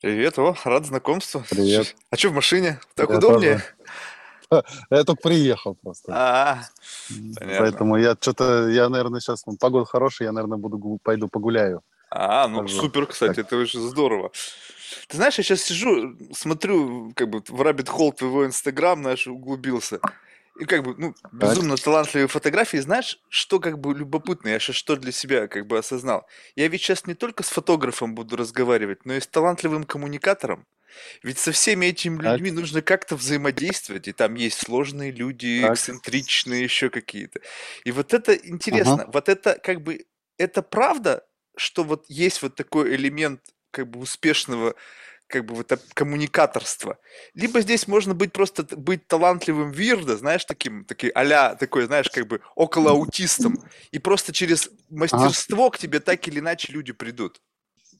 Привет, о, рад знакомству. Привет. А что в машине? Так Я удобнее? тоже. Я только приехал просто. А, понятно. Поэтому я что-то, я, наверное, сейчас, погода хорошая, я, наверное, буду, пойду погуляю. А, ну Хожу. супер, кстати, Так. это очень здорово. Ты знаешь, я сейчас сижу, смотрю, как бы в Rabbit Hole твоего Инстаграм, знаешь, углубился. И как бы, ну, безумно талантливые фотографии. Знаешь, что как бы любопытно, я сейчас что для себя как бы осознал. Я ведь сейчас не только с фотографом буду разговаривать, но и с талантливым коммуникатором. Ведь со всеми этими Так. людьми нужно как-то взаимодействовать, и там есть сложные люди, Так. эксцентричные еще какие-то. И вот это интересно, вот это как бы, это правда, что вот есть вот такой элемент как бы успешного как бы вот об- коммуникаторства. Либо здесь можно быть просто быть талантливым вирдо, знаешь, таким, такой а такой, знаешь, как бы около аутистом. И просто через мастерство к тебе так или иначе люди придут.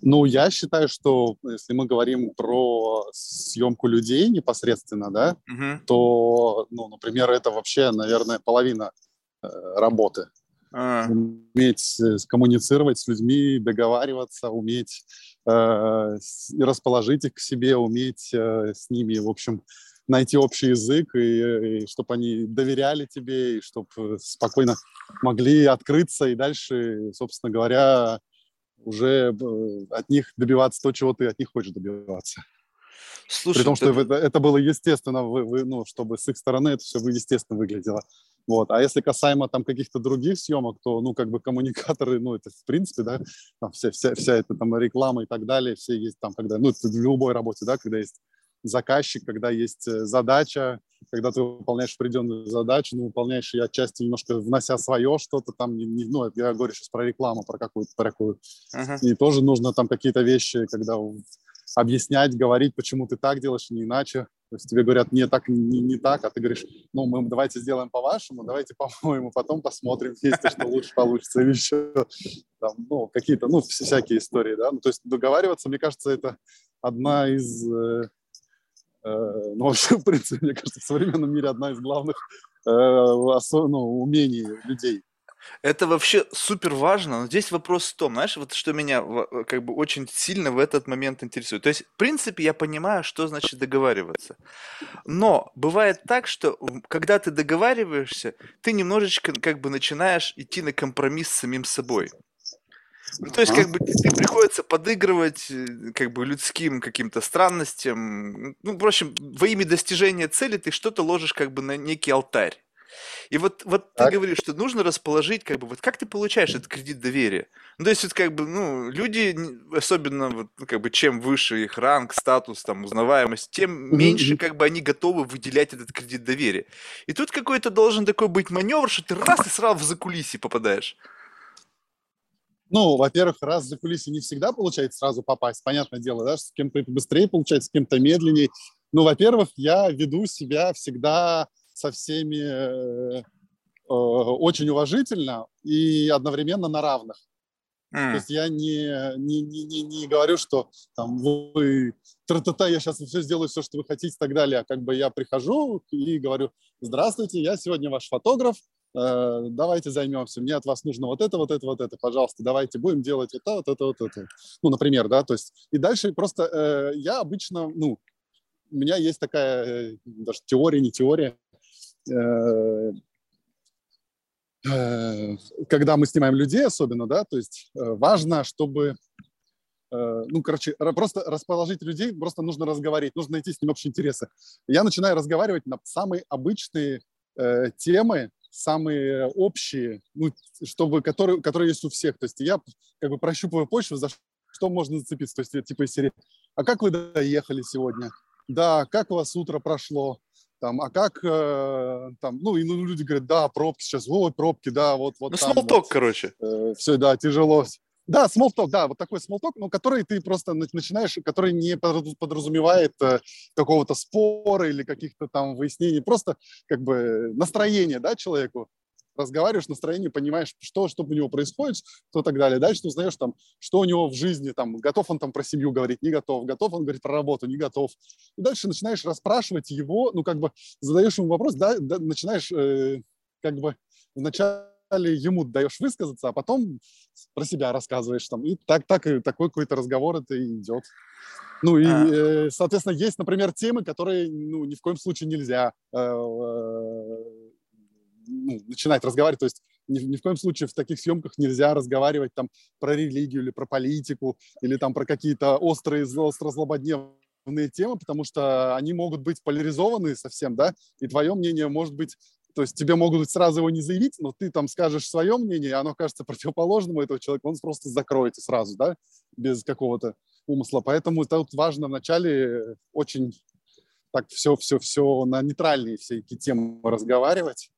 Ну, я считаю, что если мы говорим про съемку людей непосредственно, да, Мгм. то, ну, например, это вообще, наверное, половина э, работы. А, Уметь э, коммуницировать с людьми, договариваться, уметь расположить их к себе, уметь э, с ними, в общем, найти общий язык, и, чтобы они доверяли тебе, и чтобы спокойно могли открыться, и дальше, собственно говоря, уже э, от них добиваться то, чего ты от них хочешь добиваться. Слушай, При том, что это- это, это было естественно, вы, вы- ну, чтобы с их стороны это все естественно выглядело. Вот. А если касаемо там каких-то других съемок, то, ну, как бы коммуникаторы, ну, это в принципе, да, там вся, вся, вся эта там реклама и так далее, все есть там, когда, ну, это в любой работе, да, когда есть заказчик, когда есть э, задача, когда ты выполняешь определенную задачу, ну, выполняешь ее отчасти немножко внося свое что-то там, не- не- ну, я говорю сейчас про рекламу, про какую-то такую Ага. и тоже нужно там какие-то вещи, когда объяснять, говорить, почему ты так делаешь, не иначе. То есть тебе говорят, не так, не, не так, а ты говоришь, ну, мы давайте сделаем по-вашему, давайте по-моему, потом посмотрим, ли что лучше получится или еще там, ну, какие-то, ну, вс- всякие истории, да. Ну, то есть договариваться, мне кажется, это одна из, э, э, ну, вообще, в принципе, мне кажется, в современном мире одна из главных э, осо- ну, умений людей. Это вообще супер важно, но здесь вопрос в том, знаешь, вот что меня в- как бы очень сильно в этот момент интересует. То есть, в принципе, я понимаю, что значит договариваться. Но бывает так, что когда ты договариваешься, ты немножечко как бы начинаешь идти на компромисс с самим собой. Ну, то есть, как бы тебе приходится подыгрывать э, как бы людским каким-то странностям. Ну, в общем, во имя достижения цели ты что-то ложишь как бы на некий алтарь. И вот, вот ты говоришь, что нужно расположить, как бы, вот как ты получаешь этот кредит доверия? Ну, то есть, вот, как бы, ну, люди, особенно, вот, ну, как бы, чем выше их ранг, статус, там, узнаваемость, тем меньше, как бы, они готовы выделять этот кредит доверия. И тут какой-то должен такой быть маневр, что ты раз и сразу в закулисье попадаешь. Ну, во-первых, раз за кулисы не всегда получается сразу попасть, понятное дело, да, с кем-то это быстрее получается, с кем-то медленнее. Ну, во-первых, я веду себя всегда со всеми э, э, очень уважительно и одновременно на равных. То М. есть я не, не, не, не, не говорю, что там вы тра-та-та, я сейчас все сделаю, все, что вы хотите и так далее. А как бы я прихожу и говорю, здравствуйте, я сегодня ваш фотограф, э, давайте займемся, мне от вас нужно вот это, вот это, вот это, пожалуйста, давайте будем делать это, вот это, вот это. Ну, например, да, то есть и дальше просто э, я обычно, ну, у меня есть такая э, даже теория, не теория, когда мы снимаем людей особенно, да, то есть э, важно, чтобы, э, ну, короче, просто расположить людей, просто нужно разговаривать, нужно найти с ним общие интересы. Я начинаю разговаривать на самые обычные э, темы, самые общие, ну, чтобы, которые, которые есть у всех. То есть я как бы прощупываю почву, за что можно зацепиться. То есть типа из серии, а как вы доехали сегодня? Да, как у вас утро прошло? Там, а как э, там, ну, и ну, люди говорят, да, пробки сейчас, ой, пробки, да, вот, вот Ну, там, small вот, короче. все, да, тяжело. Да, talk, да, вот такой talk, но который ты просто на- начинаешь, который не подразу- подразумевает э, какого-то спора или каких-то там выяснений, просто как бы настроение, да, человеку. Разговариваешь, настроение, понимаешь, что, что у него происходит, что так далее. Дальше ты узнаешь, там, что у него в жизни, там, готов он там про семью говорить, не готов, готов он говорить про работу, не готов. И дальше начинаешь расспрашивать его, ну, как бы задаешь ему вопрос, да, да, начинаешь э, как бы вначале ему даешь высказаться, а потом про себя рассказываешь там. И так, так и такой какой-то разговор это и идет. Ну и, а. э, соответственно, есть, например, темы, которые ну, ни в коем случае нельзя э, э, ну, начинать разговаривать. То есть ни, ни в коем случае в таких съемках нельзя разговаривать там про религию или про политику или там про какие-то острые, остро злободневные темы, потому что они могут быть поляризованы совсем, да, и твое мнение может быть то есть тебе могут сразу его не заявить, но ты там скажешь свое мнение, и оно кажется противоположным у этого человека, он просто закроется сразу, да, без какого-то умысла. Поэтому тут важно вначале очень так все-все-все на нейтральные все эти темы разговаривать,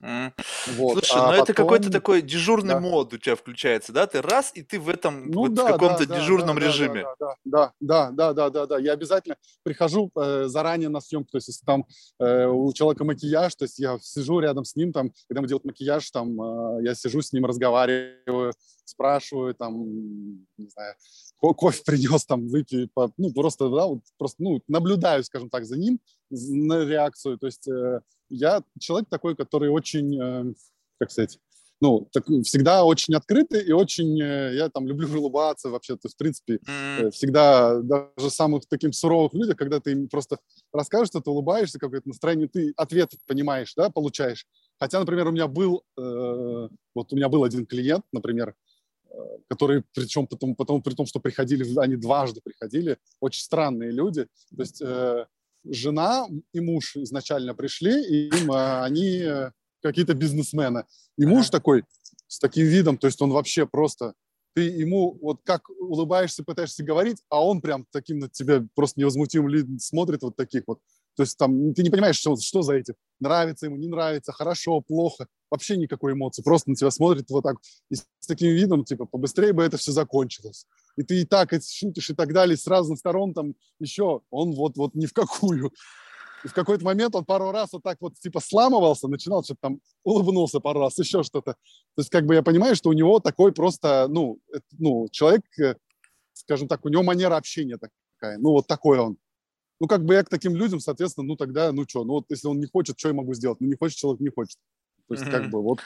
Mm. Вот. Слушай, а ну потом... это какой-то такой дежурный да. мод у тебя включается, да? Ты раз, и ты в этом ну, вот да, в каком-то да, дежурном да, режиме. Да, да, да, да, да, да. Я обязательно прихожу э, заранее на съемку, то есть если там э, у человека макияж, то есть я сижу рядом с ним, там, когда мы делаем макияж, там, э, я сижу с ним, разговариваю, спрашиваю, там, не знаю, кофе принес, там, выпей, ну, просто, да, вот, просто, ну, наблюдаю, скажем так, за ним, на реакцию, то есть э, я человек такой, который очень, э, как сказать, ну, так, всегда очень открытый и очень, э, я там люблю улыбаться вообще, то есть, в принципе, mm. всегда, даже самых таким суровых людях, когда ты им просто расскажешь, что ты улыбаешься, какое-то настроение, ты ответ понимаешь, да, получаешь. Хотя, например, у меня был, э, вот у меня был один клиент, например, э, который, причем потом, потом, при том, что приходили, они дважды приходили, очень странные люди, то есть э, жена и муж изначально пришли, и им, а, они э, какие-то бизнесмены. И муж такой, с таким видом, то есть он вообще просто, ты ему вот как улыбаешься, пытаешься говорить, а он прям таким на тебя просто невозмутимым смотрит вот таких вот. То есть там ты не понимаешь, что, что за этим. Нравится ему, не нравится, хорошо, плохо. Вообще никакой эмоции. Просто на тебя смотрит вот так. И с таким видом, типа, побыстрее бы это все закончилось. И ты и так и шутишь и так далее, с разных сторон там еще. Он вот, вот ни в какую. И в какой-то момент он пару раз вот так вот типа сламывался, начинал что-то там, улыбнулся пару раз, еще что-то. То есть как бы я понимаю, что у него такой просто, ну, ну человек, э, скажем так, у него манера общения такая. Ну вот такой он. Ну, как бы я к таким людям, соответственно, ну, тогда, ну, что, ну, вот если он не хочет, что я могу сделать? Ну, не хочет, человек не хочет. То есть, mm-hmm. как бы, вот.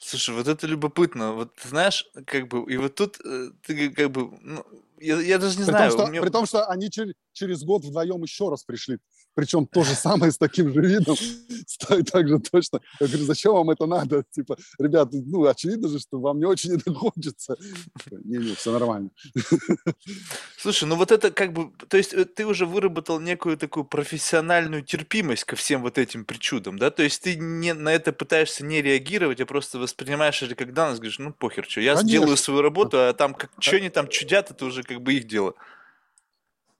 Слушай, вот это любопытно. Вот, знаешь, как бы, и вот тут э, ты, как бы, ну, я, я даже не при знаю. Том, что, меня... При том, что они через, через год вдвоем еще раз пришли причем то же самое с таким же видом, так же точно. Я говорю, зачем вам это надо? Типа, ребят, ну, очевидно же, что вам не очень это хочется. Не-не, все нормально. Слушай, ну вот это как бы, то есть э, ты уже выработал некую такую профессиональную терпимость ко всем вот этим причудам, да? То есть ты не, на это пытаешься не реагировать, а просто воспринимаешь это как данность, говоришь, ну похер, что, я Конечно. сделаю свою работу, а там, как, что они там чудят, это уже как бы их дело.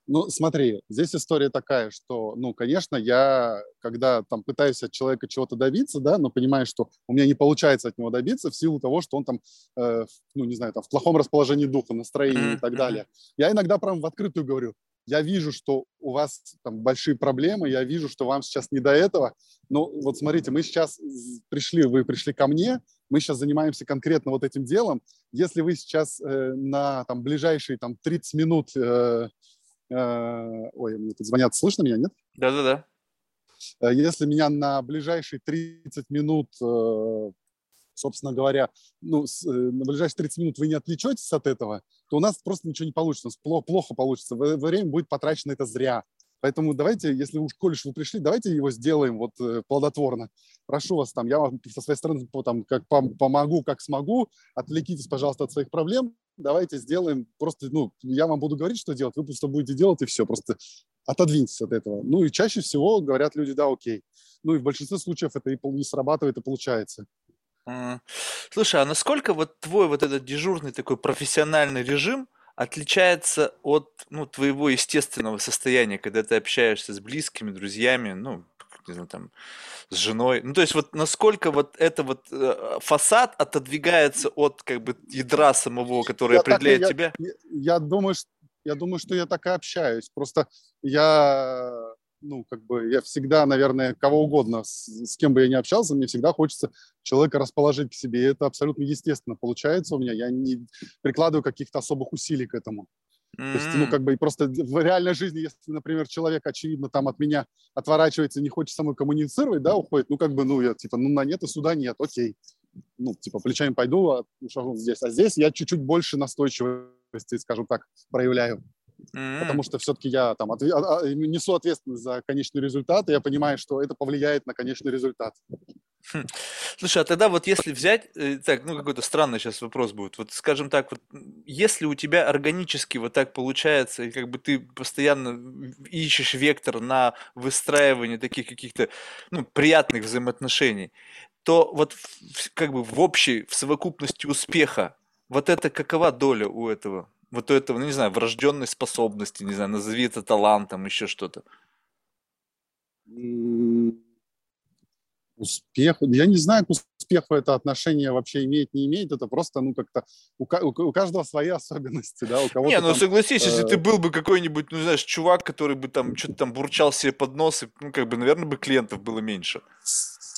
Ну, смотри, здесь история такая, что, ну, конечно, я, когда там пытаюсь от человека чего-то добиться, да, но понимаю, что у меня не получается от него добиться в силу того, что он там, э, ну, не знаю, там, в плохом расположении духа, настроении и так далее. Я иногда прям в открытую говорю, я вижу, что у вас там большие проблемы, я вижу, что вам сейчас не до этого, но вот смотрите, мы сейчас пришли, вы пришли ко мне, мы сейчас занимаемся конкретно вот этим делом. Если вы сейчас э, на там ближайшие там 30 минут э, Э, ой, мне тут звонят, слышно меня, нет? Да-да-да. Э, если меня на ближайшие 30 минут, э, собственно говоря, ну, на ближайшие 30 минут вы не отвлечетесь от этого, то у нас просто ничего не получится, у нас плохо, плохо получится. Время будет потрачено это зря. Поэтому давайте, если уж, коль вы пришли, давайте его сделаем вот плодотворно. Прошу вас там, я вам со своей стороны там, как помогу, как смогу. Отвлекитесь, пожалуйста, от своих проблем давайте сделаем просто, ну, я вам буду говорить, что делать, вы просто будете делать, и все, просто отодвиньтесь от этого. Ну, и чаще всего говорят люди, да, окей. Ну, и в большинстве случаев это и срабатывает, и получается. Слушай, а насколько вот твой вот этот дежурный такой профессиональный режим отличается от ну, твоего естественного состояния, когда ты общаешься с близкими, друзьями, ну, не знаю, там, с женой. Ну, то есть вот насколько вот это вот э, фасад отодвигается от как бы ядра самого, который я определяет так, тебя? Я, я, думаю, что, я думаю, что я так и общаюсь. Просто я, ну, как бы, я всегда, наверное, кого угодно, с, с кем бы я ни общался, мне всегда хочется человека расположить к себе. И это абсолютно естественно получается у меня. Я не прикладываю каких-то особых усилий к этому. Mm-hmm. То есть, ну, как бы, и просто в реальной жизни, если, например, человек, очевидно, там от меня отворачивается, не хочет со мной коммуницировать, да, уходит, ну, как бы, ну, я, типа, ну, на нет и сюда нет, окей. ну, типа, плечами пойду, а шагну здесь. А здесь я чуть-чуть больше настойчивости, скажем так, проявляю. Mm-hmm. Потому что все-таки я там отве- а, а, несу ответственность за конечный результат, и я понимаю, что это повлияет на конечный результат. Хм. Слушай, а тогда вот если взять, э, так, ну какой-то странный сейчас вопрос будет, вот скажем так, вот если у тебя органически вот так получается, и как бы ты постоянно ищешь вектор на выстраивание таких каких-то, ну, приятных взаимоотношений, то вот как бы в общей, в совокупности успеха, вот это какова доля у этого? Вот у этого, ну не знаю, врожденной способности, не знаю, назови это талантом, еще что-то. Успех, я не знаю, к успеху это отношение вообще имеет, не имеет, это просто, ну, как-то у, у каждого свои особенности, да, у кого Не, ну, там, согласись, э... если ты был бы какой-нибудь, ну, знаешь, чувак, который бы там что-то там бурчал себе под нос, и, ну, как бы, наверное, бы клиентов было меньше.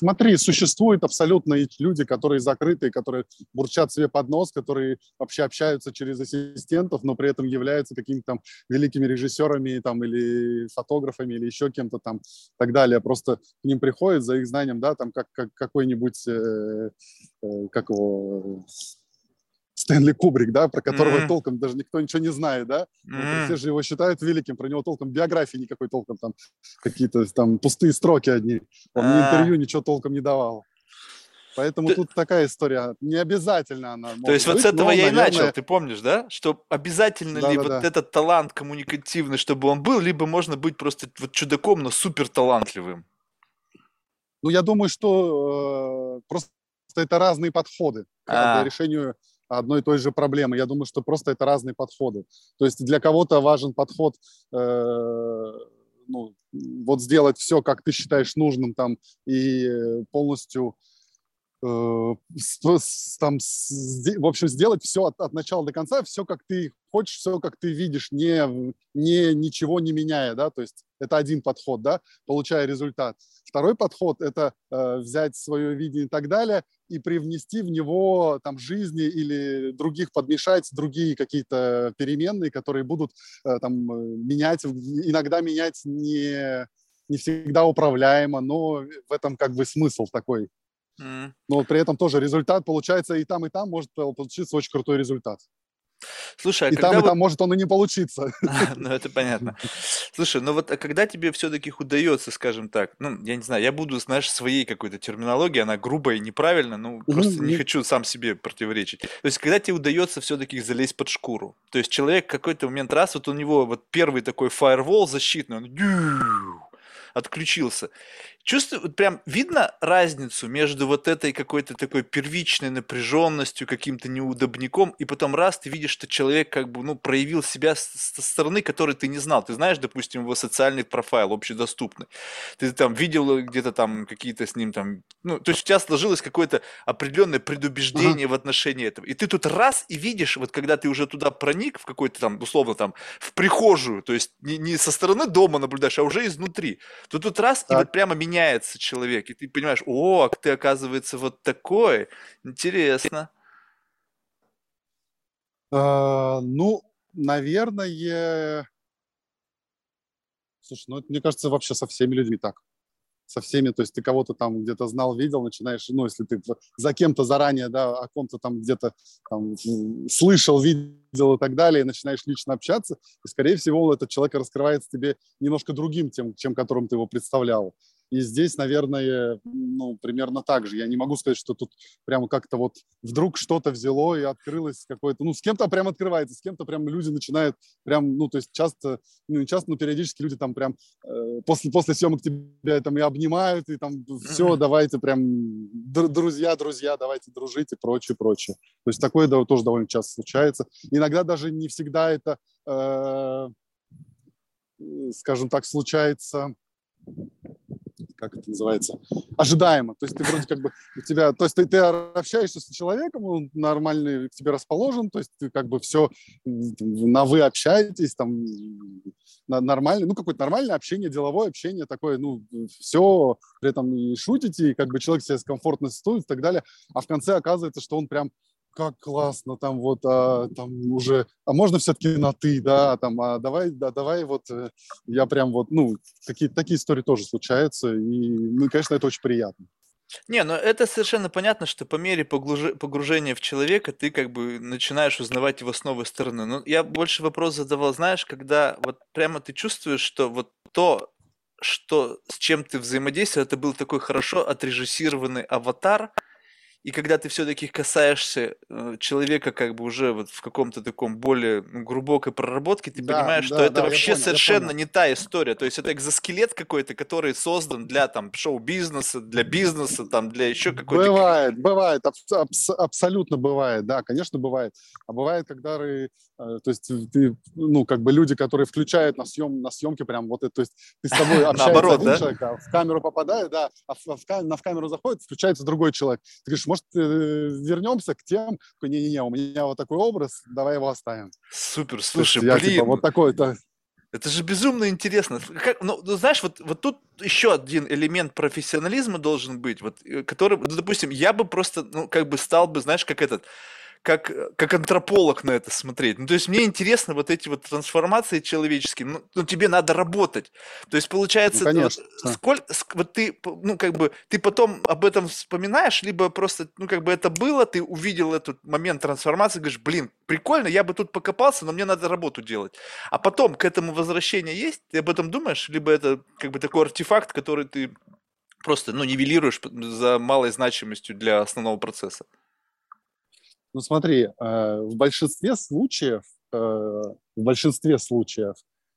Смотри, существуют абсолютно люди, которые закрытые, которые бурчат себе под нос, которые вообще общаются через ассистентов, но при этом являются какими-то там великими режиссерами там, или фотографами, или еще кем-то там и так далее. Просто к ним приходят за их знанием, да, там как, как какой-нибудь, э, э, как его, Стэнли Кубрик, да, про которого mm-hmm. толком даже никто ничего не знает, да, mm-hmm. все же его считают великим, про него толком биографии никакой толком, там какие-то там пустые строки одни, он ни интервью ничего толком не давал. Поэтому ты... тут такая история. Не обязательно она. То есть быть, вот с этого но, я наверное... и начал, ты помнишь, да? Что обязательно да, ли да, вот да. этот талант коммуникативный, чтобы он был, либо можно быть просто вот чудаком, но супер талантливым? Ну, я думаю, что э, просто это разные подходы к а. решению одной и той же проблемы. Я думаю, что просто это разные подходы. То есть для кого-то важен подход, э, ну, вот сделать все, как ты считаешь нужным, там, и полностью Э, там, в общем, сделать все от, от начала до конца, все как ты хочешь, все как ты видишь, не, не, ничего не меняя, да, то есть это один подход, да, получая результат. Второй подход – это э, взять свое видение и так далее и привнести в него там жизни или других, подмешать другие какие-то переменные, которые будут э, там менять, иногда менять не, не всегда управляемо, но в этом как бы смысл такой но при этом тоже результат получается и там, и там может получиться очень крутой результат. Слушай, а и там, вот... и там может он и не получиться. ну, это понятно. Слушай, ну вот а когда тебе все-таки удается, скажем так, ну, я не знаю, я буду, знаешь, своей какой-то терминологии, она грубая и неправильная, ну, просто не хочу сам себе противоречить. То есть, когда тебе удается все-таки залезть под шкуру, то есть человек какой-то момент раз, вот у него вот первый такой фаервол защитный, он отключился. Чувствую, вот прям видно разницу между вот этой какой-то такой первичной напряженностью, каким-то неудобником, и потом раз ты видишь, что человек как бы, ну, проявил себя с, с стороны, которой ты не знал. Ты знаешь, допустим, его социальный профайл общедоступный. Ты там видел где-то там какие-то с ним там, ну, то есть у тебя сложилось какое-то определенное предубеждение uh-huh. в отношении этого. И ты тут раз и видишь, вот когда ты уже туда проник в какой-то там, условно там, в прихожую, то есть не, не со стороны дома наблюдаешь, а уже изнутри, то тут раз так. и вот прямо меня меняется человек, и ты понимаешь, о, ты, оказывается, вот такой. Интересно. А, ну, наверное... Слушай, ну, это, мне кажется, вообще со всеми людьми так. Со всеми, то есть ты кого-то там где-то знал, видел, начинаешь, ну, если ты за кем-то заранее, да, о ком-то там где-то там, слышал, видел и так далее, и начинаешь лично общаться, и, скорее всего, этот человек раскрывается тебе немножко другим тем, чем которым ты его представлял. И здесь, наверное, ну, примерно так же. Я не могу сказать, что тут прямо как-то вот вдруг что-то взяло и открылось какое-то... Ну, с кем-то прям открывается, с кем-то прям люди начинают прям, ну, то есть часто, ну, не часто, но периодически люди там прям э, после, после съемок тебя там и обнимают, и там все, давайте прям друзья, друзья, давайте дружить и прочее, прочее. То есть такое да, тоже довольно часто случается. Иногда даже не всегда это, э, скажем так, случается как это называется, ожидаемо. То есть ты вроде как бы у тебя, то есть ты, ты общаешься с человеком, он нормальный к тебе расположен, то есть ты как бы все на вы общаетесь, там нормально, ну какое-то нормальное общение, деловое общение такое, ну все, при этом и шутите, и как бы человек себя комфортно чувствует и так далее, а в конце оказывается, что он прям как классно, там вот, а, там уже, а можно все-таки на ты, да, там, а давай, да, давай вот, э, я прям вот, ну, такие, такие истории тоже случаются, и, ну, конечно, это очень приятно. Не, ну это совершенно понятно, что по мере погружения в человека ты как бы начинаешь узнавать его с новой стороны. Но я больше вопрос задавал, знаешь, когда вот прямо ты чувствуешь, что вот то, что с чем ты взаимодействовал, это был такой хорошо отрежиссированный аватар, и когда ты все-таки касаешься э, человека как бы уже вот в каком-то таком более ну, глубокой проработке, ты Да, понимаешь, что да, это да, я вообще понял, совершенно не та история. То есть это экзоскелет какой-то, который создан для там шоу-бизнеса, для бизнеса, там для еще какой-то... Бывает, бывает, абс- абс- абсолютно бывает, да, конечно, бывает. А бывает, когда, ры- э, то есть ты, ну, как бы люди, которые включают на, съем, на съемке прям вот это, то есть ты с тобой общаешься Наоборот, один да? человек, а в камеру попадает, да, а в, в ка- на в камеру заходит, включается другой человек. Ты говоришь, может, э, вернемся к тем, не-не-не, у меня вот такой образ, давай его оставим. Супер, слушай, Слушайте, я блин, типа вот такой-то, это же безумно интересно. Как- ну, ну, знаешь, вот, вот тут еще один элемент профессионализма должен быть, вот, э, который, ну, допустим, я бы просто, ну, как бы стал бы, знаешь, как этот, как, как антрополог на это смотреть. Ну, то есть мне интересно вот эти вот трансформации человеческие, ну, ну, тебе надо работать. То есть ну, получается, вот, конечно. сколько, вот ты, ну, как бы, ты потом об этом вспоминаешь, либо просто, ну, как бы это было, ты увидел этот момент трансформации, говоришь, блин, прикольно, я бы тут покопался, но мне надо работу делать. А потом к этому возвращение есть, ты об этом думаешь, либо это как бы такой артефакт, который ты просто, ну, нивелируешь за малой значимостью для основного процесса. Ну смотри, э, в большинстве случаев, э, в большинстве случаев,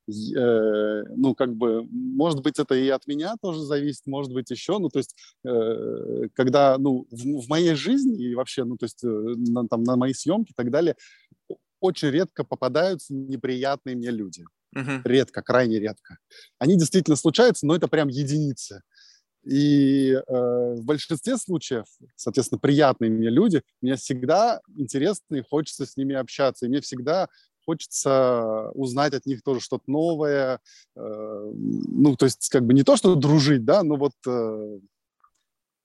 э, ну как бы, может быть, это и от меня тоже зависит, может быть, еще, ну то есть, когда, ну, в, в моей жизни и вообще, ну то есть, на, там, на мои съемки и так далее, очень редко попадаются неприятные мне люди. Мгм. Редко, крайне редко. Они действительно случаются, но это прям единицы. И э, в большинстве случаев, соответственно, приятные мне люди, мне всегда интересно и хочется с ними общаться. И мне всегда хочется узнать от них тоже что-то новое. Э, ну, то есть, как бы не то, что дружить, да, но вот, э,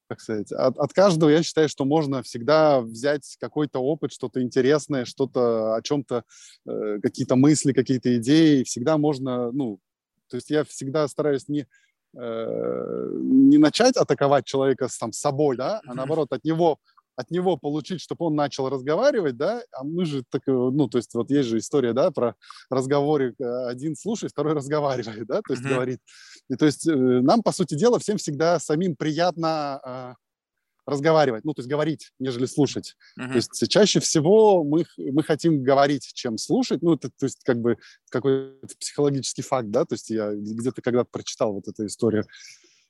как сказать, от, от каждого я считаю, что можно всегда взять какой-то опыт, что-то интересное, что-то о чем-то, э, какие-то мысли, какие-то идеи. Всегда можно, ну, то есть я всегда стараюсь не не начать атаковать человека с там, собой, да, а наоборот от него от него получить, чтобы он начал разговаривать, да, а мы же так, э, ну, то есть вот есть же история, да, про разговоры, э, один слушает, второй разговаривает, да, то есть говорит. И то есть э, нам, по сути дела, всем всегда самим приятно э, разговаривать, ну, то есть говорить, нежели слушать. Мгм. То есть чаще всего мы, мы хотим говорить, чем слушать. Ну, это, то есть, как бы какой-то психологический факт, да, то есть я где-то когда-то прочитал вот эту историю.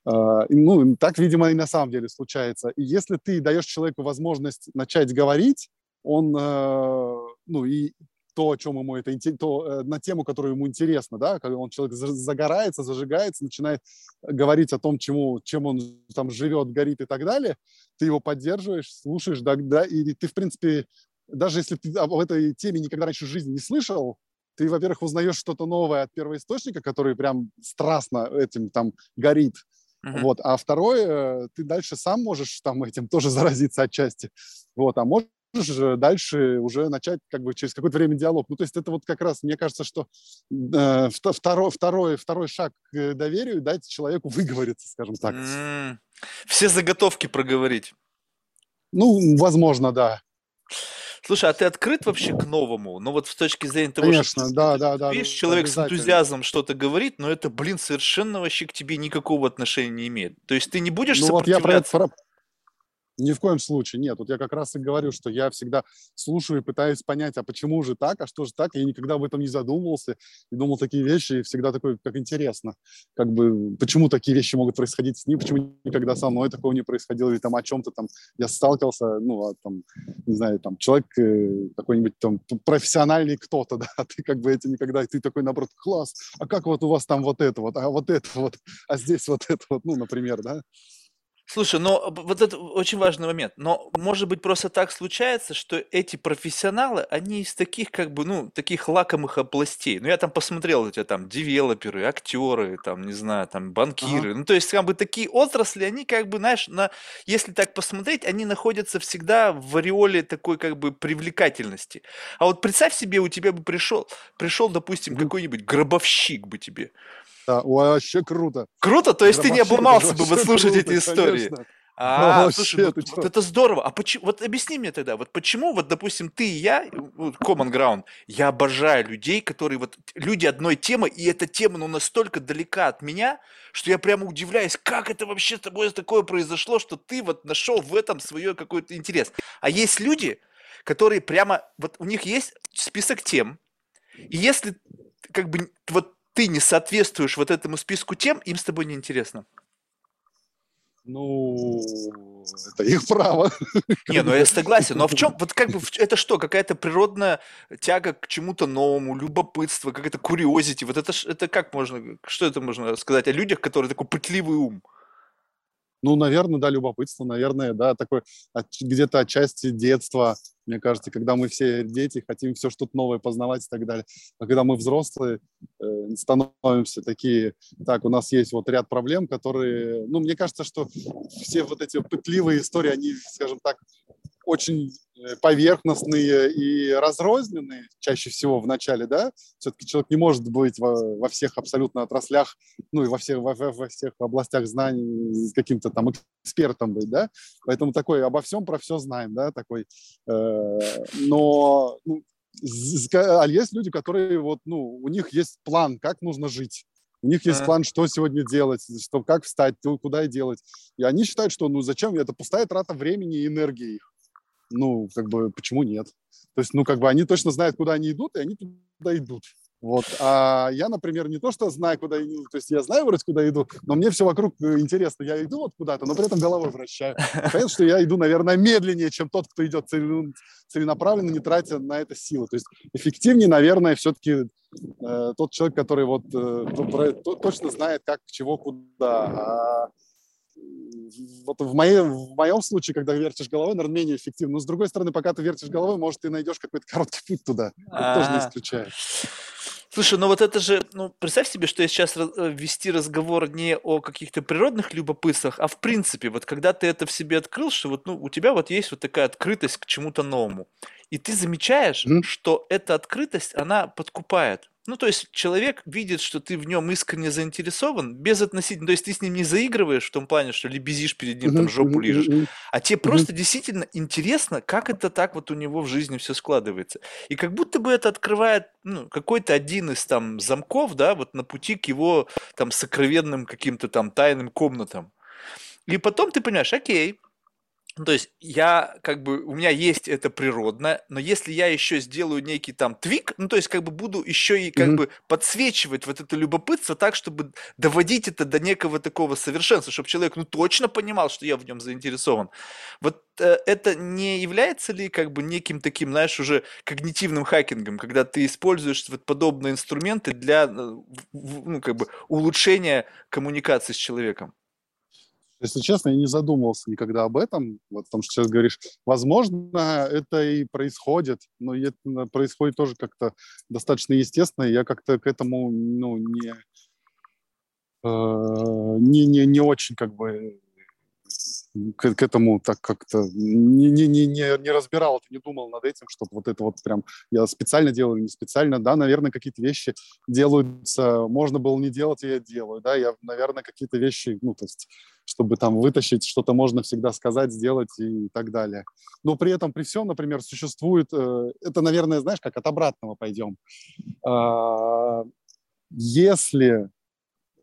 И, ну, так, видимо, и на самом деле случается. И если ты даешь человеку возможность начать говорить, он, э, ну, и то, о чем ему это то, э, на тему, которая ему интересна, да, когда он человек за- загорается, зажигается, начинает говорить о том, чему, чем он там живет, горит и так далее, ты его поддерживаешь, слушаешь, да, да, и ты, в принципе, даже если ты об этой теме никогда раньше в жизни не слышал, ты, во-первых, узнаешь что-то новое от первоисточника, который прям страстно этим там горит, Мгм. вот, а второе, э, ты дальше сам можешь там этим тоже заразиться отчасти, вот, а можешь же дальше уже начать как бы через какое-то время диалог. Ну, то есть это вот как раз, мне кажется, что э, вто- второй, второй, второй шаг к доверию дать человеку выговориться, скажем так. Все заготовки проговорить. Ну, возможно, да. Слушай, а ты открыт вообще к новому? Ну вот с точки зрения того, что Конечно, ты- да, ты да, да. видишь, да, человек с энтузиазмом что-то говорит, но это, блин, совершенно вообще к тебе никакого отношения не имеет. То есть ты не будешь Ну вот я про это сопротивляться? про- Ни в коем случае нет. Вот я как раз и говорю, что я всегда слушаю и пытаюсь понять, а почему же так, а что же так. Я никогда об этом не задумывался и думал такие вещи, и всегда такой, как интересно, как бы, почему такие вещи могут происходить с ним, почему никогда со мной такого не происходило, или там о чем-то там я сталкивался, ну, а, там, не знаю, там, человек э, какой-нибудь там профессиональный кто-то, да, а ты как бы эти никогда, ты такой, наоборот, класс, а как вот у вас там вот это вот, а вот это вот, а здесь вот это вот, ну, например, да. Слушай, но вот это очень важный момент. Но, может быть, просто так случается, что эти профессионалы, они из таких, как бы, ну, таких лакомых областей. Ну, я там посмотрел, у тебя там девелоперы, актеры, там, не знаю, там, банкиры. Ну, то есть, как бы, такие отрасли, они, как бы, знаешь, на, если так посмотреть, они находятся всегда в ореоле такой, как бы, привлекательности. А вот представь себе, у тебя бы пришел, пришел, допустим, какой-нибудь гробовщик бы тебе. Да, вообще круто. Круто, то есть ты не это обломался бы вот вообще слушать круто, эти истории. конечно. А, Вообще, слушай, вот, вот это здорово. А почему, вот объясни мне тогда, вот почему, вот, допустим, ты и я, вот, Common Ground, я обожаю людей, которые вот, люди одной темы, и эта тема, ну, настолько далека от меня, что я прямо удивляюсь, как это вообще с тобой такое произошло, что ты вот нашел в этом свой какой-то интерес. А есть люди, которые прямо, вот у них есть список тем, и если как бы вот ты не соответствуешь вот этому списку тем, им с тобой неинтересно. Ну, это их право. Не, ну я согласен. Но в чем, вот как бы, это что, какая-то природная тяга к чему-то новому, любопытство, какая-то курьезити. Вот это, это как можно, что это можно сказать о людях, которые такой пытливый ум? Ну, наверное, да, любопытство, наверное, да, такой где-то отчасти детства, мне кажется, когда мы все дети, хотим все что-то новое познавать и так далее. А когда мы взрослые, э, становимся такие, так, у нас есть вот ряд проблем, которые, ну, мне кажется, что все вот эти пытливые истории, они, скажем так, очень поверхностные и разрозненные чаще всего в начале, да, все-таки человек не может быть во, во всех абсолютно отраслях, ну и во всех, во, во всех областях знаний каким-то там экспертом быть, да, поэтому такой обо всем про все знаем, да, такой, э, но ну, а есть люди, которые вот, ну, у них есть план, как нужно жить, у них есть план, что сегодня делать, что, как встать, куда и делать. И они считают, что ну зачем, это пустая трата времени и энергии их ну, как бы, почему нет? То есть, ну, как бы они точно знают, куда они идут, и они туда идут. Вот. А я, например, не то, что знаю, куда иду, то есть я знаю вроде, куда иду, но мне все вокруг э, интересно. Я иду вот куда-то, но при этом головой вращаю. Понятно, что я иду, наверное, медленнее, чем тот, кто идет целенаправленно, не тратя на это силы. То есть эффективнее, наверное, все-таки э, тот человек, который вот э, точно знает, как, чего, куда. А вот в, моем, в моем случае, когда вертишь головой, наверное, менее эффективно. Но с другой стороны, пока ты вертишь головой, может, ты найдешь какой-то короткий путь туда. Это тоже не исключает. Слушай, ну вот это же, ну представь себе, что я сейчас э, вести разговор не о каких-то природных любопытствах, а в принципе, вот когда ты это в себе открыл, что вот ну, у тебя вот есть вот такая открытость к чему-то новому, и ты замечаешь, mm. что эта открытость, она подкупает. Ну, то есть человек видит, что ты в нем искренне заинтересован, без относительно, то есть ты с ним не заигрываешь в том плане, что лебезишь перед ним, там жопу лижешь, а тебе просто действительно интересно, как это так вот у него в жизни все складывается. И как будто бы это открывает ну, какой-то один из там замков, да, вот на пути к его там сокровенным каким-то там тайным комнатам. И потом ты понимаешь, окей, ну, то есть я как бы, у меня есть это природное, но если я еще сделаю некий там твик, ну то есть как бы буду еще и как mm-hmm. бы подсвечивать вот это любопытство так, чтобы доводить это до некого такого совершенства, чтобы человек ну точно понимал, что я в нем заинтересован. Вот э, это не является ли как бы неким таким, знаешь, уже когнитивным хакингом, когда ты используешь вот подобные инструменты для э, ну, как бы улучшения коммуникации с человеком? Если честно, я не задумывался никогда об этом, вот потому что сейчас говоришь, возможно, это и происходит, но это происходит тоже как-то достаточно естественно, я как-то к этому, ну, не, э, не, не, не очень как бы к, к этому так как-то не, не, не, не разбирал не думал над этим, чтобы вот это вот прям я специально делаю, не специально, да, наверное, какие-то вещи делаются, можно было не делать, и я делаю, да, я, наверное, какие-то вещи, ну, то есть, чтобы там вытащить, что-то можно всегда сказать, сделать и так далее. Но при этом, при всем, например, существует, э, это, наверное, знаешь, как от обратного пойдем. Э, если,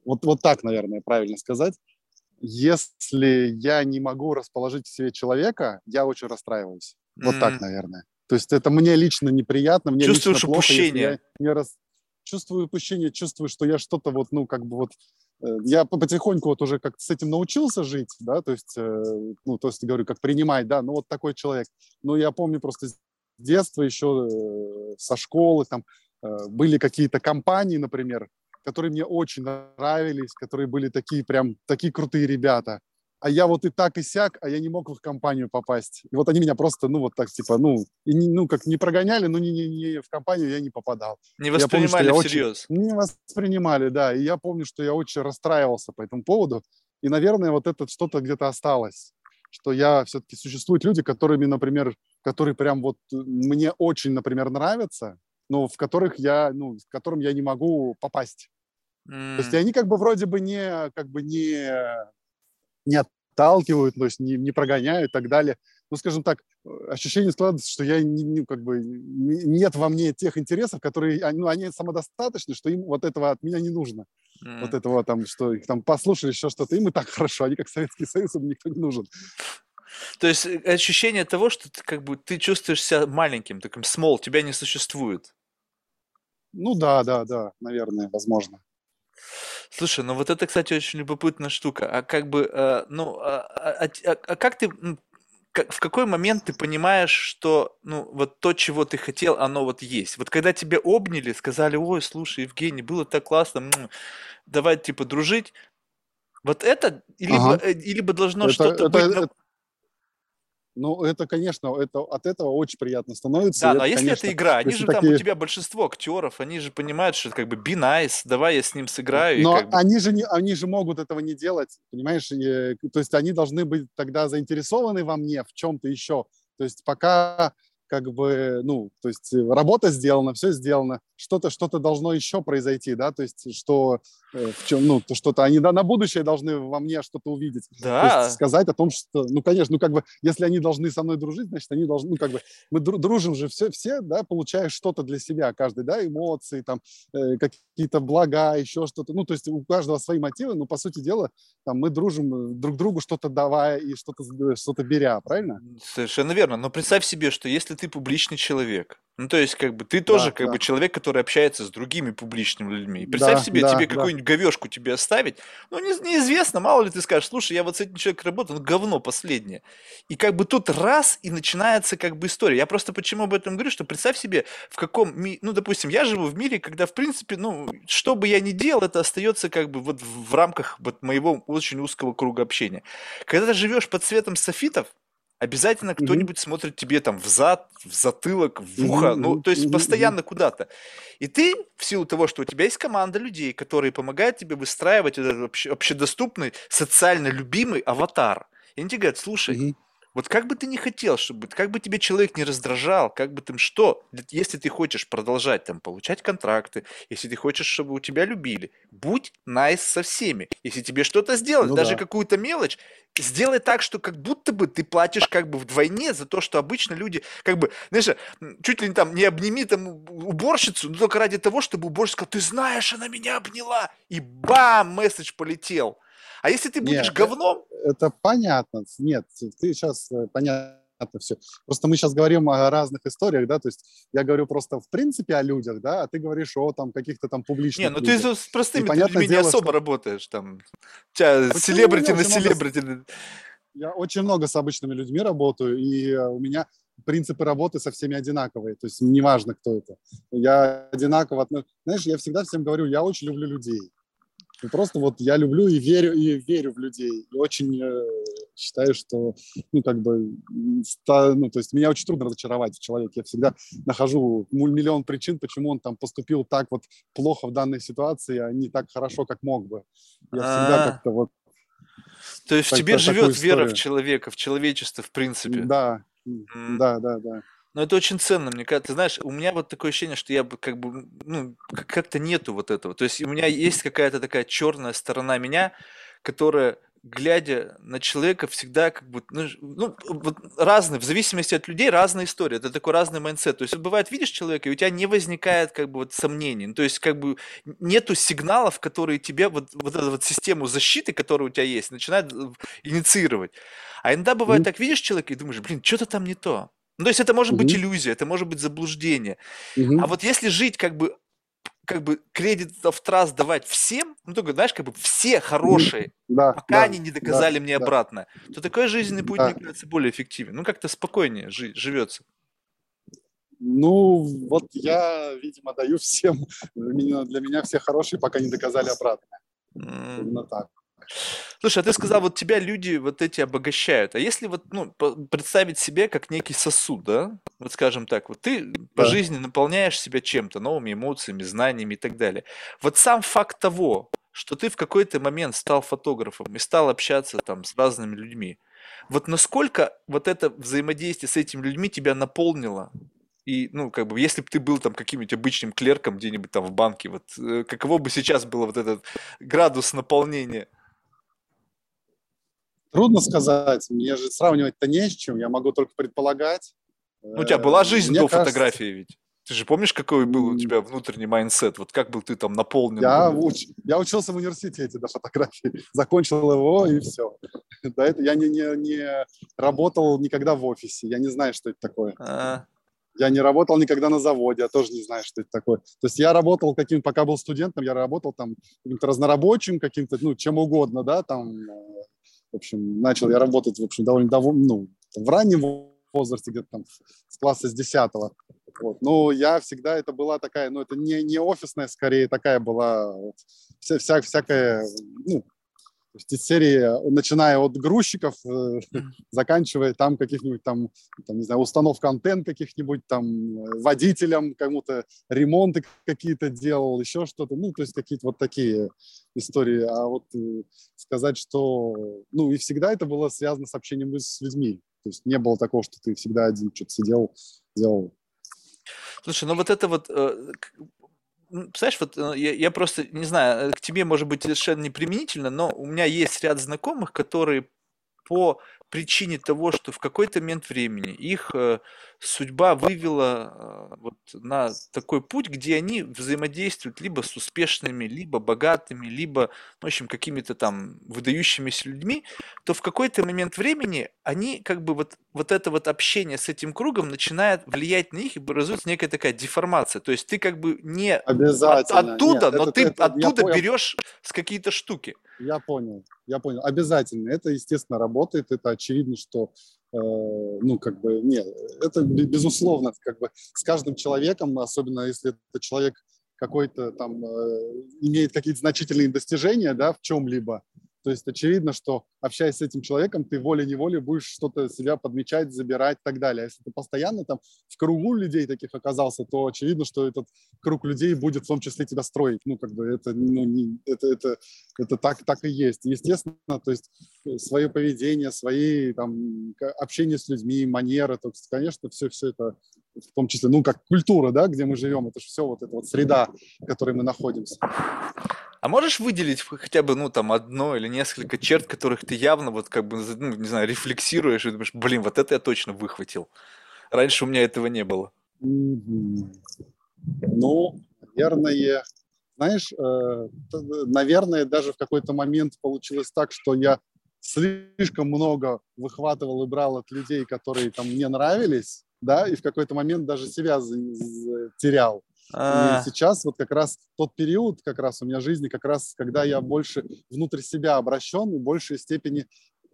вот, вот так, наверное, правильно сказать, если я не могу расположить в себе человека, я очень расстраиваюсь. Вот mm-hmm. так, наверное. То есть это мне лично неприятно, мне Чувствуешь лично плохо, упущение. я не рас... чувствую упущение, чувствую, что я что-то вот, ну, как бы вот, э, я потихоньку вот уже как с этим научился жить, да, то есть, э, ну, то есть, говорю, как принимать, да, ну, вот такой человек. Но я помню просто с детства еще э, со школы, там, были какие-то компании, например, которые мне очень нравились, которые были такие прям, такие крутые ребята. А я вот и так, и сяк, а я не мог в их компанию попасть. И вот они меня просто, ну, вот так, типа, ну, и не, ну, как не прогоняли, но не, не, не в компанию я не попадал. Не воспринимали помню, всерьез. Очень, не воспринимали, да. И я помню, что я очень расстраивался по этому поводу. И, наверное, вот это что-то где-то осталось. Что я все-таки существуют люди, которыми, например, которые прям вот мне очень, например, нравятся, но в которых я, ну, в которым я не могу попасть. Mm. То есть они как бы вроде бы не, как бы не, не подталкивают, то есть не, не прогоняют и так далее. Ну, скажем так, ощущение складывается, что я не, не, как бы, нет во мне тех интересов, которые, ну, они самодостаточны, что им вот этого от меня не нужно. Mm. Вот этого там, что их там послушали еще что-то, им и так хорошо, они как Советский Союз, им никто не нужен. То есть э, ощущение того, что ты как бы ты чувствуешь себя маленьким, таким small, тебя не существует. Ну да, да, да, наверное, возможно. Слушай, ну вот это, кстати, очень любопытная штука. А как бы, э, ну, а, а, а, а как ты, как, в какой момент ты понимаешь, что, ну, вот то, чего ты хотел, оно вот есть? Вот когда тебя обняли, сказали, ой, слушай, Евгений, было так классно, давай, типа, дружить, вот это, либо, ага. Э, либо должно что-то быть... Это, ну, это, конечно, это, от этого очень приятно становится. Да, но это, если конечно, это игра, они же такие... там, у тебя большинство актеров, они же понимают, что это как бы be nice, давай я с ним сыграю. Но как бы... они, же не, они же могут этого не делать, понимаешь? И, то есть они должны быть тогда заинтересованы во мне в чем-то еще. То есть пока как бы, ну, то есть э, работа сделана, все сделано, что-то что-то должно еще произойти, да, то есть что э, в чем, ну, то что-то они да, на будущее должны во мне что-то увидеть, да. то есть сказать о том, что, ну, конечно, ну, как бы, если они должны со мной дружить, значит, они должны, ну, как бы, мы дружим же все, все, да, получая что-то для себя, каждый, да, эмоции, там, э, какие-то блага, еще что-то, ну, то есть у каждого свои мотивы, но, по сути дела, там, мы дружим друг другу что-то давая и что-то что беря, правильно? Совершенно верно, но представь себе, что если ты публичный человек. Ну, то есть, как бы, ты тоже, да, как да. бы, человек, который общается с другими публичными людьми. И представь да, себе, да, тебе да. какую-нибудь говешку тебе оставить, ну, не, неизвестно, мало ли ты скажешь, слушай, я вот с этим человеком работаю, ну, говно последнее. И как бы тут раз, и начинается, как бы, история. Я просто почему об этом говорю, что представь себе, в каком, ми... ну, допустим, я живу в мире, когда, в принципе, ну, что бы я ни делал, это остается, как бы, вот в рамках вот моего очень узкого круга общения. Когда ты живешь под цветом софитов, обязательно mm-hmm. кто-нибудь смотрит тебе там в зад, в затылок, в ухо, mm-hmm. ну, то есть mm-hmm. постоянно куда-то. И ты, в силу того, что у тебя есть команда людей, которые помогают тебе выстраивать этот обще- общедоступный, социально любимый аватар. И они тебе говорят, слушай, mm-hmm. Вот как бы ты не хотел, чтобы, как бы тебе человек не раздражал, как бы там что, если ты хочешь продолжать там получать контракты, если ты хочешь, чтобы у тебя любили, будь найс со всеми. Если тебе что-то сделать, ну, даже да. какую-то мелочь, сделай так, что как будто бы ты платишь как бы вдвойне за то, что обычно люди, как бы, знаешь, чуть ли не там не обними там уборщицу, но только ради того, чтобы уборщица сказала, ты знаешь, она меня обняла, и бам, месседж полетел. А если ты будешь Нет, говном... Это понятно. Нет, ты сейчас э, понятно все. Просто мы сейчас говорим о разных историях, да, то есть я говорю просто в принципе о людях, да, а ты говоришь о там каких-то там публичных Не, ну людях. ты с простыми людьми дело, не особо что... работаешь, там, у тебя селебрити на селебрити. Я очень много с обычными людьми работаю, и э, у меня принципы работы со всеми одинаковые, то есть неважно, кто это. Я одинаково отношусь. Знаешь, я всегда всем говорю, я очень люблю людей. Ну, просто вот я люблю и верю, и верю в людей. И очень э, считаю, что, ну, как бы, ста, ну, то есть меня очень трудно разочаровать в человеке. Я всегда нахожу миллион причин, почему он там поступил так вот плохо в данной ситуации, а не так хорошо, как мог бы. Я всегда а. как-то вот... То есть в тебе живет вера в человека, в человечество, в принципе. Да, да, да, да. Но это очень ценно, мне кажется. Ты знаешь, у меня вот такое ощущение, что я бы как бы, ну, как-то нету вот этого. То есть у меня есть какая-то такая черная сторона меня, которая глядя на человека, всегда как бы, ну, ну вот разные, в зависимости от людей, разная история, это такой разный mindset. То есть, бывает, видишь человека, и у тебя не возникает как бы вот сомнений, ну, то есть, как бы нету сигналов, которые тебе, вот, вот эту вот систему защиты, которая у тебя есть, начинает э, инициировать. А иногда бывает mm-hmm. так, видишь человека и думаешь, блин, что-то там не то. Ну, то есть это может угу. быть иллюзия, это может быть заблуждение. Угу. А вот если жить как бы как бы кредит в trust давать всем, ну только, знаешь, как бы все хорошие, да, пока да, они не доказали да, мне да. обратно, то такой жизненный путь, да. мне кажется, более эффективен. Ну, как-то спокойнее жи- живется. Ну, вот я, видимо, даю всем, для меня, для меня все хорошие, пока не доказали обратно. Mm. Именно так. Слушай, а ты сказал, вот тебя люди вот эти обогащают. А если вот, ну, представить себе как некий сосуд, да? Вот скажем так, вот ты по жизни наполняешь себя чем-то, новыми эмоциями, знаниями и так далее. Вот сам факт того, что ты в какой-то момент стал фотографом и стал общаться там с разными людьми, вот насколько вот это взаимодействие с этими людьми тебя наполнило? И, ну, как бы, если бы ты был там каким-нибудь обычным клерком где-нибудь там в банке, вот э, каково бы сейчас было вот этот градус наполнения? Трудно сказать. Мне же сравнивать-то не с чем. Я могу только предполагать. Ну, у тебя была жизнь Мне до кажется... фотографии ведь? Ты же помнишь, какой был у тебя внутренний mindset? Вот как был ты там наполнен? Я, уч... я учился в университете до фотографии, закончил его и все. До этого я не, не, не работал никогда в офисе, я не знаю, что это такое. А... Я не работал никогда на заводе, я тоже не знаю, что это такое. То есть я работал каким, пока был студентом, я работал там каким-то разнорабочим, каким-то, ну, чем угодно, да, там, э, в общем, начал я работать, в общем, довольно, довольно ну, в раннем возрасте, где-то там с класса с 10 вот. Ну, я всегда, это была такая, ну, это не, не офисная, скорее, такая была вся, вся, всякая, ну, есть из серии, начиная от грузчиков, э, заканчивая там каких-нибудь там, там, не знаю, установка антенн каких-нибудь там, э, водителям кому-то ремонты какие-то делал, еще что-то, ну, то есть какие-то вот такие истории. А вот э, сказать, что, ну, и всегда это было связано с общением с людьми. То есть не было такого, что ты всегда один что-то сидел, делал. Слушай, ну вот это вот, Представляешь, вот э, я, я просто не знаю, э, к тебе может быть совершенно не применительно, но у меня есть ряд знакомых, которые по причине того, что в какой-то момент времени их э, судьба вывела э, вот на такой путь, где они взаимодействуют либо с успешными, либо богатыми, либо, в общем, какими-то там выдающимися людьми, то в какой-то момент времени они как бы вот, вот это вот общение с этим кругом начинает влиять на них и образуется некая такая деформация. То есть ты как бы не от, оттуда, Нет, но это, ты это, оттуда берешь с какие-то штуки. Я понял, я понял. Обязательно. Это, естественно, работает. Это очевидно, что, э, ну, как бы, нет, это безусловно, как бы с каждым человеком, особенно если это человек какой-то там э, имеет какие-то значительные достижения, да, в чем-либо, то есть очевидно, что общаясь с этим человеком, ты волей-неволей будешь что-то себя подмечать, забирать и так далее. А если ты постоянно там в кругу людей таких оказался, то очевидно, что этот круг людей будет в том числе тебя строить. Ну, как бы это, ну, не, это, это, это так, так и есть. Естественно, то есть э, свое поведение, свои там общение с людьми, манеры, то есть, конечно, все, все это в том числе, ну, как культура, да, где мы живем, это же все вот эта вот среда, в которой мы находимся. А можешь выделить хотя бы, ну, там, одно или несколько черт, которых ты явно, вот, как бы, ну, не знаю, рефлексируешь и думаешь, блин, вот это я точно выхватил. Раньше у меня этого не было. Ну, наверное, знаешь, э, наверное, даже в какой-то момент получилось так, что я слишком много выхватывал и брал от людей, которые там мне нравились, да, и в какой-то момент даже себя терял. А... И сейчас вот как раз тот период как раз у меня жизни, как раз когда я больше внутрь себя обращен и в большей степени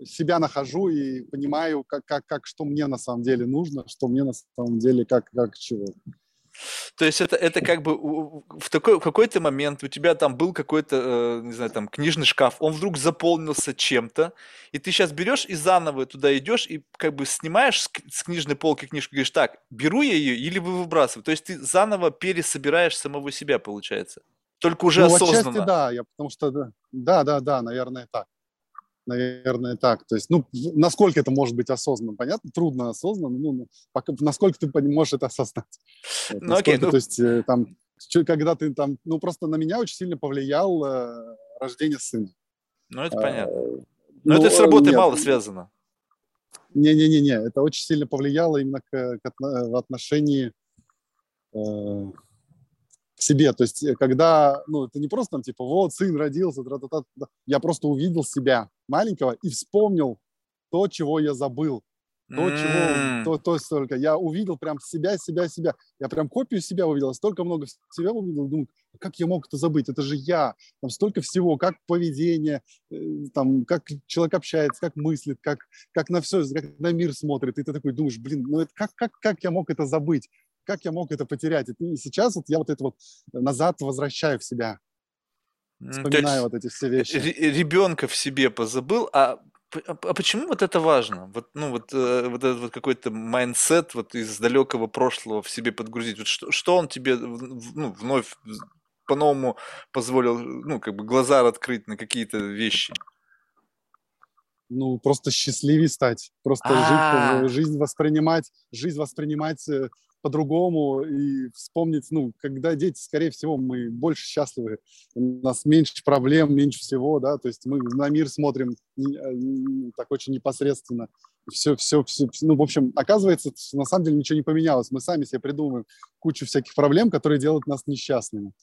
себя нахожу и понимаю, как, как, как, что мне на самом деле нужно, что мне на самом деле, как, как чего. То есть это, это как бы в, такой, в какой-то момент у тебя там был какой-то, э, не знаю, там книжный шкаф, он вдруг заполнился чем-то, и ты сейчас берешь и заново туда идешь и как бы снимаешь с, с книжной полки книжку, говоришь, так, беру я ее или вы выбрасываю? То есть ты заново пересобираешь самого себя, получается. Только уже ну, осознанно. Отчасти да, я, потому что да, да, да, наверное, так наверное, так. То есть, ну, насколько это может быть осознанно, понятно, трудно осознанно, ну, пока, насколько ты можешь это осознать. Вот, ну, окей, ну... То есть, э, там, когда ты там, ну, просто на меня очень сильно повлиял э, рождение сына. Ну, это понятно. А, Но ну, это с работой нет, мало связано. Не-не-не, это очень сильно повлияло именно к, к, в отношении э, себе. То есть, э, когда, ну, это не просто там, типа, вот, сын родился, тра -та -та -та. я просто увидел себя маленького и вспомнил то, чего я забыл. То, mm. чего, то, то столько. Я увидел прям себя, себя, себя. Я прям копию себя увидел, столько много себя увидел. Думаю, как я мог это забыть? Это же я. Там столько всего, как поведение, э, там, как человек общается, как мыслит, как, как на все, как на мир смотрит. И ты такой думаешь, блин, ну это как, как, как я мог это забыть? Как я мог это потерять? И сейчас вот я вот это вот назад возвращаю в себя. Вспоминаю вот эти все вещи. Ребенка в себе позабыл, а, а, а почему вот это важно? Вот, ну, вот, э, вот этот вот какой-то mindset вот из далекого прошлого в себе подгрузить. Вот что, что он тебе ну, вновь по-новому позволил, ну, как бы глаза открыть на какие-то вещи? ну, просто счастливее стать, просто жить, жизнь воспринимать, жизнь воспринимать э, по-другому и вспомнить, ну, когда дети, скорее всего, мы больше счастливы, у нас меньше проблем, меньше всего, да, то есть мы на мир смотрим э, так очень непосредственно. Все, все, все, ну, в общем, оказывается, на самом деле ничего не поменялось. Мы сами себе придумываем кучу всяких проблем, которые делают нас несчастными.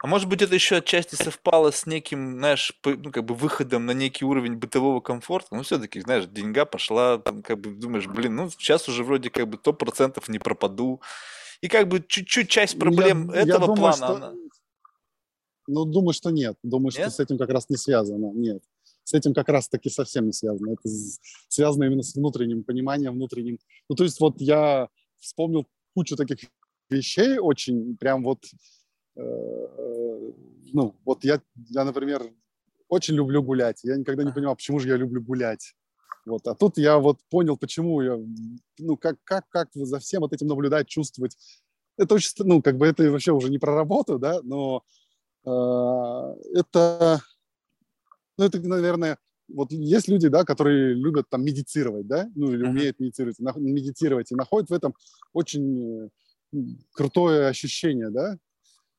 А может быть, это еще отчасти совпало с неким, знаешь, ну, как бы выходом на некий уровень бытового комфорта. Ну, все-таки, знаешь, деньга пошла, там, как бы думаешь, блин, ну, сейчас уже вроде как бы 100% не пропаду. И как бы чуть-чуть часть проблем я, этого я думаю, плана, что... она... Ну, думаю, что нет. Думаю, нет? что с этим как раз не связано. Нет. С этим как раз-таки совсем не связано. Это связано именно с внутренним пониманием, внутренним... Ну, то есть вот я вспомнил кучу таких вещей очень, прям вот ну, вот я, я, например, очень люблю гулять. Я никогда не понимал, почему же я люблю гулять. Вот. А тут я вот понял, почему я, ну, как, как, как за всем вот этим наблюдать, чувствовать. Это очень, ну, как бы это вообще уже не про работу, да, но э, это, ну, это, наверное, вот есть люди, да, которые любят там медитировать, да, ну, или умеют медитировать, медитировать и находят в этом очень э, крутое ощущение, да,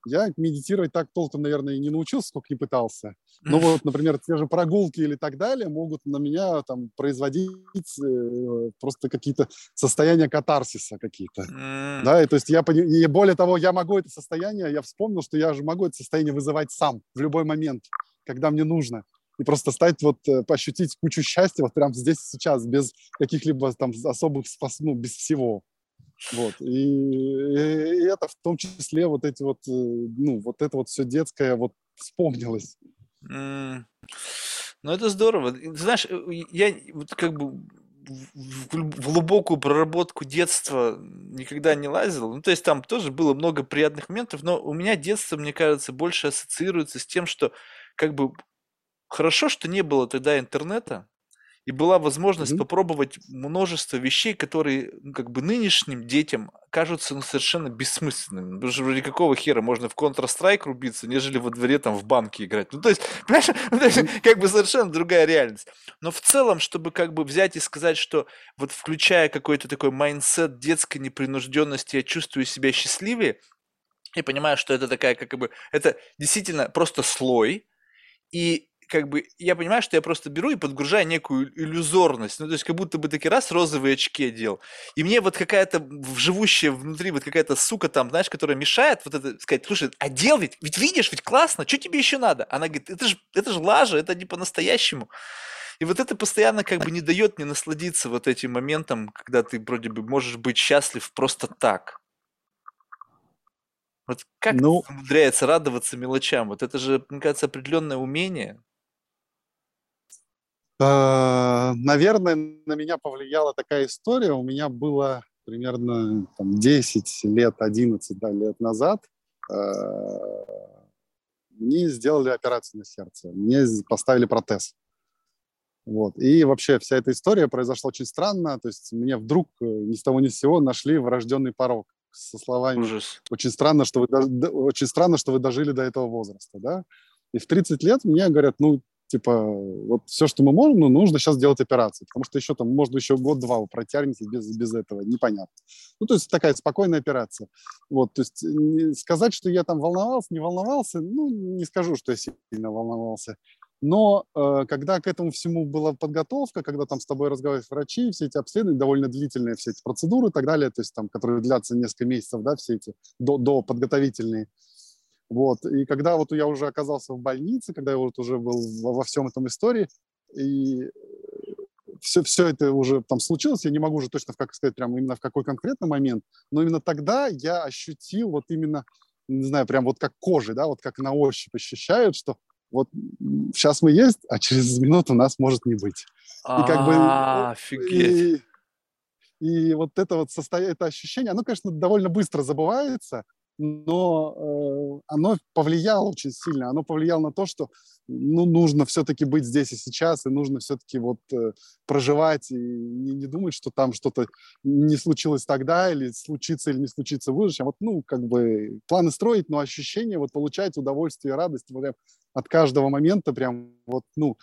я медитировать так толком, наверное, и не научился, сколько не пытался. Но вот, например, те же прогулки или так далее могут на меня там производить э, просто какие-то состояния катарсиса какие-то. Mm. Да, и то есть я, и более того, я могу это состояние, я вспомнил, что я же могу это состояние вызывать сам в любой момент, когда мне нужно. И просто стать вот, э, ощутить кучу счастья вот прямо здесь сейчас, без каких-либо там особых, ну, без всего. Вот. И, и это в том числе вот эти вот, э, ну, вот это вот все детское вот вспомнилось. Mm. Ну, это здорово. Знаешь, э, я вот как бы в глубокую проработку детства никогда не лазил. Ну, то есть там тоже было много приятных моментов, но у меня детство, мне кажется, больше ассоциируется с тем, что как бы хорошо, что не было тогда интернета, и была возможность mm-hmm. попробовать множество вещей, которые ну, как бы нынешним детям кажутся ну, совершенно бессмысленными. Потому что вроде какого хера можно в Counter-Strike рубиться, нежели во дворе там в банке играть. Ну, то есть, понимаешь, ну, то есть, как бы совершенно другая реальность. Но в целом, чтобы как бы взять и сказать, что вот включая какой-то такой mindset детской непринужденности, я чувствую себя счастливее, и понимаю, что это такая как бы, это действительно просто слой, и как бы я понимаю, что я просто беру и подгружаю некую иллюзорность. Ну, то есть, как будто бы таки раз розовые очки одел. И мне вот какая-то живущая внутри, вот какая-то сука там, знаешь, которая мешает вот это сказать, слушай, одел ведь, ведь видишь, ведь классно, что тебе еще надо? Она говорит, это же это же лажа, это не по-настоящему. И вот это постоянно как бы не дает мне насладиться вот этим моментом, когда ты вроде бы можешь быть счастлив просто так. Вот как ну, умудряется радоваться мелочам? Вот это же, мне кажется, определенное умение. Э, наверное, на меня повлияла такая история. У меня было примерно там, 10 лет, 11 да, лет назад. Э, мне сделали операцию на сердце, мне поставили протез. Вот. И вообще вся эта история произошла очень странно. То есть мне вдруг э, ни с того ни с сего нашли врожденный порог со словами Ужас. «Очень странно, что вы, очень странно, что вы дожили до этого возраста». Да? И в 30 лет мне говорят, ну, типа, вот все, что мы можем, ну, нужно сейчас делать операцию, потому что еще там, может, еще год-два вы без, без этого, непонятно. Ну, то есть такая спокойная операция. Вот, то есть сказать, что я там волновался, не волновался, ну, не скажу, что я сильно волновался. Но э, когда к этому всему была подготовка, когда там с тобой разговаривают врачи, все эти обследования, довольно длительные все эти процедуры и так далее, то есть там, которые длятся несколько месяцев, да, все эти до, до подготовительные, вот. И когда вот я уже оказался в больнице, когда я вот уже был во всем этом истории, и все, все это уже там случилось, я не могу уже точно как сказать прямо именно в какой конкретный момент, но именно тогда я ощутил вот именно, не знаю, прям вот как кожей, да, вот как на ощупь ощущают, что вот сейчас мы есть, а через минуту нас может не быть. И как бы... А, офигеть. И, и вот это вот состояние, это ощущение, оно, конечно, довольно быстро забывается, но э, оно повлияло очень сильно. Оно повлияло на то, что ну, нужно все-таки быть здесь и сейчас, и нужно все-таки вот э, проживать и не, не думать, что там что-то не случилось тогда, или случится, или не случится в будущем. Вот, ну, как бы планы строить, но ощущение, вот получать удовольствие, радость вот, от каждого момента, прям вот, ну,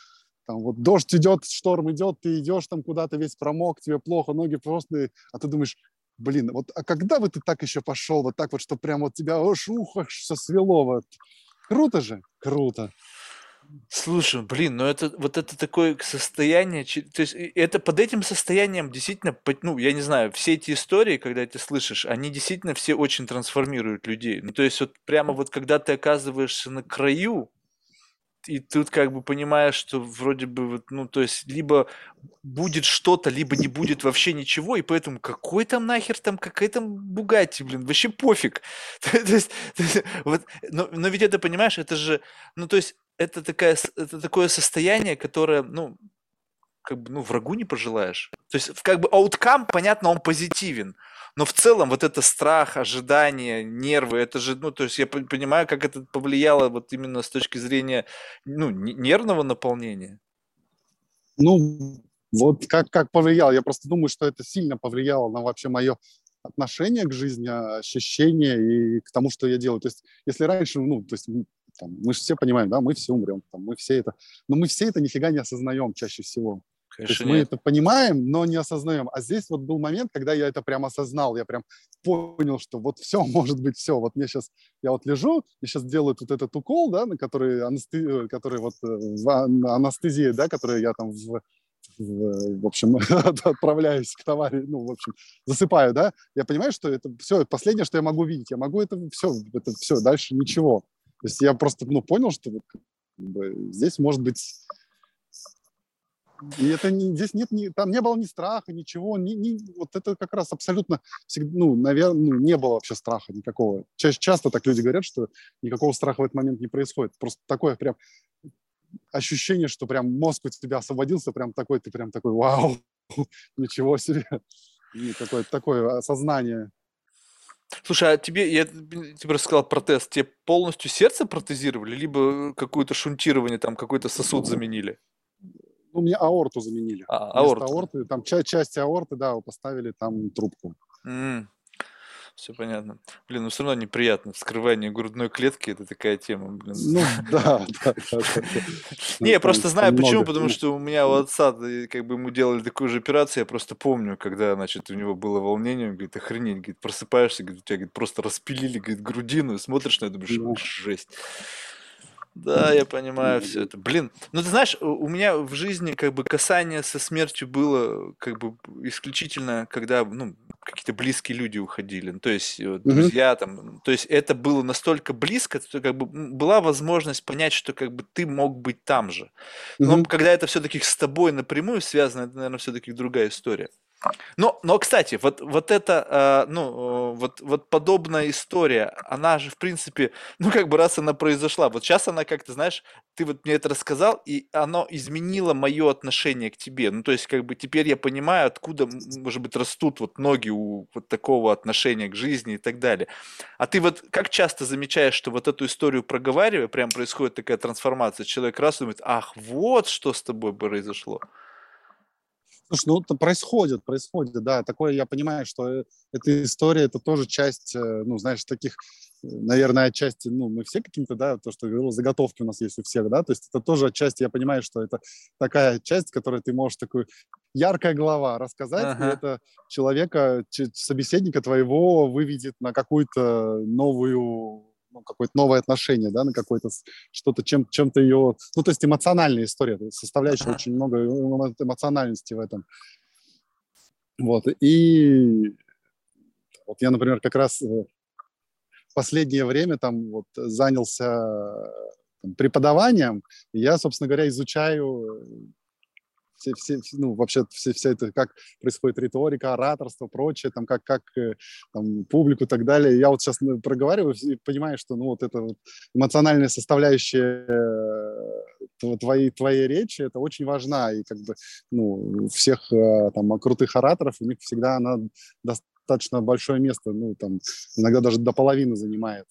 там вот дождь идет, шторм идет, ты идешь там куда-то весь промок, тебе плохо, ноги просто, а ты думаешь, блин, вот а когда бы ты так еще пошел, вот так вот, что прям вот тебя аж ухо все свело, вот. Круто же, круто. Слушай, блин, ну это вот это такое состояние, то есть это под этим состоянием действительно, ну я не знаю, все эти истории, когда ты слышишь, они действительно все очень трансформируют людей. Ну то есть вот прямо вот когда ты оказываешься на краю, и тут как бы понимаешь, что вроде бы вот, ну, то есть либо будет что-то, либо не будет вообще ничего, и поэтому какой там нахер там, какая там Бугатти, блин, вообще пофиг. то есть, вот, но ведь это, понимаешь, это же, ну, то есть это, такая, это такое состояние, которое, ну, как бы, ну, врагу не пожелаешь. То есть, как бы, ауткам, понятно, он позитивен. Но в целом вот это страх, ожидание, нервы, это же, ну, то есть я понимаю, как это повлияло вот именно с точки зрения, ну, нервного наполнения. Ну, вот как, как повлияло. Я просто думаю, что это сильно повлияло на вообще мое отношение к жизни, ощущение и к тому, что я делаю. То есть, если раньше, ну, то есть там, мы же все понимаем, да, мы все умрем, там, мы все это, но мы все это нифига не осознаем чаще всего. Конечно, То есть мы это понимаем, но не осознаем. А здесь вот был момент, когда я это прям осознал, я прям понял, что вот все, может быть, все. Вот мне сейчас, я вот лежу, мне сейчас делают вот этот укол, да, на который, анестези, который вот э, анестезия, да, который я там в, в, в общем, отправляюсь к товарищу, ну, в общем, засыпаю, да, я понимаю, что это все, последнее, что я могу видеть, я могу это все, это все, дальше ничего. То есть я просто, ну, понял, что бы, здесь может быть и это не, здесь нет, ни, там не было ни страха, ничего, ни, ни, вот это как раз абсолютно, ну, наверное, ну, не было вообще страха никакого. Ча- часто так люди говорят, что никакого страха в этот момент не происходит. Просто такое прям ощущение, что прям мозг у тебя освободился, прям такой, ты прям такой, вау, ничего себе. И такое, осознание. Слушай, а тебе, я тебе рассказал протез, тебе полностью сердце протезировали, либо какое-то шунтирование, там какой-то сосуд заменили? Ну, мне аорту заменили. А, аорту. аорты, там часть, часть аорты, да, поставили там трубку. Mm. Все понятно. Блин, ну все равно неприятно. Вскрывание грудной клетки это такая тема, блин. Ну да, да, Не, я просто знаю почему, потому что у меня у отца, как бы ему делали такую же операцию, я просто помню, когда, значит, у него было волнение, он говорит, охренеть, говорит, просыпаешься, говорит, у тебя, говорит, просто распилили, говорит, грудину, смотришь на это, думаешь, жесть. Да, я понимаю все это. Блин, ну ты знаешь, у меня в жизни как бы касание со смертью было как бы исключительно, когда ну, какие-то близкие люди уходили, ну, то есть вот, друзья там, то есть это было настолько близко, что как бы была возможность понять, что как бы ты мог быть там же. Но mm-hmm. когда это все-таки с тобой напрямую связано, это, наверное, все-таки другая история. Но, но, кстати, вот, вот это, э, ну, вот, вот подобная история, она же, в принципе, ну, как бы раз она произошла, вот сейчас она как-то, знаешь, ты вот мне это рассказал, и оно изменило мое отношение к тебе. Ну, то есть, как бы теперь я понимаю, откуда, может быть, растут вот ноги у вот такого отношения к жизни и так далее. А ты вот как часто замечаешь, что вот эту историю проговаривая, прям происходит такая трансформация, человек раз думает, ах, вот что с тобой произошло. Слушай, ну это происходит, происходит, да. Такое я понимаю, что э, эта история, это тоже часть, э, ну, знаешь, таких, э, наверное, отчасти, ну, мы все каким-то, да, то, что говорил, заготовки у нас есть у всех, да, то есть это тоже отчасти, я понимаю, что это такая часть, которой ты можешь такую яркая глава рассказать, ага. и это человека, собеседника твоего выведет на какую-то новую ну, какое-то новое отношение, да, на какое-то что-то, чем, чем-то ее, ну, то есть эмоциональная история, составляющая ага. очень много эмоциональности в этом. Вот, и вот я, например, как раз в последнее время там вот занялся там, преподаванием, и я, собственно говоря, изучаю все, все, ну, вообще все, все это, как происходит риторика, ораторство, прочее, там, как, как э, там, публику и так далее. Я вот сейчас ну, проговариваю и понимаю, что, ну, вот эта вот эмоциональная составляющая э, твоей, твоей речи, это очень важна, и как бы, ну, всех э, там крутых ораторов, у них всегда она достаточно большое место, ну, там, иногда даже до половины занимает.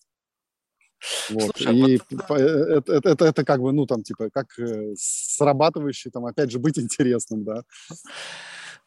Вот. Слушай, и вот... это, это, это, это как бы, ну, там, типа, как э, срабатывающий, там, опять же, быть интересным, да.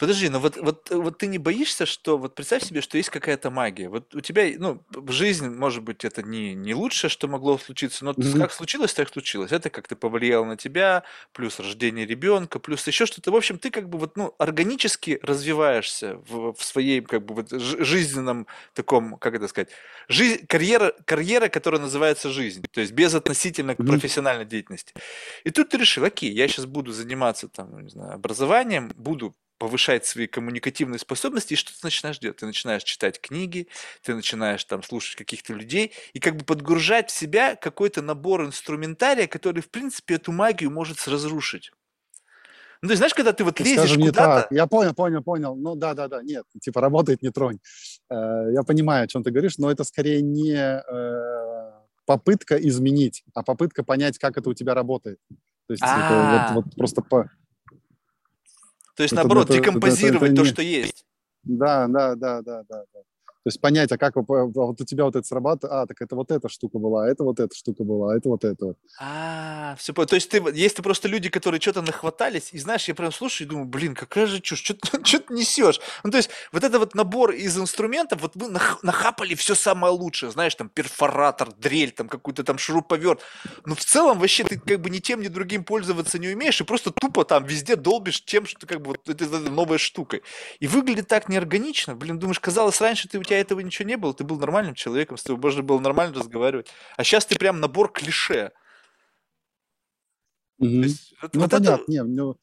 Подожди, но вот, вот, вот ты не боишься, что вот представь себе, что есть какая-то магия. Вот у тебя, ну, жизнь, может быть, это не, не лучшее, что могло случиться, но mm-hmm. как случилось, так случилось. Это как-то повлияло на тебя, плюс рождение ребенка, плюс еще что-то. В общем, ты как бы вот, ну, органически развиваешься в, в своей, как бы, вот жизненном таком, как это сказать, жизнь, карьера, карьера, которая называется жизнь, то есть без относительно к профессиональной деятельности. И тут ты решил, окей, я сейчас буду заниматься там, не знаю, образованием, буду повышать свои коммуникативные способности, и что ты начинаешь делать? Ты начинаешь читать книги, ты начинаешь там слушать каких-то людей, и как бы подгружать в себя какой-то набор инструментария, который, в принципе, эту магию может разрушить. Ну, ты знаешь, когда ты вот лезешь куда-то... Я понял, понял, понял. Ну, да-да-да, нет, типа работает, не тронь. Э, я понимаю, о чем ты говоришь, но это скорее не э, попытка изменить, а попытка понять, как это у тебя работает. То есть, это вот, вот просто по, то есть, это, наоборот, это, декомпозировать это, это, то, что есть. Да, да, да, да, да. То есть понять, а как вот у тебя вот это срабатывает, а, так это вот эта штука была, а это вот эта штука была, а это вот это. А, все То есть ты, есть просто люди, которые что-то нахватались, и знаешь, я прям слушаю и думаю, блин, какая же чушь, что ты несешь? Ну, то есть вот это вот набор из инструментов, вот вы нахапали все самое лучшее, знаешь, там перфоратор, дрель, там какой-то там шуруповерт, но в целом вообще ты как бы ни тем, ни другим пользоваться не умеешь, и просто тупо там везде долбишь тем, что как бы вот этой новой штукой. И выглядит так неорганично, блин, думаешь, казалось, раньше ты у тебя этого ничего не было, ты был нормальным человеком, с тобой можно было нормально разговаривать. А сейчас ты прям набор клише. Mm-hmm. Есть, ну, вот понятно, это... не, ну,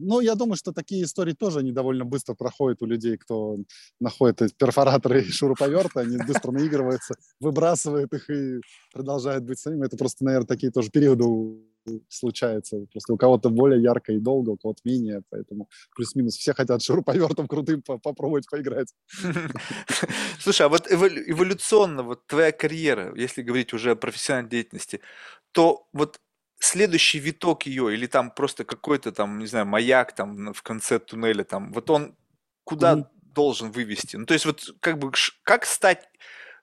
ну, я думаю, что такие истории тоже они довольно быстро проходят у людей, кто находит перфораторы и шуруповерты, они быстро наигрываются, выбрасывают их и продолжают быть своими. Это просто, наверное, такие тоже периоды случается. Просто у кого-то более ярко и долго, у кого-то менее, поэтому плюс-минус все хотят шуруповертом крутым попробовать поиграть. Слушай, а вот эволюционно, вот твоя карьера, если говорить уже о профессиональной деятельности, то вот следующий виток ее, или там просто какой-то там, не знаю, маяк там в конце туннеля, там, вот он куда mm-hmm. должен вывести? Ну, то есть вот как бы, как стать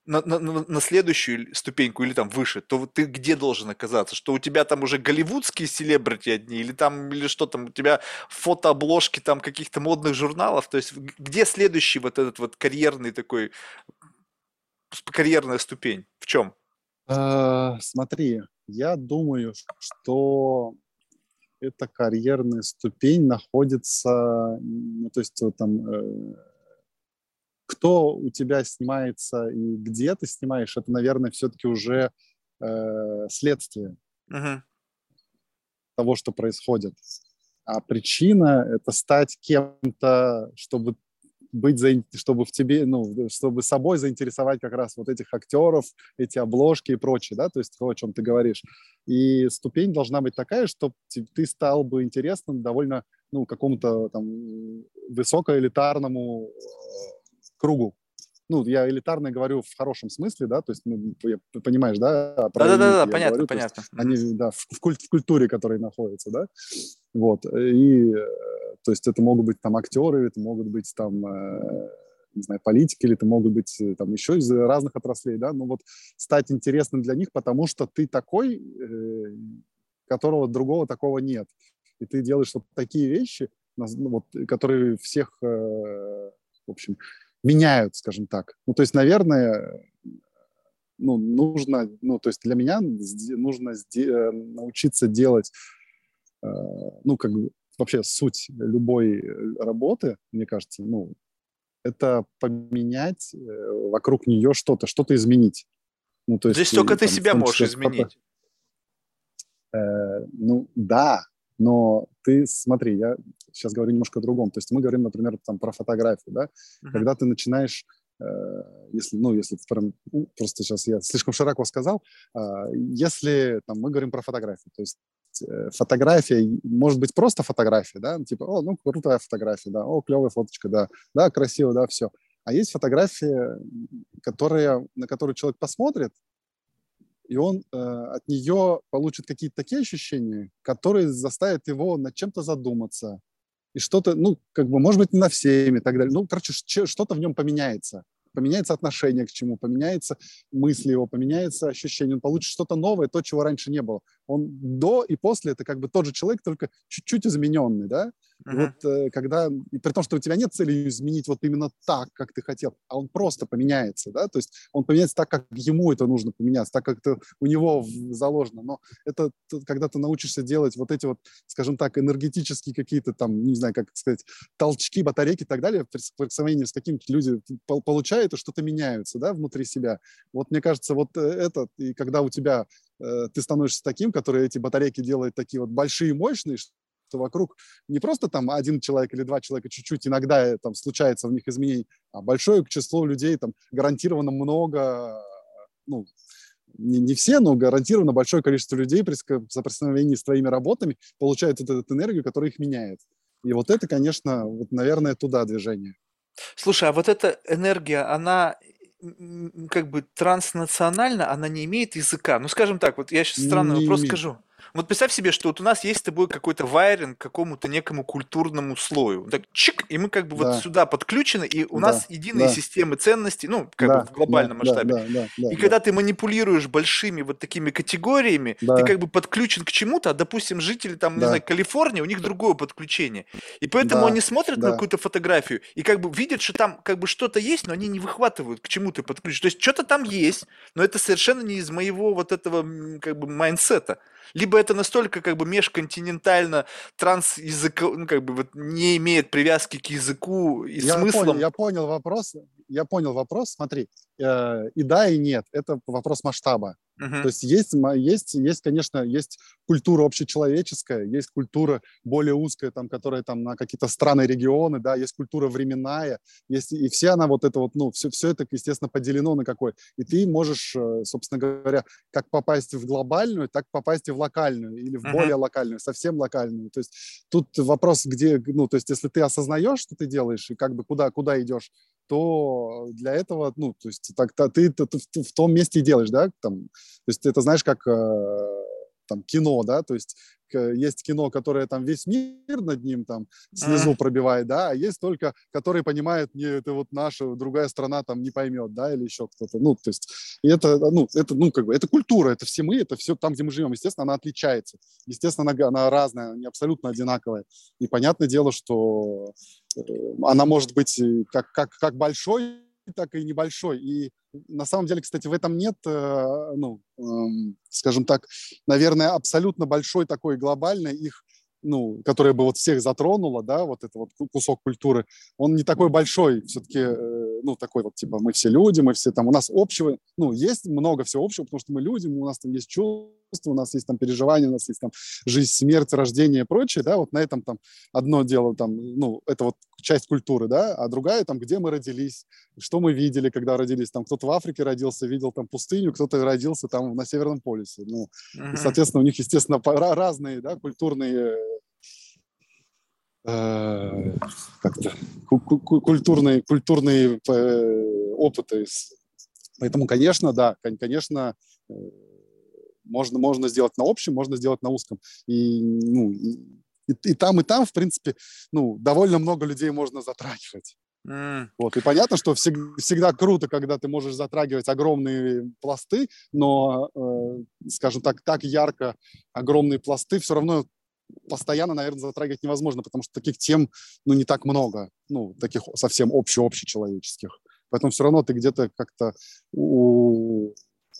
на, на, на следующую ступеньку или там выше, то ты где должен оказаться? Что у тебя там уже голливудские селебрити одни, или там, или что там, у тебя фотообложки там каких-то модных журналов? То есть где следующий вот этот вот карьерный такой, карьерная ступень? В чем? А, смотри, я думаю, что эта карьерная ступень находится, ну, то есть вот там э, кто у тебя снимается и где ты снимаешь, это, наверное, все-таки уже э, следствие uh-huh. того, что происходит. А причина — это стать кем-то, чтобы быть, за, чтобы в тебе, ну, чтобы собой заинтересовать как раз вот этих актеров, эти обложки и прочее, да, то есть то, о чем ты говоришь. И ступень должна быть такая, чтобы ты стал бы интересным довольно, ну, какому-то там высокоэлитарному кругу. Ну, я элитарно говорю в хорошем смысле, да, то есть, ну, понимаешь, да? Да-да-да, понятно, говорю, понятно. Есть, они, да, в, культ, в культуре, которой находятся, да, вот, и, то есть, это могут быть там актеры, это могут быть там, э, не знаю, политики, или это могут быть э, там еще из разных отраслей, да, ну, вот стать интересным для них, потому что ты такой, э, которого другого такого нет, и ты делаешь вот такие вещи, ну, вот, которые всех, в общем, меняют, скажем так. Ну, то есть, наверное, ну, нужно, ну, то есть для меня нужно э, научиться делать, э, ну, как бы вообще суть любой э, работы, мне кажется, ну, это поменять вокруг нее что-то, что-то изменить. Ну, то есть, Здесь только ты себя можешь изменить. Э, ну, да, но ты смотри, я сейчас говорю немножко о другом. То есть мы говорим, например, там про фотографию, да, uh-huh. когда ты начинаешь э, если, ну, если прям, ну, просто сейчас я слишком широко сказал, а, если там мы говорим про фотографию, то есть э, фотография может быть просто фотография, да, типа, о, ну, крутая фотография, да, о, клевая фоточка, да, да, красиво, да, все. А есть фотография, которая, на которую человек посмотрит, и он э, от нее получит какие-то такие ощущения, которые заставят его над чем-то задуматься. И что-то, ну, как бы, может быть, не на всеми и так далее. Ну, короче, что-то в нем поменяется. Поменяется отношение к чему, поменяется мысли его, поменяется ощущение. Он получит что-то новое, то, чего раньше не было. Он до и после это как бы тот же человек, только чуть-чуть измененный, да. Uh-huh. Вот э, когда, и при том, что у тебя нет цели изменить вот именно так, как ты хотел, а он просто поменяется, да, то есть он поменяется так, как ему это нужно поменяться, так, как это у него заложено. Но это когда ты научишься делать вот эти вот, скажем так, энергетические какие-то там, не знаю, как сказать, толчки, батарейки и так далее, в сравнении с какими-то люди получают и что-то меняются, да, внутри себя. Вот мне кажется, вот э, это, и когда у тебя ты становишься таким, который эти батарейки делает такие вот большие мощные, что вокруг не просто там один человек или два человека чуть-чуть иногда э, там случается в них изменений, а большое число людей там гарантированно много, ну, не, не все, но гарантированно большое количество людей при соприкосновении с твоими работами получают вот эту энергию, которая их меняет. И вот это, конечно, вот, наверное, туда движение. Слушай, а вот эта энергия, она как бы транснациональна, она не имеет языка. Ну, скажем так, вот я сейчас странный не вопрос имеет. скажу. Вот представь себе, что вот у нас есть с тобой какой-то вайринг к какому-то некому культурному слою. Так чик, и мы как бы да. вот сюда подключены, и у да. нас единые да. системы ценностей, ну, как да. бы в глобальном да. масштабе. Да. Да. Да. И да. когда ты манипулируешь большими вот такими категориями, да. ты как бы подключен к чему-то, а, допустим, жители там, да. не знаю, Калифорнии, у них другое подключение. И поэтому да. они смотрят да. на какую-то фотографию и как бы видят, что там как бы что-то есть, но они не выхватывают, к чему ты подключен. То есть что-то там есть, но это совершенно не из моего вот этого как бы mindset а либо это настолько как бы межконтинентально трансязык, ну, как бы вот не имеет привязки к языку и я смыслам. Понял, я понял вопрос, я понял вопрос, смотри, э, и да, и нет, это вопрос масштаба. Uh-huh. То есть есть, есть, есть, конечно, есть культура общечеловеческая, есть культура более узкая, там, которая там на какие-то страны, регионы, да, есть культура временная, есть, и все она вот это вот, ну, все, все это, естественно, поделено на какой. И ты можешь, э, собственно говоря, как попасть в глобальную, так попасть и в локальную, или в uh-huh. более локальную, совсем локальную. То есть тут вопрос, где, ну, то есть если ты осознаешь, что ты делаешь, и как бы куда, куда идешь, то для этого, ну, то есть так, то, ты, ты, ты в том месте и делаешь, да, там, то есть это знаешь, как э, там кино, да, то есть есть кино, которое там весь мир над ним там снизу mm. пробивает, да, а есть только, которые понимают, не, это вот наша, другая страна там не поймет, да, или еще кто-то, ну, то есть и это, ну, это, ну, как бы, это культура, это все мы, это все там, где мы живем, естественно, она отличается, естественно, она, она разная, не абсолютно одинаковая, и понятное дело, что э, она может быть как, как, как большой, так и небольшой, и на самом деле, кстати, в этом нет, э, ну, эм, скажем так, наверное, абсолютно большой такой глобальной их ну, которая бы вот всех затронула, да, вот это вот кусок культуры, он не такой большой, все-таки, э, ну, такой вот, типа, мы все люди, мы все там, у нас общего, ну, есть много всего общего, потому что мы люди, у нас там есть чувства, у нас есть там переживания, у нас есть там жизнь, смерть, рождение и прочее, да, вот на этом там одно дело там, ну, это вот часть культуры, да, а другая там, где мы родились, что мы видели, когда родились, там кто-то в Африке родился, видел там пустыню, кто-то родился там на Северном полюсе, ну, uh-huh. и, соответственно, у них, естественно, разные, да, культурные э, как-то культурные, культурные э, опыты. Поэтому, конечно, да, конечно, э, можно, можно сделать на общем, можно сделать на узком. И, ну, и, и там, и там, в принципе, ну, довольно много людей можно затрагивать. Mm. Вот. И понятно, что всегда, всегда круто, когда ты можешь затрагивать огромные пласты, но, э, скажем так, так ярко огромные пласты все равно постоянно, наверное, затрагивать невозможно, потому что таких тем, ну, не так много, ну, таких совсем общеобщечеловеческих. Поэтому все равно ты где-то как-то.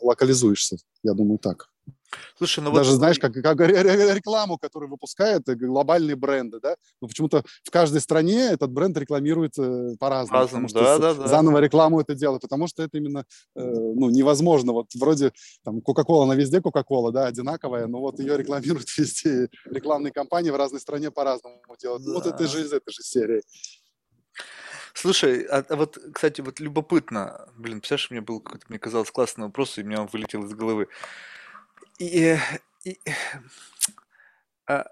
Локализуешься, я думаю, так. Слушай, ну Даже вот... знаешь, как, как рекламу, которую выпускают э, глобальные бренды, да? Но почему-то в каждой стране этот бренд рекламирует э, по-разному. По-разному, да, да, да. Заново рекламу это делают, потому что это именно, э, ну, невозможно. Вот вроде там Кока-Кола на везде Кока-Кола, да, одинаковая, но вот ее рекламируют везде. Рекламные кампании в разной стране по-разному делают. Да. Вот это же из этой же серии. Слушай, а, а вот, кстати, вот любопытно, блин, представляешь, мне был какой-то, мне казалось, классный вопрос, и у меня он вылетел из головы. И, и а,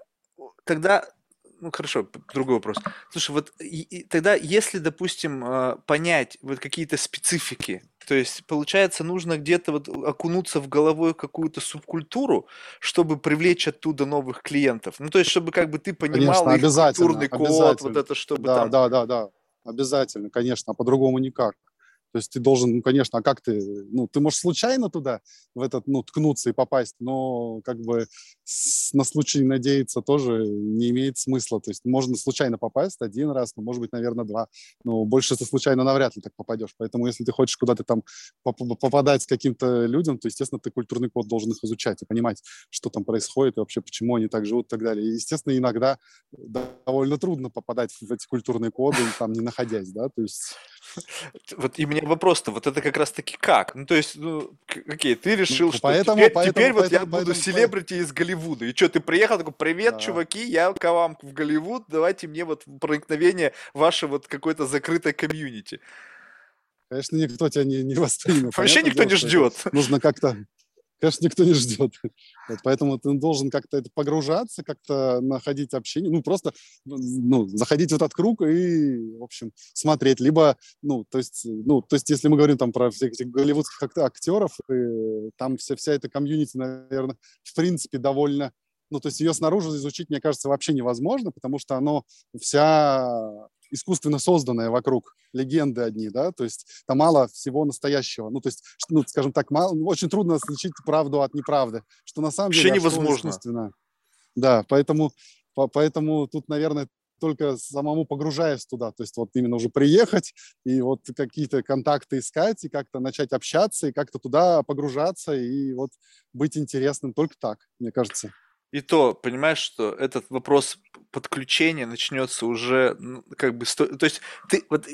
тогда, ну хорошо, другой вопрос. Слушай, вот и, и тогда, если, допустим, а, понять вот какие-то специфики, то есть, получается, нужно где-то вот окунуться в головой какую-то субкультуру, чтобы привлечь оттуда новых клиентов. Ну, то есть, чтобы как бы ты понимал конечно, их культурный код, вот это, чтобы да, там... Да, да, да, обязательно, конечно, а по-другому никак. То есть ты должен, ну, конечно, а как ты, ну, ты можешь случайно туда, в этот, ну, ткнуться и попасть, но как бы с, на случай надеяться тоже не имеет смысла. То есть можно случайно попасть один раз, ну, может быть, наверное, два, но больше ты случайно навряд ли так попадешь. Поэтому если ты хочешь куда-то там попадать с каким-то людям, то, естественно, ты культурный код должен их изучать и понимать, что там происходит и вообще почему они так живут и так далее. И, естественно, иногда довольно трудно попадать в эти культурные коды, там, не находясь, да, то есть... Вот и меня вопрос-то, вот это как раз-таки как? Ну, то есть, ну, окей, ты решил, ну, что поэтому, теперь, поэтому, теперь поэтому, вот я буду селебрити из Голливуда. И что, ты приехал, такой, привет, да. чуваки, я к вам в Голливуд, давайте мне вот проникновение ваше вот какое-то закрытое комьюнити. Конечно, никто тебя не, не воспримет. Вообще никто дело, не ждет. Нужно как-то конечно, никто не ждет. Вот, поэтому ты должен как-то это погружаться, как-то находить общение, ну, просто ну, заходить в этот круг и, в общем, смотреть. Либо, ну, то есть, ну, то есть если мы говорим там про всех этих голливудских актеров, там вся, вся эта комьюнити, наверное, в принципе, довольно ну, то есть ее снаружи изучить, мне кажется, вообще невозможно, потому что оно вся искусственно созданное вокруг легенды одни, да, то есть там мало всего настоящего. Ну, то есть, ну, скажем так, мало, очень трудно отличить правду от неправды, что на самом деле... Вообще невозможно. Искусственно. Да, поэтому, по, поэтому тут, наверное, только самому погружаясь туда, то есть вот именно уже приехать и вот какие-то контакты искать, и как-то начать общаться, и как-то туда погружаться, и вот быть интересным только так, мне кажется. И то, понимаешь, что этот вопрос подключения начнется уже, ну, как бы, сто... то есть ты, вот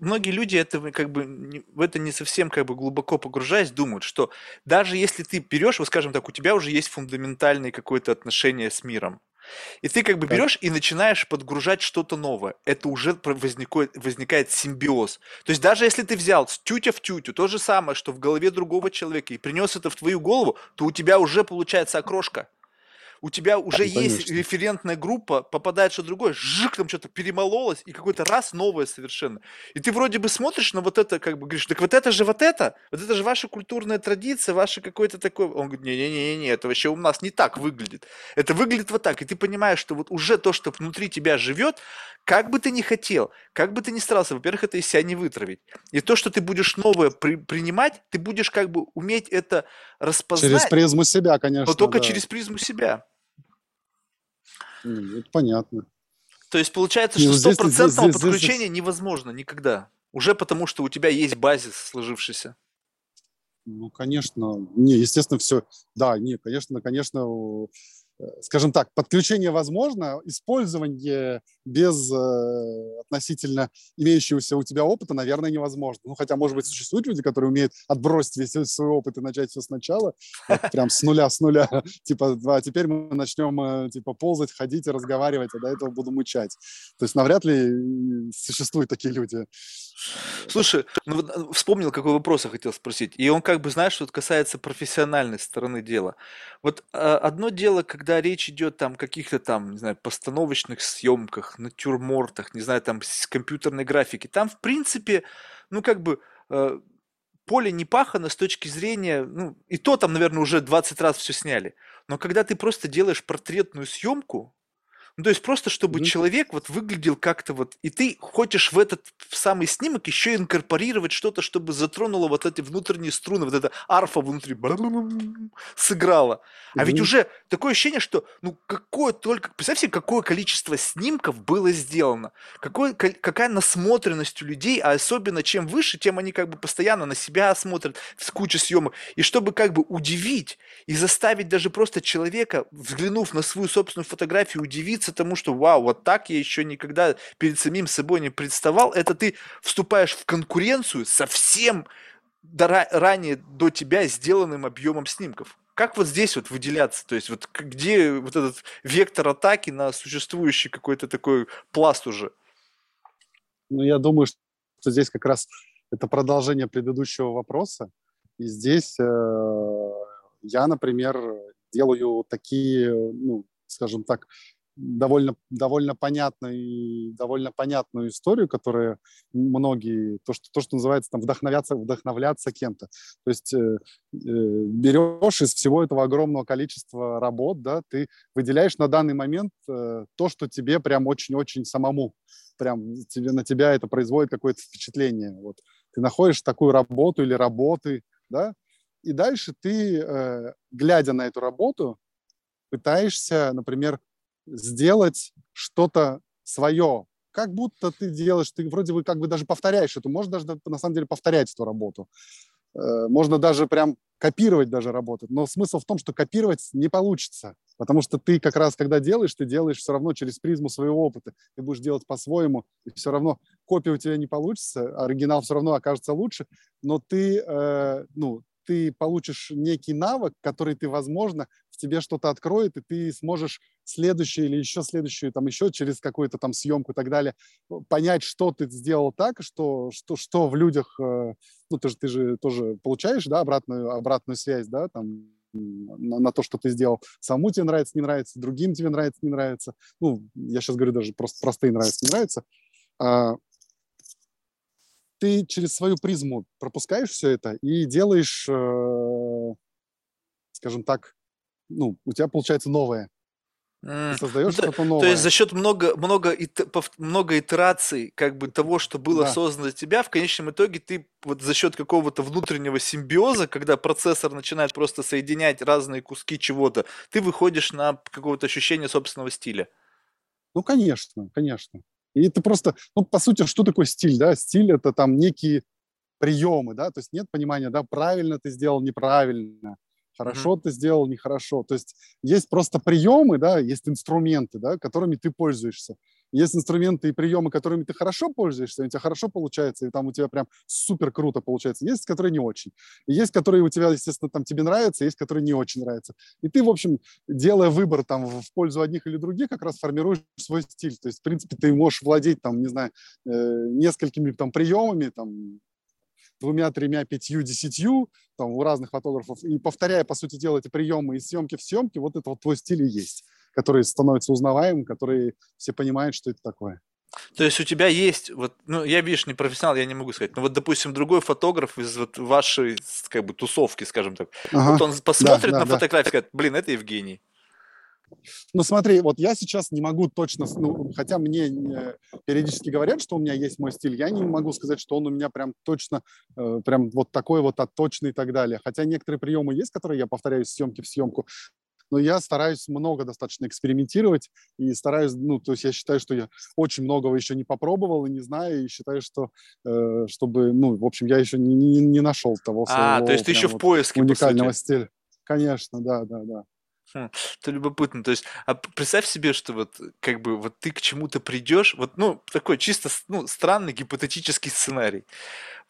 многие люди это как бы в это не совсем как бы глубоко погружаясь думают, что даже если ты берешь, вот скажем так, у тебя уже есть фундаментальное какое-то отношение с миром, и ты как бы берешь и начинаешь подгружать что-то новое. Это уже возникает, возникает симбиоз. То есть даже если ты взял тютя в тютю, то же самое, что в голове другого человека, и принес это в твою голову, то у тебя уже получается окрошка у тебя уже ну, есть референтная группа, попадает что-то другое, жик, там что-то перемололось, и какой-то раз новое совершенно. И ты вроде бы смотришь на вот это, как бы говоришь, так вот это же вот это, вот это же ваша культурная традиция, ваша какой-то такой... Он говорит, не-не-не, это вообще у нас не так выглядит. Это выглядит вот так, и ты понимаешь, что вот уже то, что внутри тебя живет, как бы ты ни хотел, как бы ты ни старался, во-первых, это из себя не вытравить. И то, что ты будешь новое при, принимать, ты будешь как бы уметь это распознать. Через призму себя, конечно. Но только да. через призму себя. Ну, это понятно. То есть получается, что стопроцентного подключения здесь... невозможно никогда. Уже потому, что у тебя есть базис сложившийся. Ну, конечно. Не, естественно, все. Да, не, конечно, конечно, Э, скажем так, подключение возможно, использование без э, относительно имеющегося у тебя опыта, наверное, невозможно. Ну, хотя, может быть, существуют люди, которые умеют отбросить весь свой опыт и начать все сначала, вот, прям с нуля, с нуля, типа, а теперь мы начнем, э, типа, ползать, ходить и разговаривать, а до этого буду мычать. То есть навряд ли существуют такие люди. Слушай, ну вот э, вспомнил, какой вопрос я хотел спросить. И он как бы, знаешь, что касается профессиональной стороны дела. Вот э, одно дело, когда речь идет там каких-то там, не знаю, постановочных съемках, натюрмортах, не знаю, там с компьютерной графики. Там, в принципе, ну как бы э, поле не пахано с точки зрения, ну, и то там, наверное, уже 20 раз все сняли. Но когда ты просто делаешь портретную съемку, ну, то есть просто, чтобы mm-hmm. человек вот выглядел как-то вот, и ты хочешь в этот в самый снимок еще инкорпорировать что-то, чтобы затронуло вот эти внутренние струны, вот эта арфа внутри сыграла. Mm-hmm. А ведь уже такое ощущение, что, ну, какое только, представь себе, какое количество снимков было сделано, какое, какая насмотренность у людей, а особенно чем выше, тем они как бы постоянно на себя смотрят в кучу съемок. И чтобы как бы удивить и заставить даже просто человека, взглянув на свою собственную фотографию, удивиться, удивиться тому, что вау, вот так я еще никогда перед самим собой не представал, это ты вступаешь в конкуренцию со всем ранее до тебя сделанным объемом снимков. Как вот здесь вот выделяться? То есть вот где вот этот вектор атаки на существующий какой-то такой пласт уже? Ну, я думаю, что здесь как раз это продолжение предыдущего вопроса. И здесь э, я, например, делаю такие, ну, скажем так, довольно, довольно понятную, довольно понятную историю, которая многие, то, что, то, что называется там вдохновляться, вдохновляться кем-то. То есть э, э, берешь из всего этого огромного количества работ, да, ты выделяешь на данный момент э, то, что тебе прям очень-очень самому, прям тебе, на тебя это производит какое-то впечатление. Вот. ты находишь такую работу или работы, да, и дальше ты, э, глядя на эту работу, пытаешься, например, сделать что-то свое, как будто ты делаешь, ты вроде бы как бы даже повторяешь эту, можно даже на самом деле повторять эту работу. Э, можно даже прям копировать даже работать. Но смысл в том, что копировать не получится, потому что ты как раз, когда делаешь, ты делаешь все равно через призму своего опыта. Ты будешь делать по-своему, и все равно копия у тебя не получится, оригинал все равно окажется лучше, но ты, э, ну, ты получишь некий навык, который ты, возможно, в тебе что-то откроет, и ты сможешь следующую или еще следующую, там еще через какую-то там съемку и так далее, понять, что ты сделал так, что, что, что в людях, э, ну, ты же, ты же тоже получаешь, да, обратную, обратную связь, да, там, на, на то, что ты сделал. Саму тебе нравится, не нравится, другим тебе нравится, не нравится. Ну, я сейчас говорю даже просто простые нравится, не нравится. А, ты через свою призму пропускаешь все это и делаешь, э, скажем так, ну, у тебя получается новое. Ты создаешь ну, что-то новое. То есть за счет много, много, много итераций как бы того, что было да. создано для тебя, в конечном итоге ты вот за счет какого-то внутреннего симбиоза, когда процессор начинает просто соединять разные куски чего-то, ты выходишь на какое-то ощущение собственного стиля. Ну, конечно, конечно. И это просто, ну, по сути, что такое стиль, да? Стиль – это там некие приемы, да, то есть нет понимания, да, правильно ты сделал, неправильно, хорошо mm-hmm. ты сделал, нехорошо. То есть есть просто приемы, да, есть инструменты, да, которыми ты пользуешься. Есть инструменты и приемы, которыми ты хорошо пользуешься, у тебя хорошо получается, и там у тебя прям супер круто получается. Есть, которые не очень. И есть, которые у тебя, естественно, там тебе нравятся, есть, которые не очень нравятся. И ты, в общем, делая выбор там в пользу одних или других, как раз формируешь свой стиль. То есть, в принципе, ты можешь владеть там, не знаю, э, несколькими там приемами, там, двумя, тремя, пятью, десятью, там, у разных фотографов, и повторяя, по сути дела, эти приемы из съемки в съемке, вот это вот твой стиль и есть который становится узнаваемым, который все понимают, что это такое. То есть у тебя есть, вот, ну, я, видишь, не профессионал, я не могу сказать, но вот, допустим, другой фотограф из вот вашей, как бы, тусовки, скажем так, ага. вот он посмотрит да, да, на да. фотографию и скажет, блин, это Евгений. Ну смотри, вот я сейчас не могу точно, ну, хотя мне периодически говорят, что у меня есть мой стиль, я не могу сказать, что он у меня прям точно, э, прям вот такой вот отточный и так далее. Хотя некоторые приемы есть, которые я повторяю съемки в съемку, но я стараюсь много достаточно экспериментировать и стараюсь, ну, то есть я считаю, что я очень многого еще не попробовал и не знаю, и считаю, что, э, чтобы, ну, в общем, я еще не, не, не нашел того своего А, то есть ты еще вот в поиске, уникального стиля. Конечно, да, да, да. Хм, это любопытно. То есть, а представь себе, что вот как бы вот ты к чему-то придешь, вот ну такой чисто ну странный гипотетический сценарий.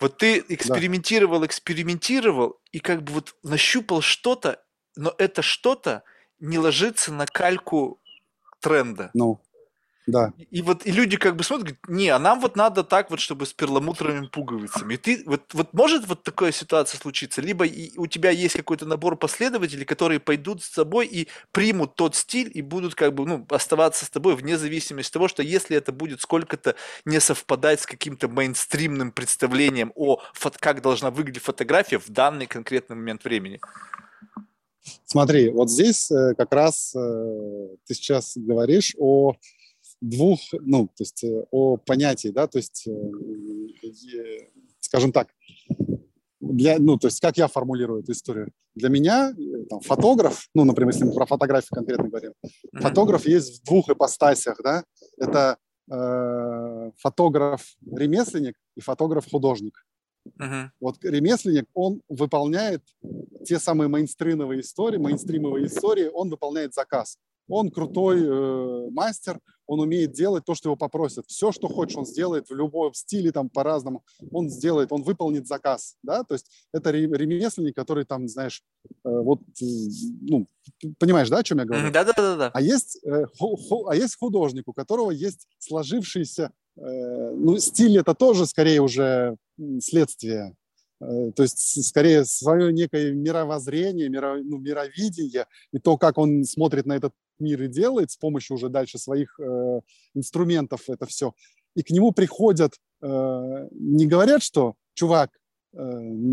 Вот ты экспериментировал, да. экспериментировал и как бы вот нащупал что-то, но это что-то не ложится на кальку тренда. Ну, да. И вот и люди как бы смотрят, говорят, не, а нам вот надо так вот, чтобы с перламутровыми пуговицами. И ты, вот, вот может вот такая ситуация случиться? Либо и у тебя есть какой-то набор последователей, которые пойдут с тобой и примут тот стиль и будут как бы, ну, оставаться с тобой вне зависимости от того, что если это будет сколько-то не совпадать с каким-то мейнстримным представлением о как должна выглядеть фотография в данный конкретный момент времени. Смотри, вот здесь э, как раз э, ты сейчас говоришь о двух, ну, то есть э, о понятии, да, то есть, скажем так, для, ну, то есть как я формулирую эту историю. Для меня там, фотограф, ну, например, если мы про фотографию конкретно говорим, mm-hmm. фотограф есть в двух ипостасях, да, это э, фотограф-ремесленник и фотограф-художник. Uh-huh. Вот ремесленник, он выполняет те самые мейнстримовые истории, мейнстримовые истории, он выполняет заказ. Он крутой э, мастер, он умеет делать то, что его попросят. Все, что хочешь, он сделает в любом стиле, там, по-разному. Он сделает, он выполнит заказ, да, то есть это ремесленник, который там, знаешь, э, вот, э, ну, понимаешь, да, о чем я говорю? Да-да-да. А есть, э, ху, а есть художник, у которого есть сложившийся, ну, стиль это тоже скорее уже следствие Э, то есть скорее свое некое мировоззрение, миро, ну, мировидение и то, как он смотрит на этот мир и делает с помощью уже дальше своих э, инструментов это все. И к нему приходят, э, не говорят, что, чувак, э,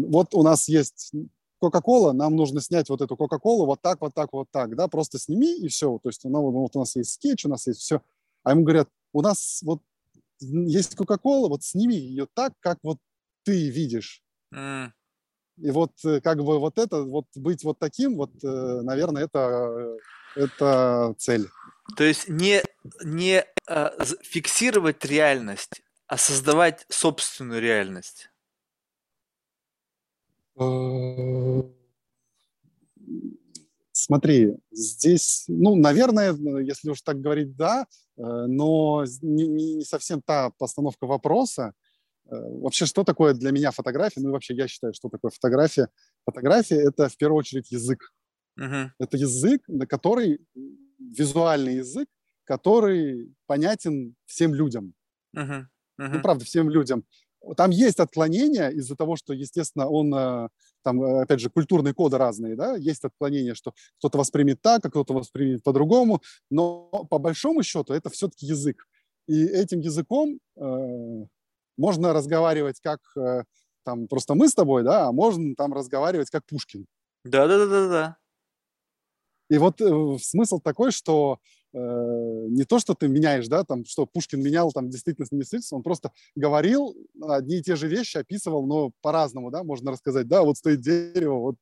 вот у нас есть Кока-кола, нам нужно снять вот эту Кока-колу вот так, вот так, вот так, да, просто сними и все. То есть ну, вот у нас есть скетч, у нас есть все. А ему говорят, у нас вот есть Кока-кола, вот сними ее так, как вот ты видишь. Mm. И вот э, как бы вот это, вот быть вот таким, вот, э, наверное, это, это цель. То есть не, не а, фиксировать реальность, а создавать собственную реальность. Э, смотри, здесь, ну, наверное, если уж так говорить, да, но не, не совсем та постановка вопроса. Вообще, что такое для меня фотография? Ну и вообще, я считаю, что такое фотография. Фотография – это в первую очередь язык. Uh-huh. Это язык, на который визуальный язык, который понятен всем людям. Uh-huh. Uh-huh. Ну, правда, всем людям. Там есть отклонения из-за того, что, естественно, он, э, там, э, опять же, культурные коды разные, да, есть отклонения, что кто-то воспримет так, а кто-то воспримет по-другому, но по большому счету это все-таки язык. И этим языком э, можно разговаривать как э, там просто мы с тобой, да, а можно там разговаривать как Пушкин. Да-да-да-да-да. И вот э, смысл такой, что не то, что ты меняешь, да, там, что Пушкин менял там действительность, не действительность, он просто говорил одни и те же вещи, описывал, но по-разному, да, можно рассказать, да, вот стоит дерево, вот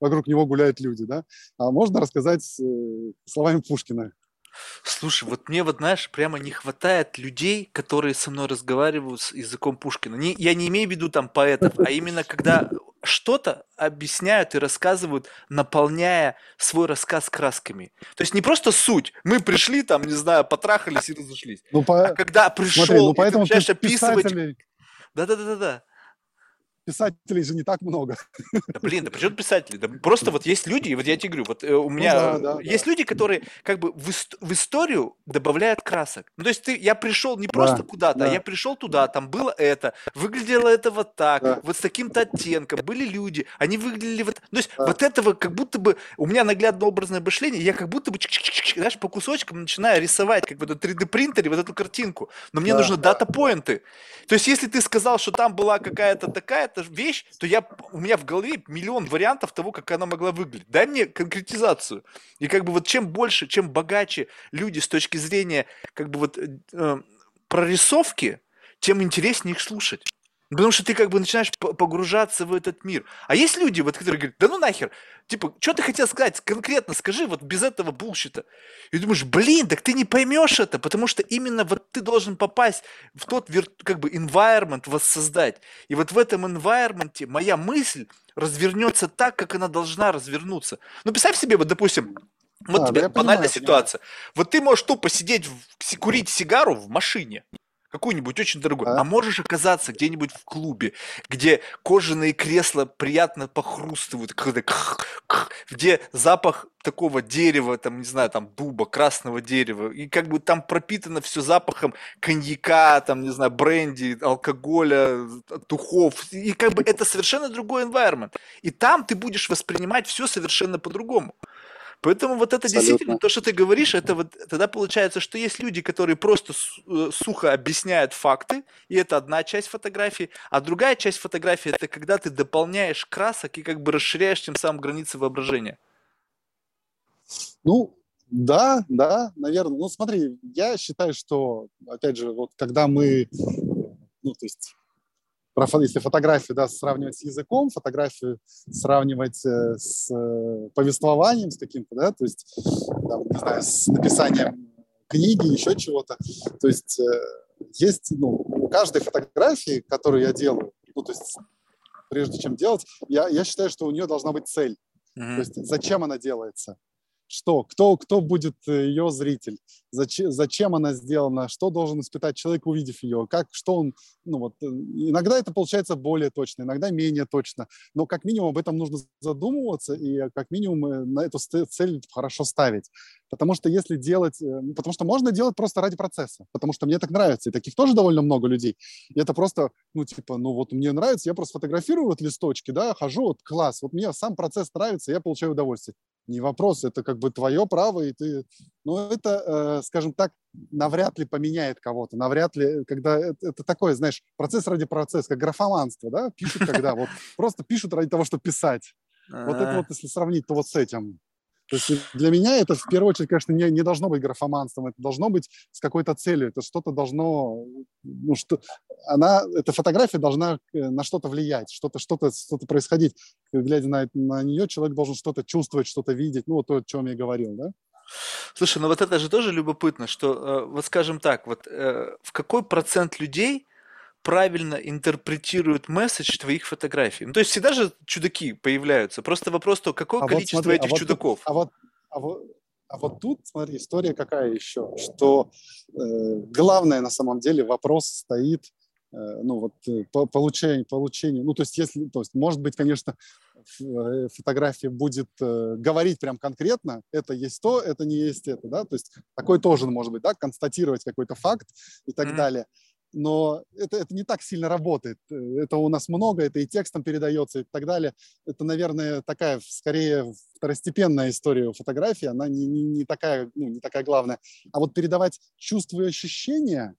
вокруг него гуляют люди, да, а можно рассказать э, словами Пушкина. Слушай, вот мне вот, знаешь, прямо не хватает людей, которые со мной разговаривают с языком Пушкина. Не, я не имею в виду там поэтов, а именно когда что-то объясняют и рассказывают, наполняя свой рассказ красками. То есть не просто суть. Мы пришли там, не знаю, потрахались и разошлись. Ну, по... А когда пришел, Смотри, ну, поэтому и ты начинаешь описывать... Да-да-да-да писателей же не так много. Да, блин, да при чем писатели? Да просто вот есть люди, вот я тебе говорю, вот э, у ну меня ну, да, да, есть да. люди, которые как бы в, ист- в историю добавляют красок. Ну, то есть ты, я пришел не просто да, куда-то, да. а я пришел туда, там было это, выглядело это вот так, да. вот с таким-то оттенком, были люди, они выглядели вот... То есть да. вот этого как будто бы... У меня наглядно образное мышление, я как будто бы, знаешь, по кусочкам начинаю рисовать как бы на 3D-принтере вот эту картинку. Но мне да, нужны да. дата-поинты. То есть если ты сказал, что там была какая-то такая эта вещь, то я, у меня в голове миллион вариантов того, как она могла выглядеть. Дай мне конкретизацию. И как бы вот чем больше, чем богаче люди с точки зрения как бы вот э, прорисовки, тем интереснее их слушать. Потому что ты как бы начинаешь погружаться в этот мир. А есть люди, вот, которые говорят, да ну нахер, типа, что ты хотел сказать, конкретно скажи, вот без этого булщита. И думаешь, блин, так ты не поймешь это, потому что именно вот ты должен попасть в тот, как бы, environment воссоздать. И вот в этом environment моя мысль развернется так, как она должна развернуться. Ну, представь себе, вот, допустим, вот а, тебе да банальная понимаю, ситуация. Понимаю. Вот ты можешь тупо сидеть, в, курить сигару в машине какую-нибудь очень дорогую, а? а можешь оказаться где-нибудь в клубе, где кожаные кресла приятно похрустывают, где запах такого дерева, там, не знаю, там, дуба, красного дерева, и как бы там пропитано все запахом коньяка, там, не знаю, бренди, алкоголя, духов, и как бы это совершенно другой environment. И там ты будешь воспринимать все совершенно по-другому. Поэтому вот это Абсолютно. действительно, то, что ты говоришь, это вот тогда получается, что есть люди, которые просто э, сухо объясняют факты, и это одна часть фотографии, а другая часть фотографии это когда ты дополняешь красок и как бы расширяешь тем самым границы воображения. Ну, да, да, наверное. Ну, смотри, я считаю, что, опять же, вот когда мы, ну, то есть если фотографию да, сравнивать с языком, фотографию сравнивать э, с э, повествованием, с каким-то, да, то есть, там, не знаю, с написанием книги, еще чего-то. То есть э, есть, ну, у каждой фотографии, которую я делаю, ну, то есть прежде чем делать, я, я считаю, что у нее должна быть цель. Mm-hmm. То есть зачем она делается? Что, кто, кто будет э, ее зритель, зачем, зачем она сделана, что должен испытать человек, увидев ее, как, что он, ну вот, э, иногда это получается более точно, иногда менее точно, но как минимум об этом нужно задумываться и э, как минимум на эту цель хорошо ставить, потому что если делать, ну, потому что можно делать просто ради процесса, потому что мне так нравится, и таких тоже довольно много людей, и это просто, ну, типа, ну вот мне нравится, я просто фотографирую вот листочки, да, хожу, вот класс, вот мне сам процесс нравится, я получаю удовольствие не вопрос, это как бы твое право, и ты, ну, это, э, скажем так, навряд ли поменяет кого-то, навряд ли, когда это, это такое, знаешь, процесс ради процесса, как графоманство, да, пишут когда, вот просто пишут ради того, чтобы писать. Вот это вот, если сравнить, то вот с этим. То есть для меня это в первую очередь, конечно, не, не должно быть графоманством, это должно быть с какой-то целью, это что-то должно, ну что, она, эта фотография должна э, на что-то влиять, что-то, что-то, что-то происходить. Глядя на, на нее, человек должен что-то чувствовать, что-то видеть, ну вот то, о чем я говорил, да? Слушай, ну вот это же тоже любопытно, что, э, вот скажем так, вот э, в какой процент людей правильно интерпретируют месседж твоих фотографий? Ну, то есть всегда же чудаки появляются. Просто вопрос то, какое а количество вот смотри, этих а вот чудаков? Тут, а, вот, а, вот, а вот тут, смотри, история какая еще, что э, главное на самом деле вопрос стоит, э, ну вот э, по, получение, получение, ну то есть если, то есть может быть, конечно, Э, фотографии будет э, говорить прям конкретно, это есть то, это не есть это, да, то есть такой тоже может быть, да, констатировать какой-то факт и так mm-hmm. далее. Но это, это не так сильно работает. Э, это у нас много, это и текстом передается и так далее. Это, наверное, такая скорее второстепенная история фотографии, она не, не, не, такая, ну, не такая главная. А вот передавать чувства и ощущения,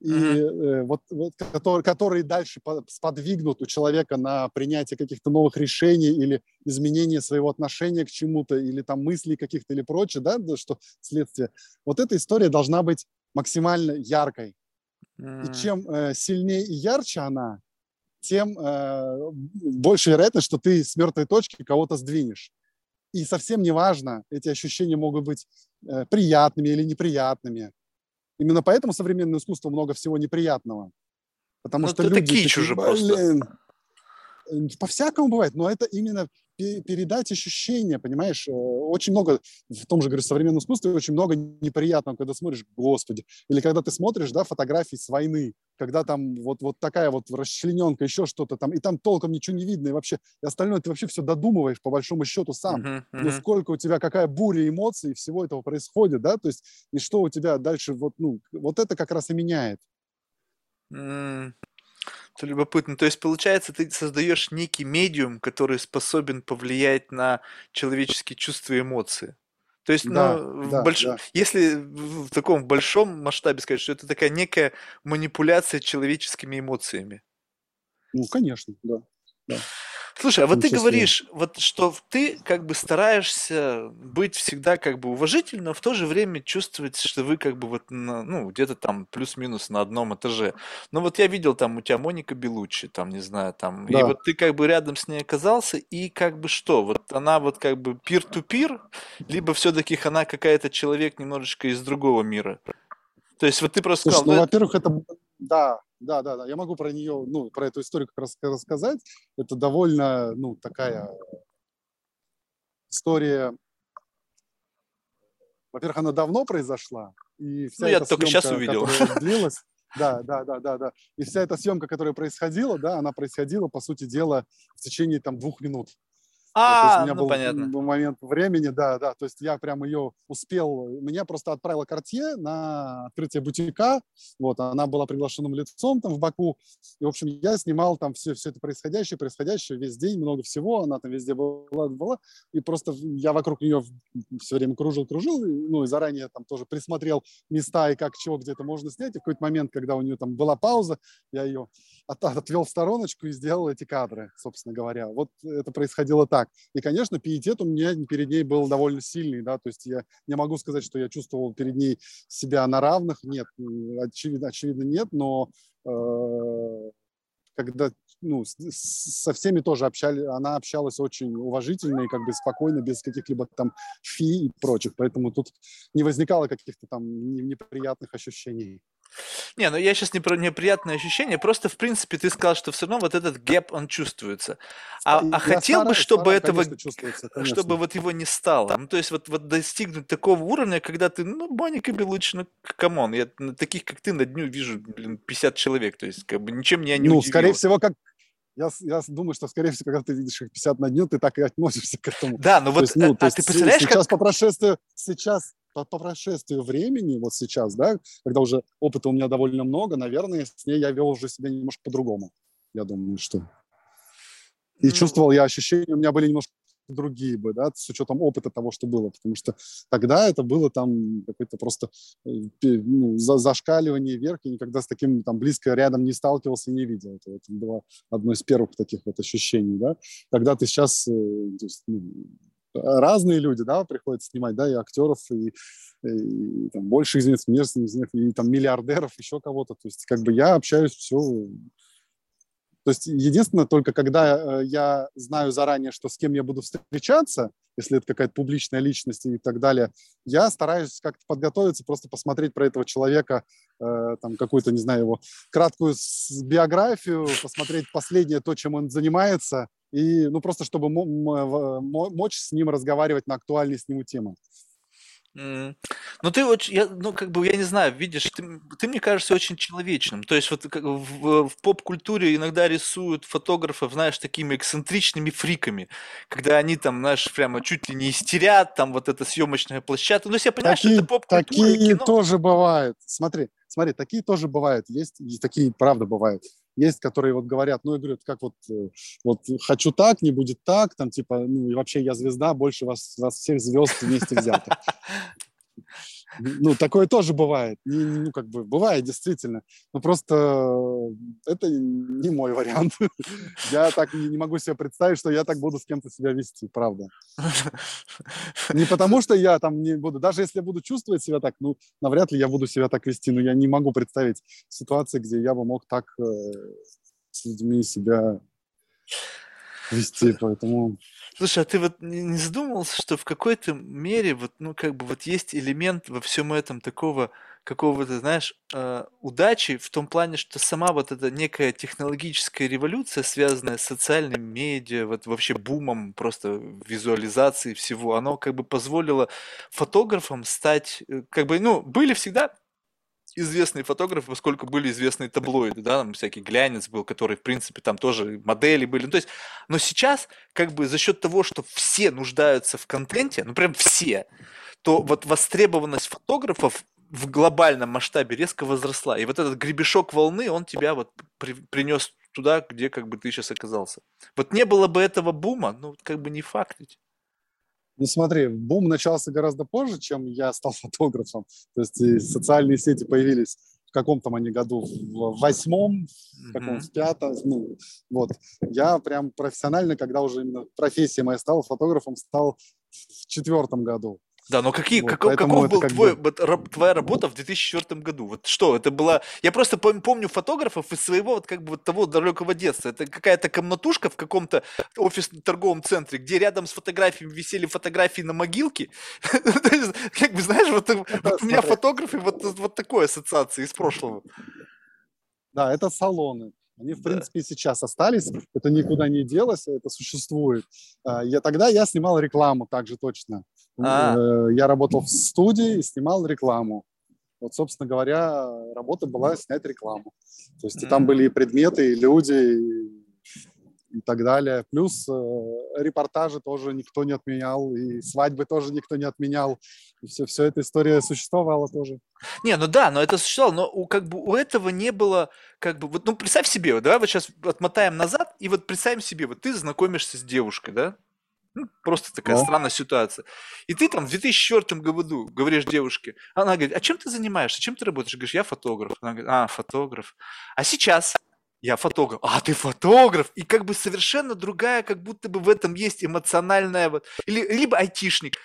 и mm-hmm. вот, вот который, которые дальше сподвигнут у человека на принятие каких-то новых решений или изменение своего отношения к чему-то, или там мыслей каких-то или прочее, да, что следствие. Вот эта история должна быть максимально яркой. И чем э, сильнее и ярче она, тем э, больше вероятность, что ты с мертвой точки кого-то сдвинешь. И совсем не важно, эти ощущения могут быть э, приятными или неприятными Именно поэтому современное искусство много всего неприятного. Потому ну, что это люди кич уже просто. По-всякому бывает, но это именно передать ощущения, понимаешь? Э, очень много, в том же, говорю, современном искусстве очень много неприятного, когда смотришь, господи, или когда ты смотришь, да, фотографии с войны, когда там вот, вот такая вот расчлененка, еще что-то там, и там толком ничего не видно, и вообще, и остальное ты вообще все додумываешь, по большому счету, сам. Uh-huh, uh-huh. Ну, сколько у тебя, какая буря эмоций всего этого происходит, да, то есть, и что у тебя дальше, вот, ну, вот это как раз и меняет. Mm. Это любопытно. То есть, получается, ты создаешь некий медиум, который способен повлиять на человеческие чувства и эмоции. То есть, да, ну, да, больш... да. если в таком большом масштабе сказать, что это такая некая манипуляция человеческими эмоциями. Ну, конечно, да. да. Слушай, а вот ты говоришь, вот что ты как бы стараешься быть всегда как бы уважительным, но в то же время чувствовать, что вы как бы вот, на, ну, где-то там плюс-минус на одном этаже. Но вот я видел там у тебя Моника Белучи, там, не знаю, там, да. и вот ты как бы рядом с ней оказался, и как бы что, вот она вот как бы пир-ту-пир, либо все-таки она какая-то человек немножечко из другого мира? То есть вот ты просто Слушай, сказал... Ну, во-первых, это... Да, да, да, да. Я могу про нее, ну, про эту историю как раз рассказать. Это довольно, ну, такая история. Во-первых, она давно произошла, и вся ну, я только съемка, сейчас увидел. Длилась, да, да, да, да, да. И вся эта съемка, которая происходила, да, она происходила, по сути дела, в течение там двух минут. А, у меня ну, был понятно. момент времени, да, да, то есть я прям ее успел, меня просто отправила Кортье на открытие бутика, вот, она была приглашенным лицом там в Баку, и, в общем, я снимал там все, все это происходящее, происходящее весь день, много всего, она там везде была, была, и просто я вокруг нее все время кружил, кружил, ну, и заранее там тоже присмотрел места и как, чего где-то можно снять, и в какой-то момент, когда у нее там была пауза, я ее от, отвел в стороночку и сделал эти кадры, собственно говоря. Вот это происходило так. И, конечно, пиетет у меня перед ней был довольно сильный, да, то есть я не могу сказать, что я чувствовал перед ней себя на равных, нет, очевидно, очевидно нет, но э, когда ну, со всеми тоже общали, она общалась очень уважительно и как бы спокойно, без каких-либо там фи и прочих, поэтому тут не возникало каких-то там неприятных ощущений. Не, ну я сейчас не про неприятные ощущения, просто в принципе ты сказал, что все равно вот этот gap, он чувствуется. А, а хотел бы, чтобы стараюсь, этого, конечно, чтобы вот его не стало. Ну то есть вот, вот достигнуть такого уровня, когда ты, ну, Моника Беллуччи, ну, come on, я таких, как ты, на дню вижу, блин, 50 человек, то есть как бы ничем меня не Ну, удивило. скорее всего, как, я, я думаю, что, скорее всего, когда ты видишь их 50 на дню, ты так и относишься к этому. Да, ну вот, есть, ну, а, а ты представляешь, сейчас как... по прошествию, сейчас по, по прошествию времени, вот сейчас, да, когда уже опыта у меня довольно много, наверное, с ней я вел уже себя немножко по-другому. Я думаю, что... И ну... чувствовал я ощущения, у меня были немножко другие бы, да, с учетом опыта того, что было, потому что тогда это было там какое-то просто э, ну, за, зашкаливание вверх, и никогда с таким там близко рядом не сталкивался и не видел. Это, это было одно из первых таких вот ощущений, да. Когда ты сейчас, э, есть, ну, разные люди, да, приходят снимать, да, и актеров, и, и, и там, больше известных, известных, и там миллиардеров, еще кого-то. То есть как бы я общаюсь все то есть единственное, только когда э, я знаю заранее, что с кем я буду встречаться, если это какая-то публичная личность и так далее, я стараюсь как-то подготовиться, просто посмотреть про этого человека, э, там какую-то, не знаю, его краткую биографию, посмотреть последнее то, чем он занимается, и, ну, просто чтобы мочь с ним разговаривать на актуальные с нему темы. Mm. Ну, ты очень, я, ну, как бы, я не знаю, видишь, ты, ты мне кажешься очень человечным. То есть вот как в, в поп-культуре иногда рисуют фотографов, знаешь, такими эксцентричными фриками, когда они там, знаешь, прямо чуть ли не истерят, там вот эта съемочная площадка. Ну, я понимаю, такие, что это поп-культура Такие кино. тоже бывают. Смотри, смотри, такие тоже бывают. Есть, и такие, правда, бывают. Есть, которые вот говорят, ну, я говорю, как вот, э, вот хочу так, не будет так, там, типа, ну, и вообще я звезда, больше вас, вас всех звезд вместе взято. Ну, такое тоже бывает. Ну, как бы, бывает, действительно. Но просто это не мой вариант. Я так не, могу себе представить, что я так буду с кем-то себя вести, правда. Не потому, что я там не буду, даже если я буду чувствовать себя так, ну, навряд ли я буду себя так вести, но я не могу представить ситуации, где я бы мог так э, с людьми себя вести, поэтому... Слушай, а ты вот не задумывался, что в какой-то мере вот, ну, как бы вот есть элемент во всем этом такого какого-то, знаешь, э, удачи в том плане, что сама вот эта некая технологическая революция, связанная с социальными медиа, вот вообще бумом просто визуализации всего, оно как бы позволило фотографам стать, э, как бы, ну, были всегда известные фотографы, поскольку были известные таблоиды, да, там всякий глянец был, который, в принципе, там тоже модели были. Ну, то есть, но сейчас, как бы за счет того, что все нуждаются в контенте, ну, прям все, то вот востребованность фотографов в глобальном масштабе резко возросла. И вот этот гребешок волны, он тебя вот при, принес туда, где как бы ты сейчас оказался. Вот не было бы этого бума, ну, как бы не факт ведь. Ну смотри, бум начался гораздо позже, чем я стал фотографом. То есть социальные сети появились в каком там они году, в восьмом, в каком, в пятом, ну, вот. Я прям профессионально, когда уже именно профессия моя стала фотографом, стал в четвертом году. Да, но какие, вот, каков, каков был твой, бы... твоя работа в 2004 году? Вот что, это была... Я просто помню фотографов из своего вот как бы вот того далекого детства. Это какая-то комнатушка в каком-то офис-торговом центре, где рядом с фотографиями висели фотографии на могилке. Как бы, знаешь, вот у меня фотографы вот такой ассоциации из прошлого. Да, это салоны. Они, в принципе, сейчас остались, это никуда не делось, это существует. А, я, тогда я снимал рекламу также точно. А. Э, я работал в студии и снимал рекламу. Вот, собственно говоря, работа была снять рекламу. То есть и там были и предметы, и люди, и, и так далее. Плюс э, репортажи тоже никто не отменял, и свадьбы тоже никто не отменял. И все, все эта история существовала тоже. Не, ну да, но это существовало, но у, как бы у этого не было, как бы, вот, ну представь себе, вот, давай вот сейчас отмотаем назад, и вот представим себе, вот ты знакомишься с девушкой, да, ну, просто такая да. странная ситуация. И ты там в 2004 году говоришь девушке, она говорит, а чем ты занимаешься, чем ты работаешь? Говоришь, я фотограф. Она говорит, а, фотограф. А сейчас я фотограф. А, ты фотограф. И как бы совершенно другая, как будто бы в этом есть эмоциональная вот, или, либо айтишник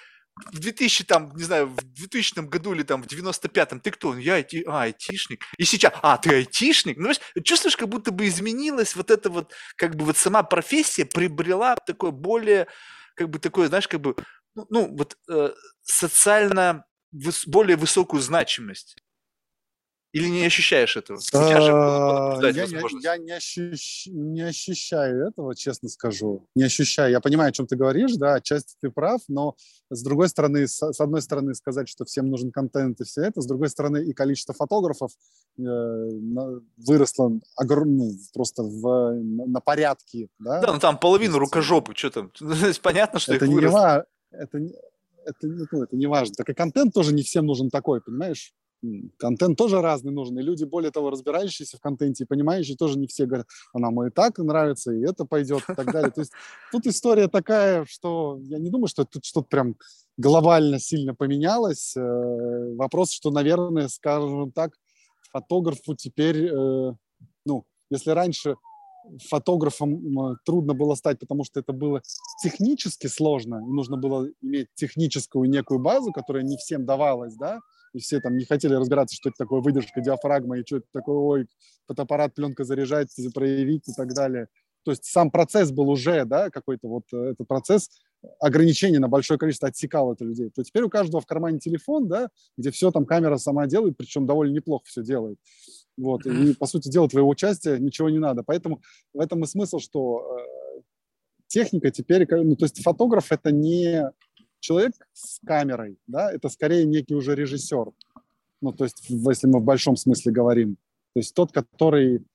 в 2000, там, не знаю, в 2000 году или там в 95-м, ты кто? Я айти, а, айтишник. И сейчас, а, ты айтишник? Ну, чувствуешь, как будто бы изменилась вот эта вот, как бы вот сама профессия приобрела такое более, как бы такое, знаешь, как бы, ну, ну вот э, социально выс, более высокую значимость. Или не ощущаешь этого? А, я, не, ощущ... не ощущаю этого, честно скажу. Не ощущаю. Я понимаю, о чем ты говоришь, да, отчасти ты прав, но с другой стороны, с, одной стороны сказать, что всем нужен контент и все это, с другой стороны и количество фотографов э, выросло ну, просто в, на, порядке, да. Да, ну там половину рукожопы, что там, понятно, что это их. Не, это, это, ну, это не важно. Так и контент тоже не всем нужен такой, понимаешь? Контент тоже разный нужен, и люди, более того, разбирающиеся в контенте и понимающие, тоже не все говорят, а нам и так нравится, и это пойдет, и так далее. То есть тут история такая, что я не думаю, что тут что-то прям глобально сильно поменялось. Э, вопрос, что, наверное, скажем так, фотографу теперь, э, ну, если раньше фотографом трудно было стать, потому что это было технически сложно. Нужно было иметь техническую некую базу, которая не всем давалась, да, и все там не хотели разбираться, что это такое выдержка, диафрагма, и что это такое, ой, фотоаппарат, пленка заряжать, проявить и так далее. То есть сам процесс был уже, да, какой-то вот э, этот процесс ограничения на большое количество отсекал это людей. То теперь у каждого в кармане телефон, да, где все там камера сама делает, причем довольно неплохо все делает. Вот, и, по сути дела, твоего участия ничего не надо. Поэтому в этом и смысл, что э, техника теперь, ну, то есть фотограф это не человек с камерой, да, это скорее некий уже режиссер. Ну, то есть, если мы в большом смысле говорим. То есть тот, который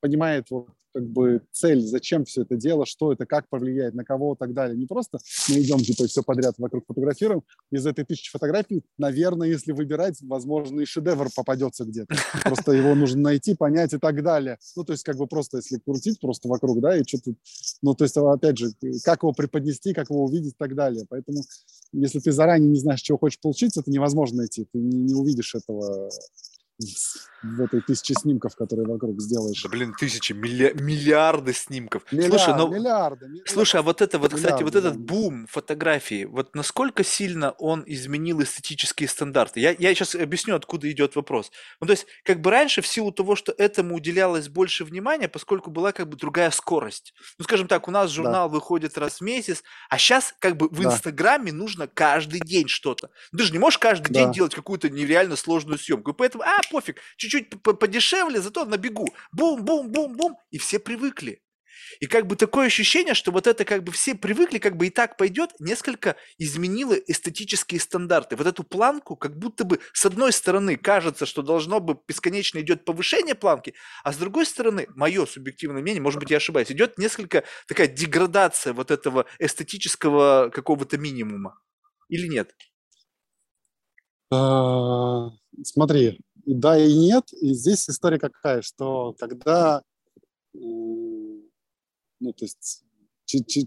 понимает вот как бы цель, зачем все это дело, что это, как повлияет, на кого и так далее. Не просто мы идем типа все подряд вокруг фотографируем. Из этой тысячи фотографий, наверное, если выбирать, возможно, и шедевр попадется где-то. Просто его нужно найти, понять и так далее. Ну, то есть как бы просто, если крутить просто вокруг, да, и что-то, ну, то есть, опять же, как его преподнести, как его увидеть и так далее. Поэтому, если ты заранее не знаешь, чего хочешь получить, это невозможно найти. Ты не, не увидишь этого в этой тысяче снимков, которые вокруг сделаешь. Да, блин, тысячи, милли... миллиарды снимков. Миллиард, слушай, ну, миллиарды, миллиарды. Слушай, а вот это вот, кстати, вот этот бум фотографии, вот насколько сильно он изменил эстетические стандарты? Я, я сейчас объясню, откуда идет вопрос. Ну, то есть, как бы раньше, в силу того, что этому уделялось больше внимания, поскольку была как бы другая скорость. Ну, скажем так, у нас журнал да. выходит раз в месяц, а сейчас как бы в да. Инстаграме нужно каждый день что-то. Ты же не можешь каждый да. день делать какую-то нереально сложную съемку. И поэтому, а, пофиг, чуть-чуть подешевле, зато на бегу. Бум-бум-бум-бум. И все привыкли. И как бы такое ощущение, что вот это как бы все привыкли, как бы и так пойдет, несколько изменило эстетические стандарты. Вот эту планку, как будто бы с одной стороны кажется, что должно бы бесконечно идет повышение планки, а с другой стороны, мое субъективное мнение, может быть, я ошибаюсь, идет несколько такая деградация вот этого эстетического какого-то минимума. Или нет? А, смотри, и да, и нет. И здесь история какая, что когда, ну, то есть,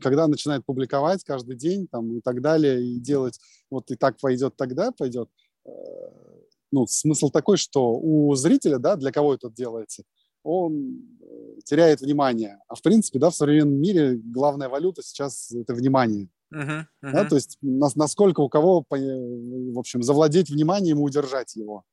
когда начинает публиковать каждый день там, и так далее, и делать, вот и так пойдет, тогда пойдет, э, ну, смысл такой, что у зрителя, да, для кого это делается, он э, теряет внимание. А в принципе, да, в современном мире главная валюта сейчас – это внимание. Uh-huh, uh-huh. Да, то есть насколько у кого, в общем, завладеть вниманием и удержать его.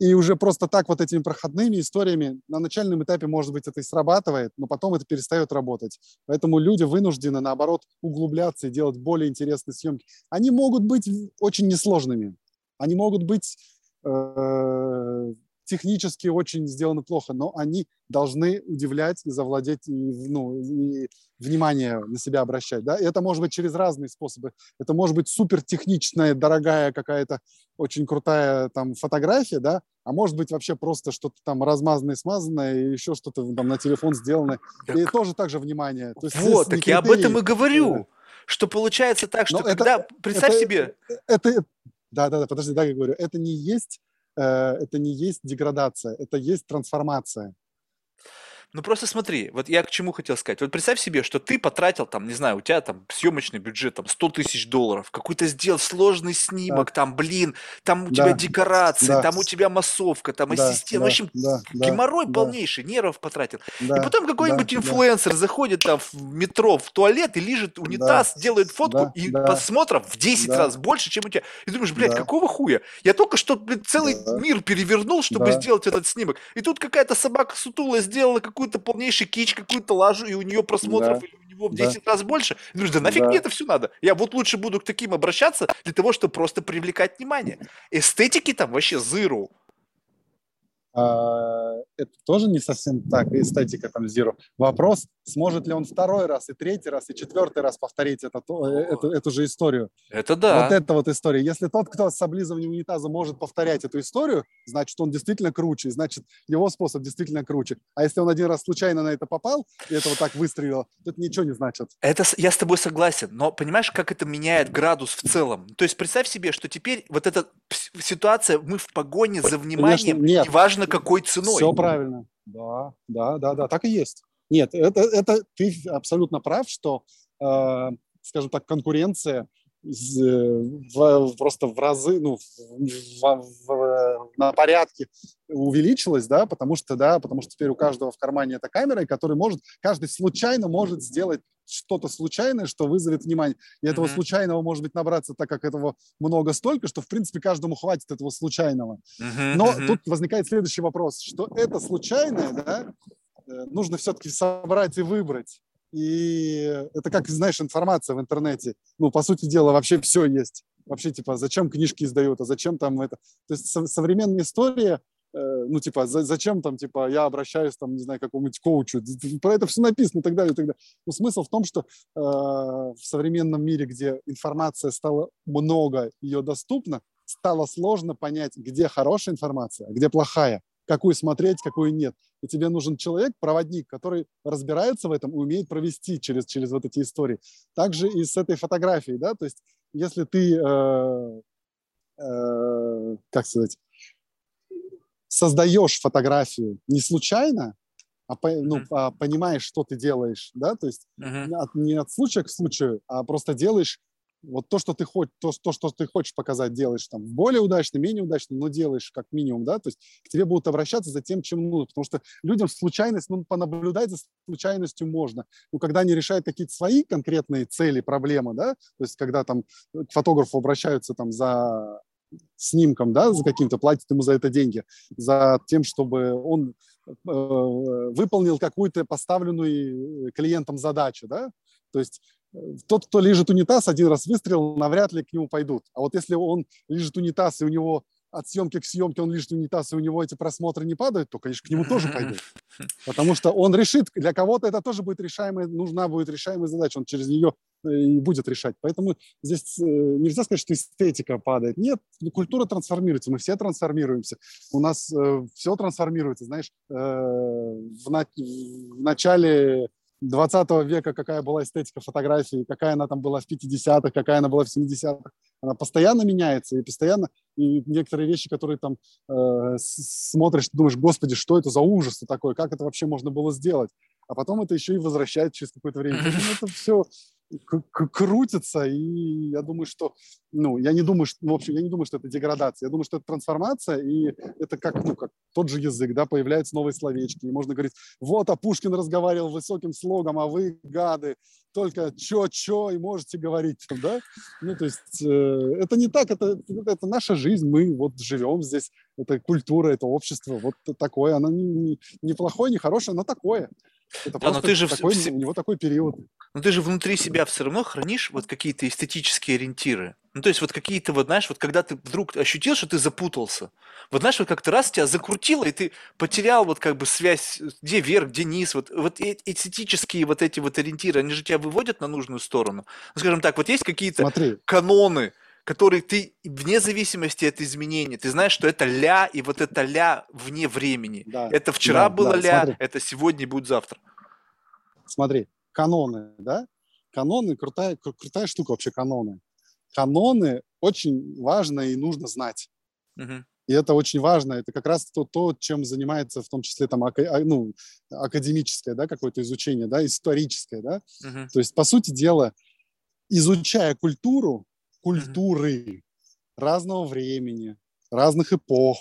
И уже просто так вот этими проходными историями на начальном этапе, может быть, это и срабатывает, но потом это перестает работать. Поэтому люди вынуждены, наоборот, углубляться и делать более интересные съемки. Они могут быть очень несложными. Они могут быть э, технически очень сделаны плохо, но они должны удивлять и завладеть, и, ну, и внимание на себя обращать. Да? И это может быть через разные способы. Это может быть супер техничная, дорогая какая-то очень крутая там фотография, да, а может быть вообще просто что-то там размазанное, смазанное, и еще что-то там на телефон сделано. Так... И тоже так же внимание. То есть, вот, так я об этом и говорю. Что получается так, что Но когда... Это, представь это, себе... Это, да, да, да, подожди, да, я говорю. Это не есть это не есть деградация, это есть трансформация. Ну просто смотри, вот я к чему хотел сказать. Вот представь себе, что ты потратил там, не знаю, у тебя там съемочный бюджет там 100 тысяч долларов, какой-то сделал сложный снимок, да. там, блин, там у да. тебя декорации, да. там у тебя массовка, там да. ассистент, да. в общем, да. геморрой да. полнейший, нервов потратил. Да. И потом какой-нибудь да. инфлюенсер да. заходит там в метро, в туалет и лежит унитаз, да. делает фотку, да. и да. просмотров в 10 да. раз больше, чем у тебя. И думаешь, блядь, да. какого хуя? Я только что блин, целый да. мир перевернул, чтобы да. сделать этот снимок. И тут какая-то собака сутулая сделала какую какую-то полнейший кич, какую-то лажу, и у нее просмотров да. или у него в 10 да. раз больше. И думаешь, да нафиг да. мне это все надо? Я вот лучше буду к таким обращаться для того, чтобы просто привлекать внимание. Эстетики там вообще zero. А, это тоже не совсем так, эстетика там zero. Вопрос, сможет ли он второй раз, и третий раз, и четвертый раз повторить это, эту, эту же историю. Это да. Вот это вот история. Если тот, кто с облизыванием унитаза может повторять эту историю, значит, он действительно круче, значит, его способ действительно круче. А если он один раз случайно на это попал, и это вот так выстрелило, то это ничего не значит. Это я с тобой согласен, но понимаешь, как это меняет градус в целом? То есть представь себе, что теперь вот эта ситуация, мы в погоне за вниманием, Конечно, нет. Неважно какой ценой. Все правильно. Да, да, да, да, так и есть. Нет, это, это ты абсолютно прав, что, э, скажем так, конкуренция в, просто в разы, ну, в, в, на порядке увеличилось, да, потому что, да, потому что теперь у каждого в кармане эта камера, и который может, каждый случайно может сделать что-то случайное, что вызовет внимание. И этого mm-hmm. случайного может быть набраться, так как этого много столько, что, в принципе, каждому хватит этого случайного. Mm-hmm. Но mm-hmm. тут возникает следующий вопрос, что это случайное, да, э, нужно все-таки собрать и выбрать. И это как, знаешь, информация в интернете. Ну, по сути дела, вообще все есть. Вообще, типа, зачем книжки издают, а зачем там это... То есть современная история, ну, типа, за, зачем там, типа, я обращаюсь, там, не знаю, к какому-нибудь коучу, про это все написано и так далее, и так далее. Но смысл в том, что э, в современном мире, где информация стала много, ее доступно, стало сложно понять, где хорошая информация, а где плохая какую смотреть, какую нет. И тебе нужен человек, проводник, который разбирается в этом и умеет провести через, через вот эти истории. Также и с этой фотографией, да, то есть если ты, э, э, как сказать, создаешь фотографию не случайно, а, ну, а понимаешь, что ты делаешь, да, то есть uh-huh. от, не от случая к случаю, а просто делаешь вот то, что ты хочешь, то, то, что ты хочешь показать, делаешь там более удачно, менее удачно, но делаешь как минимум, да, то есть к тебе будут обращаться за тем, чем нужно, потому что людям случайность, ну, понаблюдать за случайностью можно. Но когда они решают какие-то свои конкретные цели, проблемы, да, то есть когда там к фотографу обращаются там за снимком, да, за каким-то, платят ему за это деньги, за тем, чтобы он э, выполнил какую-то поставленную клиентом задачу, да, то есть тот, кто лежит унитаз, один раз выстрелил, навряд ли к нему пойдут. А вот если он лежит унитаз, и у него от съемки к съемке он лежит унитаз, и у него эти просмотры не падают, то, конечно, к нему тоже пойдут. Потому что он решит, для кого-то это тоже будет решаемая, нужна будет решаемая задача, он через нее э, и будет решать. Поэтому здесь э, нельзя сказать, что эстетика падает. Нет, культура трансформируется, мы все трансформируемся. У нас э, все трансформируется, знаешь, э, в, на, в начале 20 века, какая была эстетика фотографии, какая она там была в 50-х, какая она была в 70-х. Она постоянно меняется, и постоянно, и некоторые вещи, которые там э, смотришь, думаешь, господи, что это за ужас такой, как это вообще можно было сделать? А потом это еще и возвращает через какое-то время. Это все крутится, и я думаю, что, ну, я не думаю, что, в общем, я не думаю, что это деградация, я думаю, что это трансформация, и это как, ну, как тот же язык, да, появляются новые словечки, и можно говорить, вот, а Пушкин разговаривал высоким слогом, а вы, гады, только чё-чё, и можете говорить, да, ну, то есть э, это не так, это, это наша жизнь, мы вот живем здесь, это культура, это общество, вот такое, оно не, не, не плохое, не хорошее, но такое. Это да, но ты же такой, в... у него такой период. Но ты же внутри себя все равно хранишь вот какие-то эстетические ориентиры. Ну, то есть вот какие-то вот, знаешь, вот когда ты вдруг ощутил, что ты запутался, вот знаешь, вот как-то раз тебя закрутило, и ты потерял вот как бы связь, где вверх, где низ, вот, вот э, эстетические вот эти вот ориентиры, они же тебя выводят на нужную сторону. Ну, скажем так, вот есть какие-то каноны, которые ты вне зависимости от изменений, ты знаешь, что это ля, и вот это ля вне времени. Да. Это вчера да, было да, ля, смотри. это сегодня будет завтра. Смотри, каноны, да? Каноны крутая, крутая штука вообще каноны. Каноны очень важно и нужно знать. Угу. И это очень важно. Это как раз то, то чем занимается в том числе там, ака, а, ну, академическое да, какое-то изучение, да, историческое. Да? Угу. То есть, по сути дела, изучая культуру, культуры разного времени, разных эпох,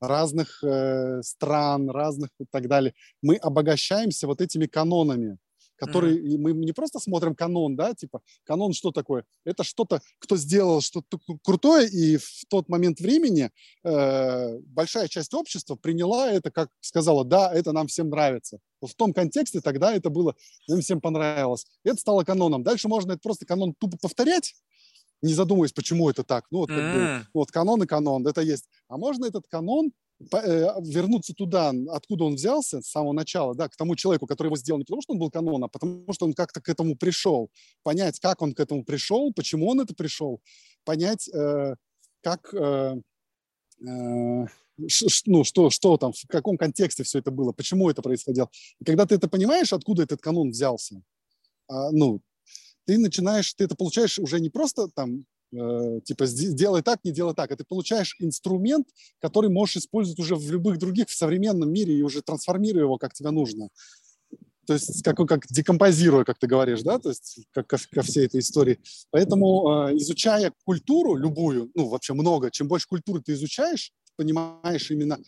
разных э, стран, разных и так далее, мы обогащаемся вот этими канонами которые mm-hmm. мы не просто смотрим канон, да, типа канон что такое? Это что-то, кто сделал что-то крутое, и в тот момент времени э, большая часть общества приняла это, как сказала, да, это нам всем нравится. Вот в том контексте тогда это было, им всем понравилось. Это стало каноном. Дальше можно это просто канон тупо повторять, не задумываясь, почему это так. Ну вот, как mm-hmm. бы, вот канон и канон, это есть. А можно этот канон Э, вернуться туда, откуда он взялся с самого начала, да, к тому человеку, который его сделал не потому, что он был канон, а потому что он как-то к этому пришел. Понять, как он к этому пришел, почему он это пришел, понять, э, как, э, э, ну, что, что там, в каком контексте все это было, почему это происходило. И когда ты это понимаешь, откуда этот канон взялся, а, ну, ты начинаешь, ты это получаешь уже не просто там Э, типа сделай так, не делай так. А ты получаешь инструмент, который можешь использовать уже в любых других, в современном мире и уже трансформируя его, как тебе нужно. То есть как, как декомпозируя, как ты говоришь, да, то есть как ко, ко всей этой истории. Поэтому э, изучая культуру любую, ну вообще много, чем больше культуры ты изучаешь, понимаешь именно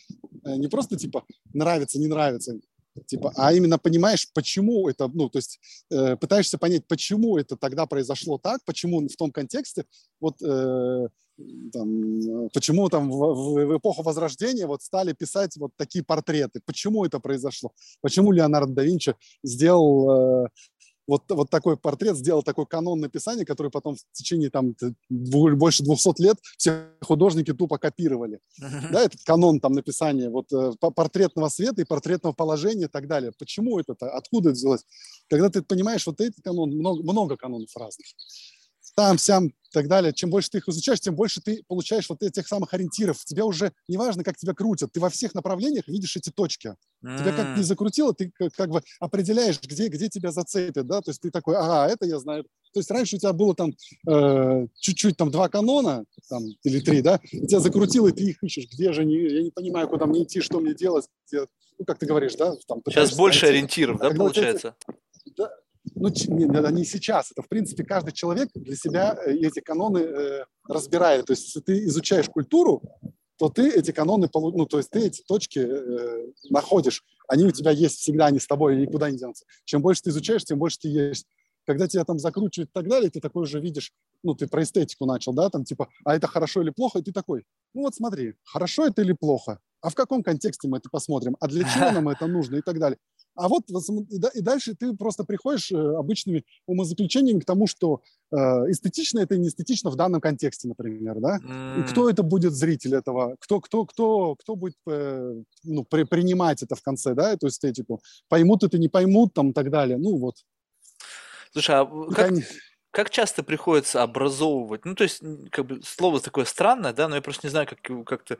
э, не просто типа нравится, не нравится, типа, а именно понимаешь, почему это, ну, то есть э, пытаешься понять, почему это тогда произошло так, почему в том контексте, вот э, там, почему там в, в, эпоху Возрождения вот стали писать вот такие портреты, почему это произошло, почему Леонардо да Винчи сделал э, вот, вот такой портрет, сделал такой канон написания, который потом в течение там больше 200 лет все художники тупо копировали. Uh-huh. Да, этот канон там написания вот э, портретного света и портретного положения и так далее. Почему это? Откуда это взялось? Когда ты понимаешь вот этот канон, много, много канонов разных там, сям и так далее. Чем больше ты их изучаешь, тем больше ты получаешь вот этих самых ориентиров. Тебе уже не важно, как тебя крутят. Ты во всех направлениях видишь эти точки. Тебя как не закрутило, ты как, как бы определяешь, где, где тебя зацепят, да, то есть ты такой, ага, это я знаю. То есть раньше у тебя было там э, чуть-чуть там два канона, там, или три, да, и тебя закрутило, и ты их ищешь, где же, они, я не понимаю, куда мне идти, что мне делать, где, ну, как ты говоришь, да. Там, Сейчас больше найти. ориентиров, а да, получается? Да, ну, не, не сейчас, это, в принципе, каждый человек для себя э, эти каноны э, разбирает. То есть, если ты изучаешь культуру, то ты эти каноны, ну, то есть ты эти точки э, находишь. Они у тебя есть всегда, они с тобой никуда не денутся. Чем больше ты изучаешь, тем больше ты есть. Когда тебя там закручивают и так далее, ты такой уже видишь, ну, ты про эстетику начал, да, там типа, а это хорошо или плохо, и ты такой, ну вот смотри, хорошо это или плохо, а в каком контексте мы это посмотрим, а для чего нам это нужно и так далее. А вот и дальше ты просто приходишь э, обычными умозаключениями к тому, что э, эстетично это и не эстетично в данном контексте, например, да? Mm. И кто это будет зритель этого? Кто, кто, кто, кто будет э, ну, при, принимать это в конце, да, эту эстетику? Поймут это, не поймут, там, и так далее. Ну, вот. Слушай, а как, как часто приходится образовывать? Ну, то есть, как бы слово такое странное, да, но я просто не знаю, как его как-то...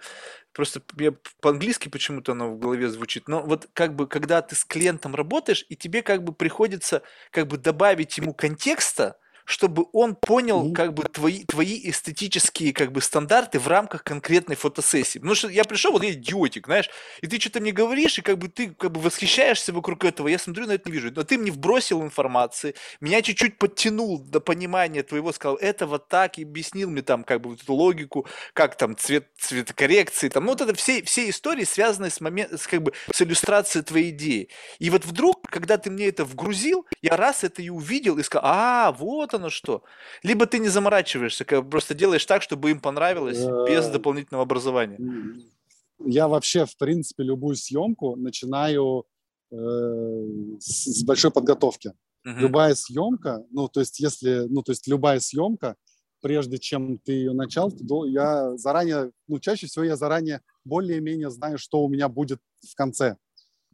Просто я по-английски почему-то оно в голове звучит. Но вот как бы, когда ты с клиентом работаешь, и тебе как бы приходится как бы добавить ему контекста, чтобы он понял как бы твои, твои эстетические как бы стандарты в рамках конкретной фотосессии. Потому что я пришел, вот я идиотик, знаешь, и ты что-то мне говоришь, и как бы ты как бы восхищаешься вокруг этого, я смотрю на это не вижу. Но ты мне вбросил информации, меня чуть-чуть подтянул до понимания твоего, сказал, это вот так, и объяснил мне там как бы вот эту логику, как там цвет, цветокоррекции, там, ну вот это все, все истории, связанные с, момент, с, как бы, с иллюстрацией твоей идеи. И вот вдруг, когда ты мне это вгрузил, я раз это и увидел, и сказал, а, вот оно что. Либо ты не заморачиваешься, просто делаешь так, чтобы им понравилось, без э, дополнительного образования. Я вообще, в принципе, любую съемку начинаю э, с большой подготовки. Угу. Любая съемка, ну, то есть, если, ну, то есть, любая съемка, прежде чем ты ее начал, то я заранее, ну, чаще всего я заранее более-менее знаю, что у меня будет в конце.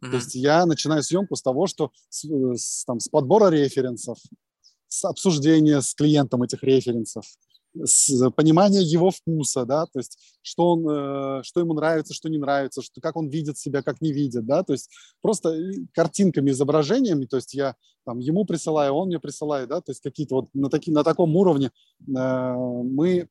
Mm-hmm. То есть я начинаю съемку с того, что с, с, там, с подбора референсов, с обсуждения с клиентом этих референсов, с понимания его вкуса, да, то есть что, он, э, что ему нравится, что не нравится, что, как он видит себя, как не видит, да, то есть просто картинками, изображениями, то есть я там ему присылаю, он мне присылает, да, то есть какие-то вот на, таки, на таком уровне э, мы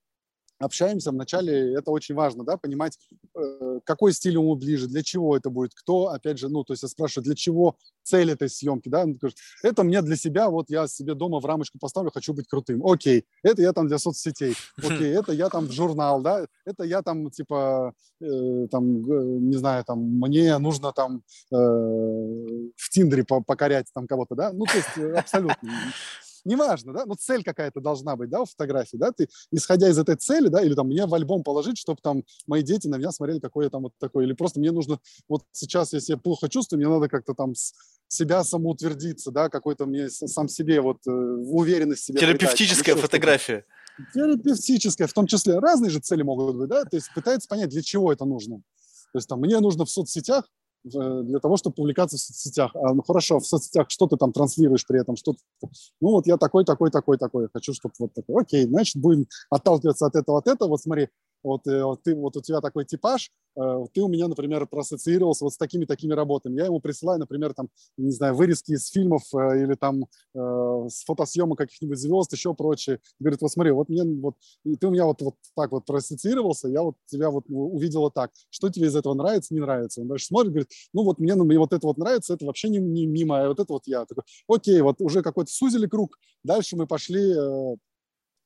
общаемся, вначале это очень важно, да, понимать, э, какой стиль ему ближе, для чего это будет, кто, опять же, ну, то есть я спрашиваю, для чего цель этой съемки, да, он говорит, это мне для себя, вот я себе дома в рамочку поставлю, хочу быть крутым, окей, это я там для соцсетей, окей, это я там в журнал, да, это я там, типа, э, там, не знаю, там, мне нужно там э, в Тиндере покорять там кого-то, да, ну, то есть э, абсолютно неважно, да, но цель какая-то должна быть, да, у фотографии, да, ты, исходя из этой цели, да, или там мне в альбом положить, чтобы там мои дети на меня смотрели, какой я там вот такой, или просто мне нужно, вот сейчас, если я плохо чувствую, мне надо как-то там себя самоутвердиться, да, какой-то мне сам себе вот э, уверенность в себе. Терапевтическая придать, фотография. Терапевтическая, в том числе разные же цели могут быть, да, то есть пытается понять, для чего это нужно. То есть там мне нужно в соцсетях для того, чтобы публиковаться в соцсетях. А, ну хорошо, в соцсетях что ты там транслируешь при этом? Что ну вот я такой, такой, такой, такой, хочу, чтобы вот такой. Окей, значит, будем отталкиваться от этого, от этого. Вот смотри, вот, э, вот ты, вот у тебя такой типаж, э, ты у меня, например, проассоциировался вот с такими-такими работами. Я ему присылаю, например, там, не знаю, вырезки из фильмов э, или там с фотосъемок каких-нибудь звезд, еще прочее. Говорит, вот смотри, вот мне вот, ты у меня вот, вот так вот проассоциировался, я вот тебя вот увидела так. Что тебе из этого нравится, не нравится? Он дальше смотрит, говорит, ну вот мне, мне вот это вот нравится, это вообще не, не мимо, а вот это вот я. Такой, окей, вот уже какой-то сузили круг. Дальше мы пошли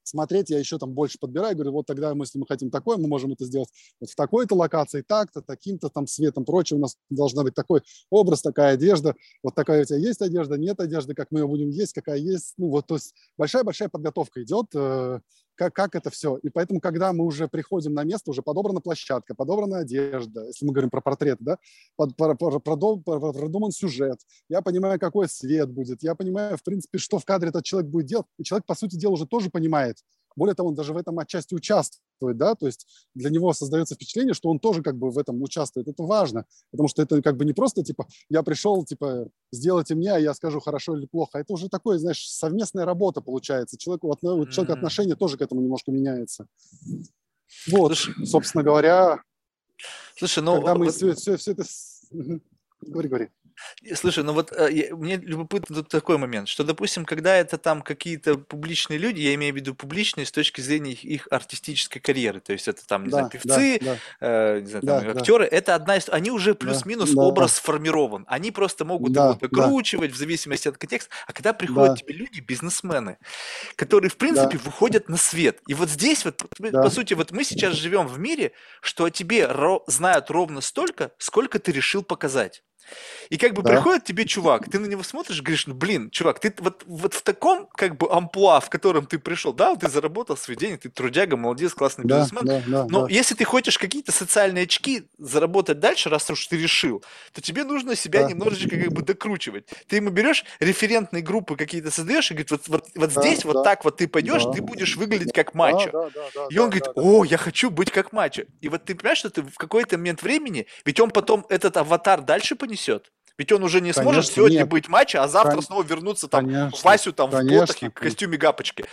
смотреть, я еще там больше подбираю, говорю, вот тогда если мы хотим такое, мы можем это сделать вот в такой-то локации, так-то, таким-то там светом, прочее, у нас должна быть такой образ, такая одежда, вот такая у тебя есть одежда, нет одежды, как мы ее будем есть, какая есть, ну вот, то есть большая-большая подготовка идет, э, как, как это все. И поэтому, когда мы уже приходим на место, уже подобрана площадка, подобрана одежда, если мы говорим про портрет, да, под, про, про, продум, продуман сюжет, я понимаю, какой свет будет, я понимаю, в принципе, что в кадре этот человек будет делать, и человек, по сути дела, уже тоже понимает, более того, он даже в этом отчасти участвует, да, то есть для него создается впечатление, что он тоже как бы в этом участвует. Это важно, потому что это как бы не просто типа я пришел, типа сделайте мне, а я скажу хорошо или плохо. Это уже такое, знаешь, совместная работа получается. Человеку, у человека отношение тоже к этому немножко меняется. Вот, Слушай, собственно говоря, Слушай, ну, когда мы вот... все, все, все это... Говори, говори. Слушай, ну вот э, мне любопытно тут такой момент, что, допустим, когда это там какие-то публичные люди, я имею в виду публичные с точки зрения их, их артистической карьеры, то есть это там, не да, знаю, певцы, да, да. Э, не знаю, там, да, актеры, да. это одна из... Они уже плюс-минус да, образ да. сформирован, они просто могут да, его докручивать да. в зависимости от контекста, а когда приходят да. тебе люди, бизнесмены, которые, в принципе, да. выходят на свет, и вот здесь вот, да. по сути, вот мы сейчас живем в мире, что о тебе ро- знают ровно столько, сколько ты решил показать. И как бы да. приходит тебе чувак, ты на него смотришь, говоришь, ну блин, чувак, ты вот, вот в таком как бы амплуа, в котором ты пришел, да, ты заработал свой день, ты трудяга, молодец, классный да, бизнесмен, да, да, но да. если ты хочешь какие-то социальные очки заработать дальше, раз уж ты решил, то тебе нужно себя да. немножечко как бы докручивать. Ты ему берешь референтные группы какие-то создаешь и говорит, вот, вот, вот да, здесь да, вот так вот ты пойдешь, да. ты будешь выглядеть как мачо. Да, да, да, и он да, говорит, да, о, я хочу быть как мачо. И вот ты понимаешь, что ты в какой-то момент времени, ведь он потом этот аватар дальше понесет. Ведь он уже не конечно, сможет сегодня нет. быть матча, а завтра Кон... снова вернуться там конечно, в Васю там конечно. в ботах и костюме гапочки.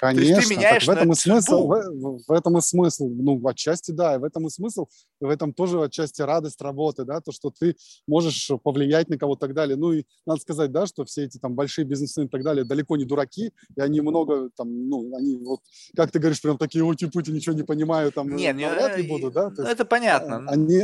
Конечно, То есть ты меняешь в этом и смысл, в, в этом и смысл, ну, отчасти да, и в этом и смысл, в этом тоже отчасти радость работы, да, то, что ты можешь повлиять на кого-то и так далее. Ну, и надо сказать, да, что все эти там большие бизнесмены и так далее далеко не дураки, и они много там, ну, они вот, как ты говоришь, прям такие ути-пути, ничего не понимаю, там, Нет, навряд ли будут, да. есть, это понятно. Они,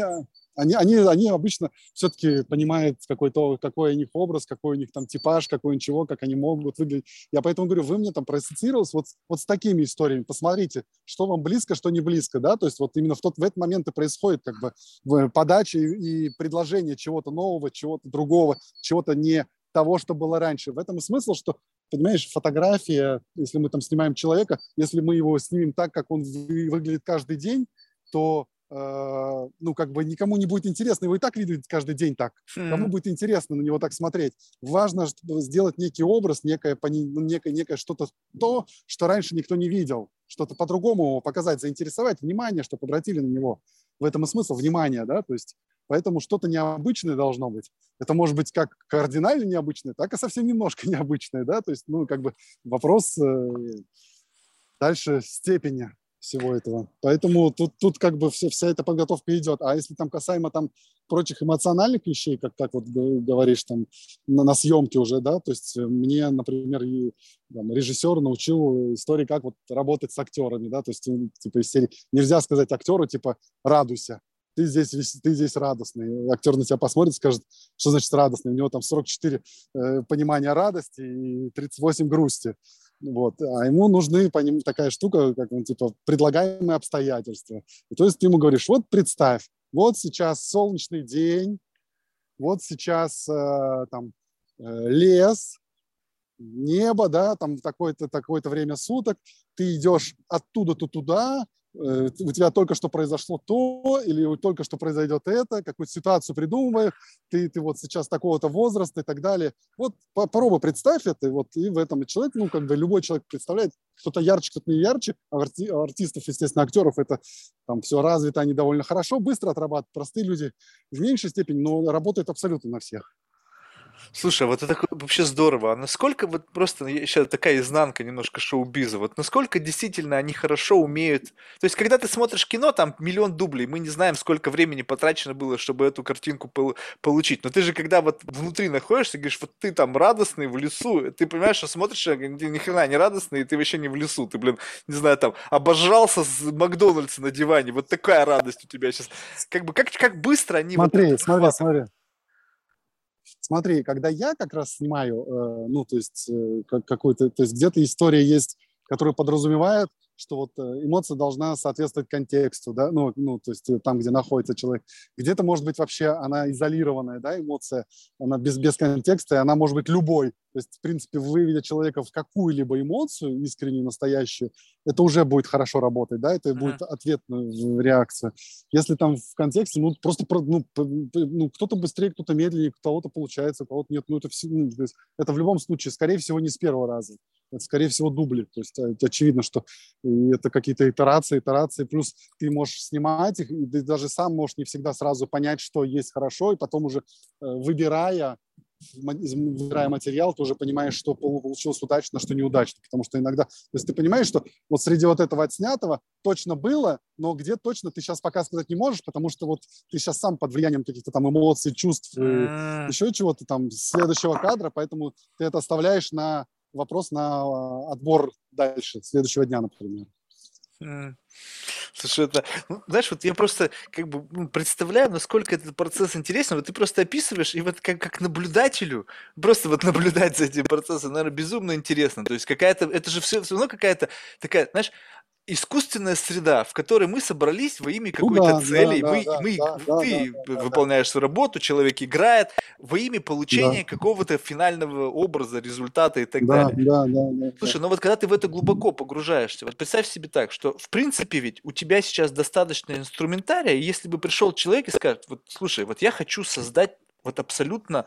они, они, они обычно все-таки понимают какой-то, какой у них образ, какой у них там типаж, какой ничего, как они могут выглядеть. Я поэтому говорю, вы мне там проассоциировались вот, вот с такими историями. Посмотрите, что вам близко, что не близко, да, то есть вот именно в, тот, в этот момент и происходит как бы подача и, и предложение чего-то нового, чего-то другого, чего-то не того, что было раньше. В этом и смысл, что понимаешь, фотография, если мы там снимаем человека, если мы его снимем так, как он выглядит каждый день, то Э, ну, как бы никому не будет интересно, его и так видят каждый день так. Mm. Кому будет интересно на него так смотреть? Важно сделать некий образ, некое, ну, некое, некое что-то то, что раньше никто не видел, что-то по-другому показать, заинтересовать, внимание, чтобы обратили на него. В этом и смысл внимания, да, то есть поэтому что-то необычное должно быть. Это может быть как кардинально необычное, так и совсем немножко необычное, да, то есть, ну, как бы вопрос э, дальше степени всего этого. Поэтому тут, тут как бы все, вся эта подготовка идет. А если там касаемо там прочих эмоциональных вещей, как так вот говоришь там на, на съемке уже, да, то есть мне, например, и, там, режиссер научил истории, как вот работать с актерами, да, то есть типа из серии нельзя сказать актеру типа радуйся, ты здесь, ты здесь радостный. Актер на тебя посмотрит, скажет, что значит радостный. У него там 44 э, понимания радости и 38 грусти. Вот. А ему нужны по ним такая штука, как он, типа, предлагаемые обстоятельства. И то есть ты ему говоришь, вот представь, вот сейчас солнечный день, вот сейчас э, там э, лес, небо, да, там такое-то такое-то время суток, ты идешь оттуда-то туда, у тебя только что произошло то, или только что произойдет это, какую-то ситуацию придумываешь, ты, ты вот сейчас такого-то возраста и так далее. Вот попробуй представь это, вот и в этом человек, ну, как бы любой человек представляет, кто-то ярче, кто-то не ярче, а арти, артистов, естественно, актеров, это там все развито, они довольно хорошо, быстро отрабатывают, простые люди в меньшей степени, но работают абсолютно на всех. Слушай, вот это вообще здорово. А насколько вот просто сейчас такая изнанка немножко шоу-биза, вот насколько действительно они хорошо умеют... То есть, когда ты смотришь кино, там миллион дублей, мы не знаем, сколько времени потрачено было, чтобы эту картинку получить. Но ты же, когда вот внутри находишься, говоришь, вот ты там радостный в лесу, ты понимаешь, что смотришь, а ни хрена не радостный, и ты вообще не в лесу, ты, блин, не знаю, там, обожрался с Макдональдса на диване, вот такая радость у тебя сейчас. Как бы, как, как быстро они... Смотри, вот смотри, смотри. Смотри, когда я как раз снимаю, э, ну, то есть э, какой-то, то есть где-то история есть который подразумевает, что вот э, эмоция должна соответствовать контексту, да, ну, ну, то есть э, там, где находится человек. Где-то, может быть, вообще она изолированная, да, эмоция, она без, без контекста, и она может быть любой. То есть, в принципе, выведя человека в какую-либо эмоцию, искреннюю, настоящую, это уже будет хорошо работать, да, это uh-huh. будет ответная реакция. Если там в контексте, ну, просто, ну, ну кто-то быстрее, кто-то медленнее, у кого-то получается, у кого-то нет, ну, это, все, ну, это в любом случае, скорее всего, не с первого раза это, скорее всего, дубли. То есть э, очевидно, что это какие-то итерации, итерации, плюс ты можешь снимать их, и ты даже сам можешь не всегда сразу понять, что есть хорошо, и потом уже э, выбирая, выбирая материал, ты уже понимаешь, что получилось удачно, что неудачно. Потому что иногда, то есть ты понимаешь, что вот среди вот этого отснятого точно было, но где точно ты сейчас пока сказать не можешь, потому что вот ты сейчас сам под влиянием каких-то там эмоций, чувств, mm. еще чего-то там следующего кадра, поэтому ты это оставляешь на вопрос на а, отбор дальше, следующего дня, например. Слушай, это, ну, знаешь, вот я просто как бы ну, представляю, насколько этот процесс интересен. Вот ты просто описываешь, и вот как, как наблюдателю, просто вот наблюдать за этим процессом, наверное, безумно интересно. То есть какая-то, это же все, все равно какая-то такая, знаешь, искусственная среда, в которой мы собрались во имя ну какой-то ну, да, цели. Да, мы, да, мы, да, ты да, выполняешь свою работу, человек играет во имя получения да. какого-то финального образа, результата и так да, далее. Да, да, да, Слушай, да. ну вот когда ты в это глубоко погружаешься, вот представь себе так, что в принципе ведь у тебя сейчас достаточно инструментария, и если бы пришел человек и скажет, вот слушай, вот я хочу создать вот абсолютно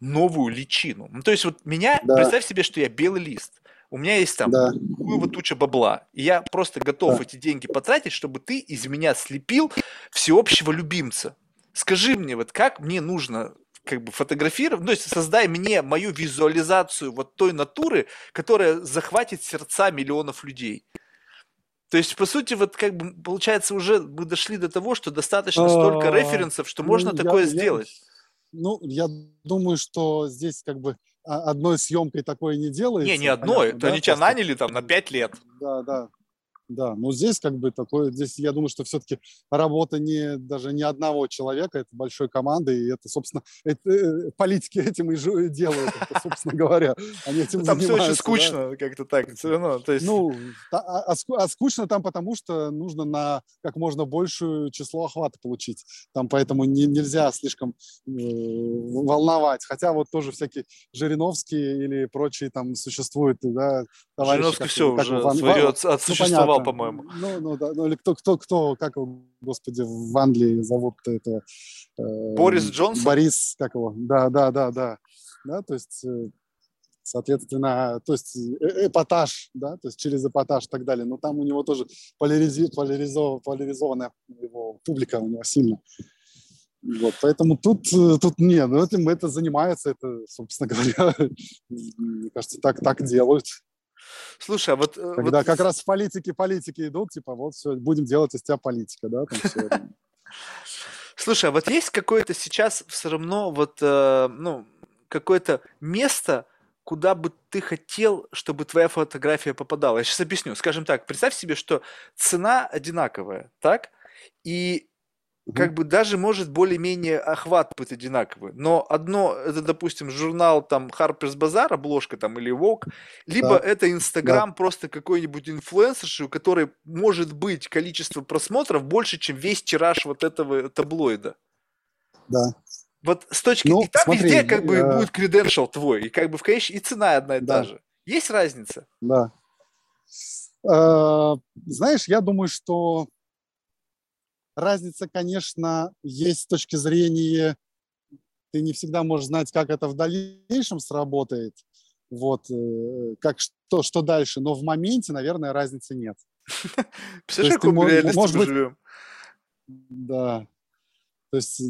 новую личину. Ну, то есть вот меня, да. представь себе, что я белый лист у меня есть там да. вот туча бабла, и я просто готов да. эти деньги потратить, чтобы ты из меня слепил всеобщего любимца. Скажи мне, вот как мне нужно как бы фотографировать, ну, то есть создай мне мою визуализацию вот той натуры, которая захватит сердца миллионов людей. То есть, по сути, вот как бы получается уже мы дошли до того, что достаточно столько а, референсов, что можно ну, такое сделать. Ну, я думаю, что здесь как бы одной съемкой такое не делается. Не, не одной. Да? Они тебя наняли там на пять лет. Да, да. Да, но здесь как бы такое, здесь я думаю, что все-таки работа не даже не одного человека, это большой команды, и это, собственно, это, э, политики этим и делают, это, собственно говоря. Они этим там все очень скучно да? как-то так, все равно. То есть... Ну, а, а, а скучно там потому, что нужно на как можно большее число охвата получить. Там поэтому не, нельзя слишком э, волновать. Хотя вот тоже всякие Жириновские или прочие там существуют, да, товарищи. Жириновский как, все как уже Ван, свое отсуществовал, ну, по-моему. Ну, ну, да, ну, или кто, кто, кто, как его, господи, в Англии зовут это? Э, Борис Джонсон? Борис, как его, да, да, да, да. Да, то есть, э, соответственно, то есть э, эпатаж, да, то есть через эпатаж и так далее. Но там у него тоже поляризов, поляризов, поляризованная его публика у него сильно. Вот, поэтому тут, э, тут нет, ну, этим это занимается, это, собственно говоря, мне кажется, так, так делают. Слушай, а вот... Э, Когда вот... как раз в политике политики идут, типа, вот все, будем делать из тебя политика, да. Слушай, а вот есть какое-то сейчас все равно вот, э, ну, какое-то место, куда бы ты хотел, чтобы твоя фотография попадала? Я сейчас объясню. Скажем так, представь себе, что цена одинаковая, так? И как бы даже может более-менее охват быть одинаковый. Но одно, это, допустим, журнал там Harper's Bazaar, обложка там, или Vogue, либо да. это Инстаграм да. просто какой-нибудь инфлюенсерши, у которой может быть количество просмотров больше, чем весь тираж вот этого таблоида. Да. Вот с точки... Ну, и там смотри, везде как бы э... будет креденшал твой, и как бы в конечно и цена одна и да. та же. Есть разница? Да. Э, знаешь, я думаю, что Разница, конечно, есть с точки зрения, ты не всегда можешь знать, как это в дальнейшем сработает, вот, э, как, что, что дальше, но в моменте, наверное, разницы нет. Представляешь, какой реальности может мы живем? Да. То есть,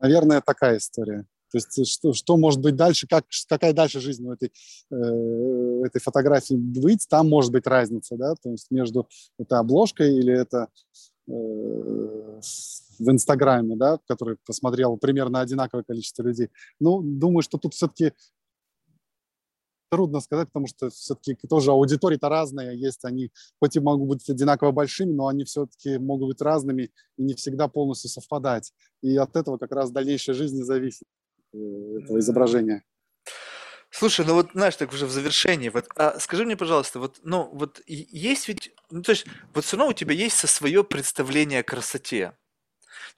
наверное, такая история. То есть что, что может быть дальше, как, какая дальше жизнь у этой, э, этой фотографии быть, там может быть разница, да, то есть между этой обложкой или это в Инстаграме, да, который посмотрел примерно одинаковое количество людей. Ну, думаю, что тут все-таки трудно сказать, потому что все-таки тоже аудитории-то разные есть, они хоть и могут быть одинаково большими, но они все-таки могут быть разными и не всегда полностью совпадать. И от этого как раз дальнейшая жизнь зависит. Э, этого изображения. Слушай, ну вот, знаешь, так уже в завершении, вот, а скажи мне, пожалуйста, вот, ну, вот есть ведь, ну, то есть, вот все равно у тебя есть свое представление о красоте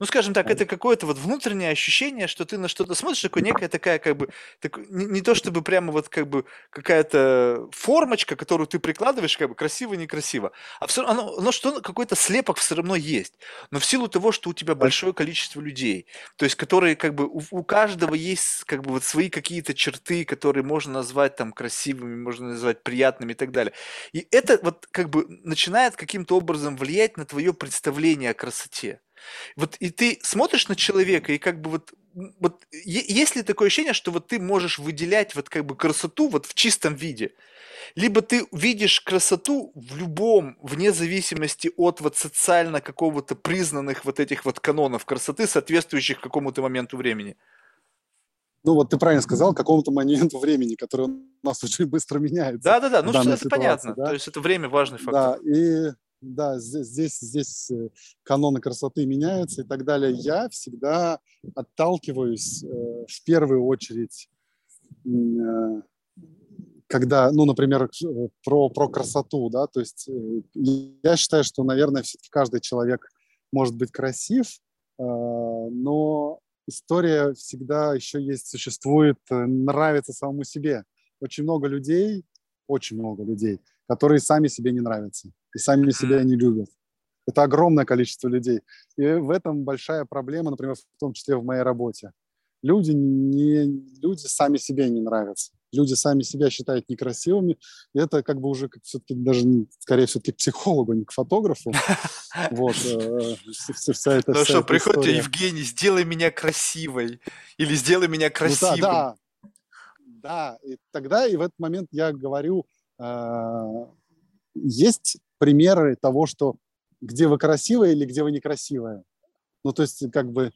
ну, скажем так, это какое-то вот внутреннее ощущение, что ты на что-то смотришь, такое некая такая как бы, так, не, не то чтобы прямо вот как бы какая-то формочка, которую ты прикладываешь, как бы красиво-некрасиво, а все равно, оно что, какой-то слепок все равно есть. Но в силу того, что у тебя большое количество людей, то есть которые как бы у, у каждого есть как бы вот свои какие-то черты, которые можно назвать там красивыми, можно назвать приятными и так далее. И это вот как бы начинает каким-то образом влиять на твое представление о красоте. Вот и ты смотришь на человека, и как бы вот, вот есть ли такое ощущение, что вот ты можешь выделять вот как бы красоту вот в чистом виде? Либо ты видишь красоту в любом, вне зависимости от вот социально какого-то признанных вот этих вот канонов красоты, соответствующих какому-то моменту времени? Ну вот ты правильно сказал, какому-то моменту времени, который у нас очень быстро меняется. Да-да-да, ну что это понятно. Да? То есть это время важный фактор. Да, и да, здесь, здесь, здесь э, каноны красоты меняются и так далее. Я всегда отталкиваюсь э, в первую очередь, э, когда, ну, например, про, про красоту, да, то есть я считаю, что, наверное, все-таки каждый человек может быть красив, но история всегда еще есть, существует, нравится самому себе. Очень много людей, очень много людей, которые сами себе не нравятся и сами себя не любят. Это огромное количество людей. И в этом большая проблема, например, в том числе в моей работе. Люди, не, люди сами себе не нравятся. Люди сами себя считают некрасивыми. И это как бы уже как все-таки даже, скорее, все-таки к психологу, а не к фотографу. Вот. Э, вся эта, ну что, приходите, Евгений, сделай меня красивой. Или сделай меня ну красивым. да, да. И тогда и в этот момент я говорю, э, есть примеры того, что где вы красивая или где вы некрасивая. Ну, то есть, как бы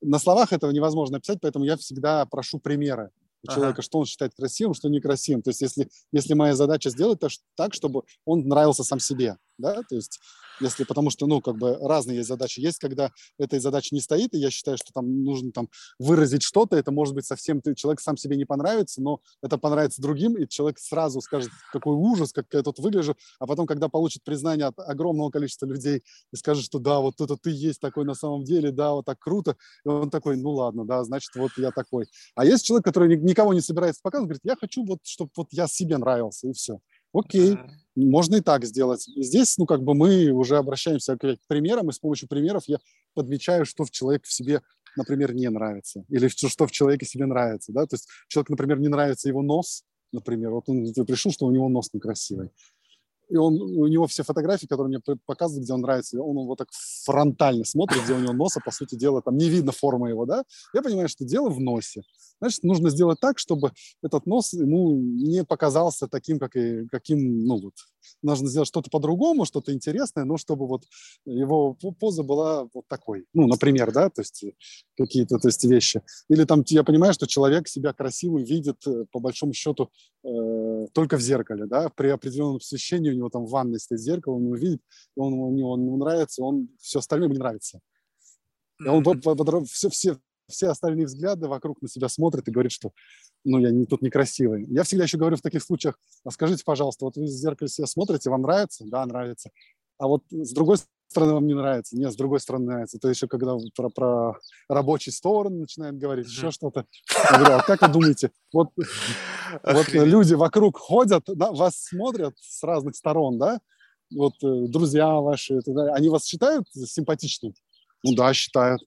на словах этого невозможно написать, поэтому я всегда прошу примеры у ага. человека, что он считает красивым, что некрасивым. То есть, если, если моя задача сделать так, чтобы он нравился сам себе, да, то есть если, потому что, ну, как бы разные есть задачи. Есть, когда этой задачи не стоит, и я считаю, что там нужно там выразить что-то, это может быть совсем, ты, человек сам себе не понравится, но это понравится другим, и человек сразу скажет, какой ужас, как я тут выгляжу, а потом, когда получит признание от огромного количества людей и скажет, что да, вот это ты есть такой на самом деле, да, вот так круто, и он такой, ну ладно, да, значит, вот я такой. А есть человек, который никого не собирается показывать, говорит, я хочу вот, чтобы вот я себе нравился, и все. Окей, можно и так сделать. И здесь, ну, как бы мы уже обращаемся к примерам, и с помощью примеров я подмечаю, что в человек в себе, например, не нравится, или что в человеке себе нравится, да, то есть человек, например, не нравится его нос, например, вот он пришел, что у него нос некрасивый, и он, у него все фотографии, которые мне показывают, где он нравится, он вот так фронтально смотрит, где у него носа, по сути дела, там не видно формы его, да, я понимаю, что дело в носе. Значит, нужно сделать так, чтобы этот нос ему не показался таким, как и, каким, ну вот, нужно сделать что-то по-другому, что-то интересное, но чтобы вот его поза была вот такой. Ну, например, да, то есть какие-то то есть, вещи. Или там я понимаю, что человек себя красивый видит, э, по большому счету, э, только в зеркале, да, при определенном освещении у него там в ванной стоит зеркало, он его видит, он, он, он ему нравится, он все остальное ему не нравится. И он все, все, все остальные взгляды вокруг на себя смотрят и говорит, что ну, я не, тут некрасивый. Я всегда еще говорю в таких случаях, а скажите, пожалуйста, вот вы в зеркале себя смотрите, вам нравится? Да, нравится. А вот с другой стороны вам не нравится? Нет, с другой стороны нравится. Это еще когда про, про рабочий сторону начинает говорить, mm-hmm. еще что-то. Я говорю, а как вы думаете, вот, вот люди вокруг ходят, да, вас смотрят с разных сторон, да? Вот э, друзья ваши, они вас считают симпатичным? Ну да, считают.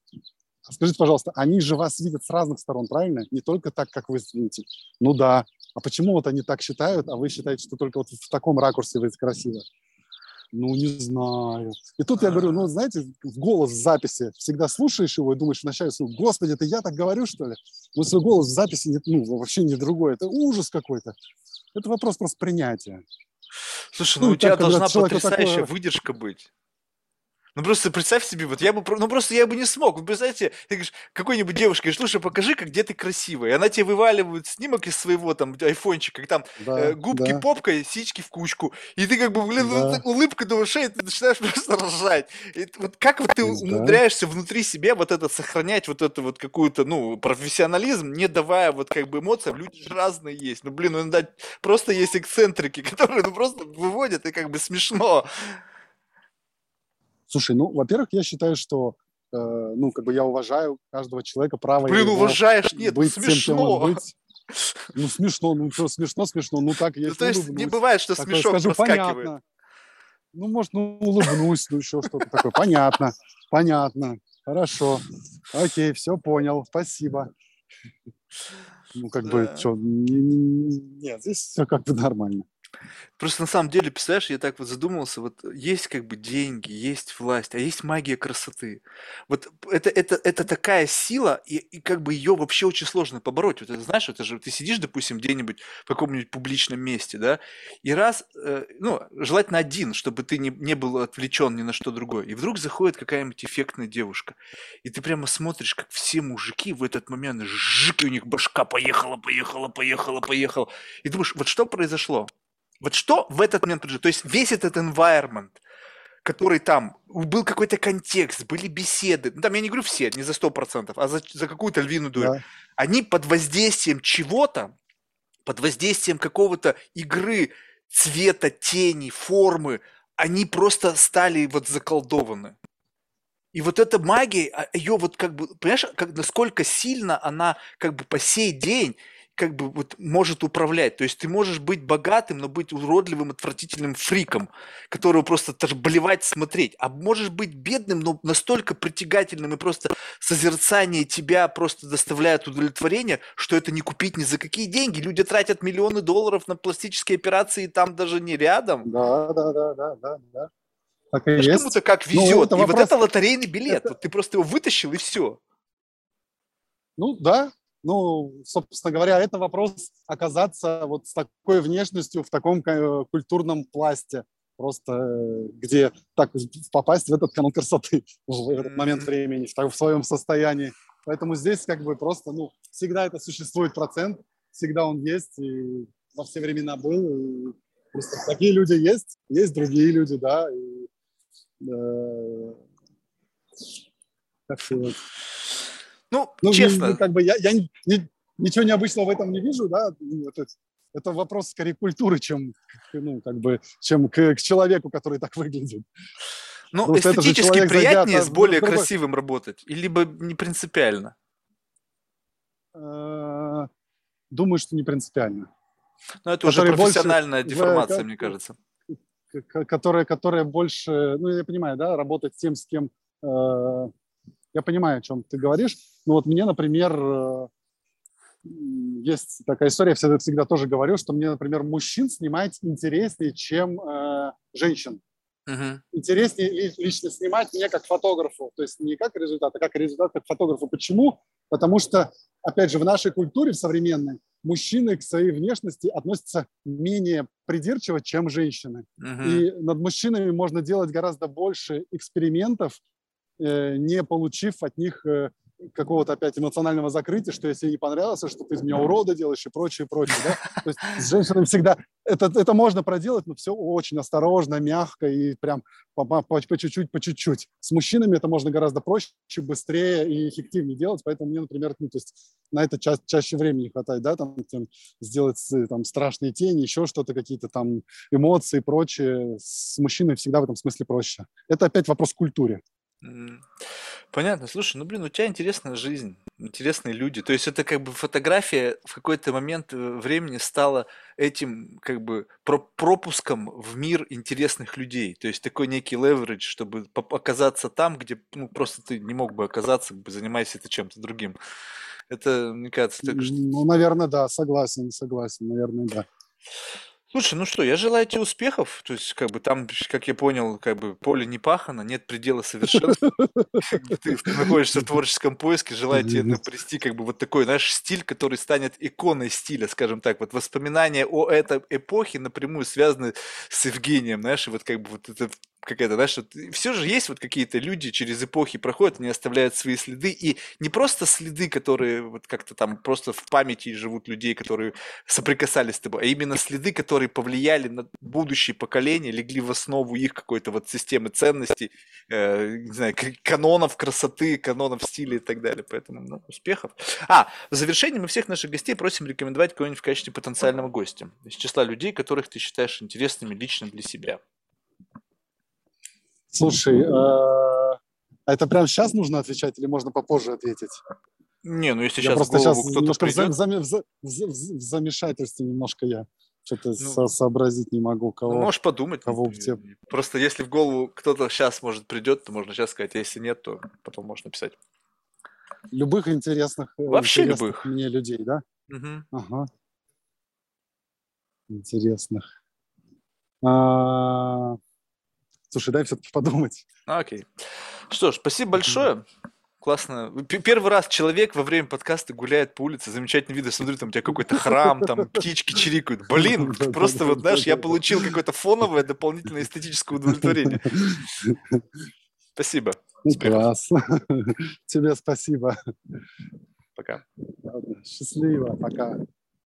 Скажите, пожалуйста, они же вас видят с разных сторон, правильно? Не только так, как вы видите. Ну да. А почему вот они так считают, а вы считаете, что только вот в таком ракурсе вы красиво? Ну, не знаю. И тут я говорю, ну, знаете, в голос в записи всегда слушаешь его и думаешь вначале, господи, это я так говорю, что ли? Но свой голос в записи нет, ну, вообще не другой. Это ужас какой-то. Это вопрос просто принятия. Слушай, ну, ну у тебя должна потрясающая такое... выдержка быть. Ну просто представь себе, вот я бы, ну просто я бы не смог. Вы представляете, ты говоришь, какой-нибудь девушке говоришь, слушай, покажи, как где ты красивая. И она тебе вываливает снимок из своего там айфончика, как там да, э, губки да. попкой, сички в кучку. И ты как бы, блин, да. вот, улыбка до ушей, ты начинаешь просто ржать. И вот как вот ты да. умудряешься внутри себя вот это сохранять, вот это вот какую-то, ну, профессионализм, не давая вот как бы эмоциям. Люди же разные есть. Ну, блин, ну иногда просто есть эксцентрики, которые ну просто выводят и как бы смешно. Слушай, ну, во-первых, я считаю, что э, ну, как бы я уважаю каждого человека право Блин, уважаешь, нет, быть смешно. Тем, кем он быть. Ну, смешно, ну, что, смешно, смешно, ну, так, если ну, то есть не бывает, что такое, смешок скажу, проскакивает. Понятно. Ну, может, ну, улыбнусь, ну, еще что-то такое. Понятно, понятно, хорошо, окей, все понял, спасибо. Ну, как да. бы, что, нет, здесь все как бы нормально. Просто на самом деле, представляешь, я так вот задумался, вот есть как бы деньги, есть власть, а есть магия красоты. Вот это, это, это такая сила, и, и как бы ее вообще очень сложно побороть. Вот это, знаешь, это же ты сидишь, допустим, где-нибудь в каком-нибудь публичном месте, да, и раз, э, ну, желательно один, чтобы ты не, не был отвлечен ни на что другое, и вдруг заходит какая-нибудь эффектная девушка, и ты прямо смотришь, как все мужики в этот момент, жик, у них башка поехала, поехала, поехала, поехала, и думаешь, вот что произошло? Вот что в этот момент? То есть весь этот environment, который там, был какой-то контекст, были беседы, ну, там я не говорю все, не за 100%, а за, за какую-то львиную долю, да. они под воздействием чего-то, под воздействием какого-то игры цвета, тени, формы, они просто стали вот заколдованы. И вот эта магия, а, ее вот как бы, понимаешь, как, насколько сильно она как бы по сей день как бы вот может управлять. То есть ты можешь быть богатым, но быть уродливым, отвратительным фриком, которого просто даже болевать смотреть. А можешь быть бедным, но настолько притягательным и просто созерцание тебя просто доставляет удовлетворение, что это не купить ни за какие деньги. Люди тратят миллионы долларов на пластические операции, и там даже не рядом. Да, да, да, да, да, да. Так и есть. Кому-то как ну, везет. Ну, и вопрос... вот это лотерейный билет. Это... Вот ты просто его вытащил и все. Ну да, ну, собственно говоря, это вопрос оказаться вот с такой внешностью в таком э, культурном пласте, просто э, где так попасть в этот канал красоты в этот момент времени, в, в своем состоянии. Поэтому здесь как бы просто, ну, всегда это существует процент, всегда он есть, и во все времена был, и просто такие люди есть, есть другие люди, да, и, э, как сказать, ну, ну честно. Ну, как бы я, я не, ничего необычного в этом не вижу, да. Ну, это, это вопрос скорее культуры, чем, ну, как бы, чем к, к человеку, который так выглядит. Ну, Потому эстетически приятнее зайдя, с более другой... красивым работать, или либо не принципиально? Э, думаю, что не принципиально. Ну, это уже профессиональная больше, деформация, да, мне кажется. Которая, которая больше, ну, я понимаю, да, работать с тем, с кем э, я понимаю, о чем ты говоришь. Но вот мне, например, э, есть такая история, я всегда, всегда тоже говорю, что мне, например, мужчин снимать интереснее, чем э, женщин. Uh-huh. Интереснее лично снимать мне как фотографу, то есть не как результат, а как результат как фотографу. Почему? Потому что, опять же, в нашей культуре, в современной, мужчины к своей внешности относятся менее придирчиво, чем женщины. Uh-huh. И над мужчинами можно делать гораздо больше экспериментов, не получив от них э, какого-то опять эмоционального закрытия, что если не понравилось, что ты из меня урода делаешь и прочее, прочее. Да? То есть с женщинами всегда это, это можно проделать, но все очень осторожно, мягко и прям по, по, по чуть-чуть, по чуть-чуть. С мужчинами это можно гораздо проще, быстрее и эффективнее делать, поэтому мне, например, ну, то есть на это ча- чаще времени хватает, да, там, там сделать там страшные тени, еще что-то, какие-то там эмоции и прочее. С мужчиной всегда в этом смысле проще. Это опять вопрос культуры. Понятно. Слушай, ну, блин, у тебя интересная жизнь, интересные люди. То есть это как бы фотография в какой-то момент э, времени стала этим как бы пропуском в мир интересных людей. То есть такой некий leverage, чтобы оказаться там, где ну, просто ты не мог бы оказаться, занимаясь это чем-то другим. Это, мне кажется, так что... Ну, наверное, да, согласен, согласен, наверное, да. Слушай, ну что, я желаю тебе успехов. То есть, как бы там, как я понял, как бы поле не пахано, нет предела совершенства. Ты находишься в творческом поиске, желаю тебе напрести как бы вот такой, знаешь, стиль, который станет иконой стиля, скажем так. Вот воспоминания о этой эпохе напрямую связаны с Евгением, знаешь, и вот как бы вот это какая-то, знаешь, вот, все же есть вот какие-то люди через эпохи проходят, они оставляют свои следы, и не просто следы, которые вот как-то там просто в памяти живут людей, которые соприкасались с тобой, а именно следы, которые повлияли на будущие поколения, легли в основу их какой-то вот системы ценностей, э, не знаю, канонов красоты, канонов стиля и так далее. Поэтому, ну, успехов. А, в завершении мы всех наших гостей просим рекомендовать кого-нибудь в качестве потенциального гостя из числа людей, которых ты считаешь интересными лично для себя. Слушай, а это прямо сейчас нужно отвечать или можно попозже ответить? Не, ну если я сейчас просто сейчас немножко придет... в, зам... в, в, в замешательстве немножко я что-то ну, со сообразить не могу. Кого, ну, можешь подумать. Кого в те... Просто если в голову кто-то сейчас может придет, то можно сейчас сказать, а если нет, то потом можно написать. Любых интересных, э, Вообще интересных любых. мне людей, да? Угу. Ага. Интересных. А... Слушай, дай все-таки подумать. Окей. Что ж, спасибо большое. Классно. Первый раз человек во время подкаста гуляет по улице, замечательный вид, я смотрю, там у тебя какой-то храм, там птички чирикают. Блин, просто вот, знаешь, я получил какое-то фоновое дополнительное эстетическое удовлетворение. Спасибо. Класс. Тебе спасибо. Пока. Счастливо. Пока.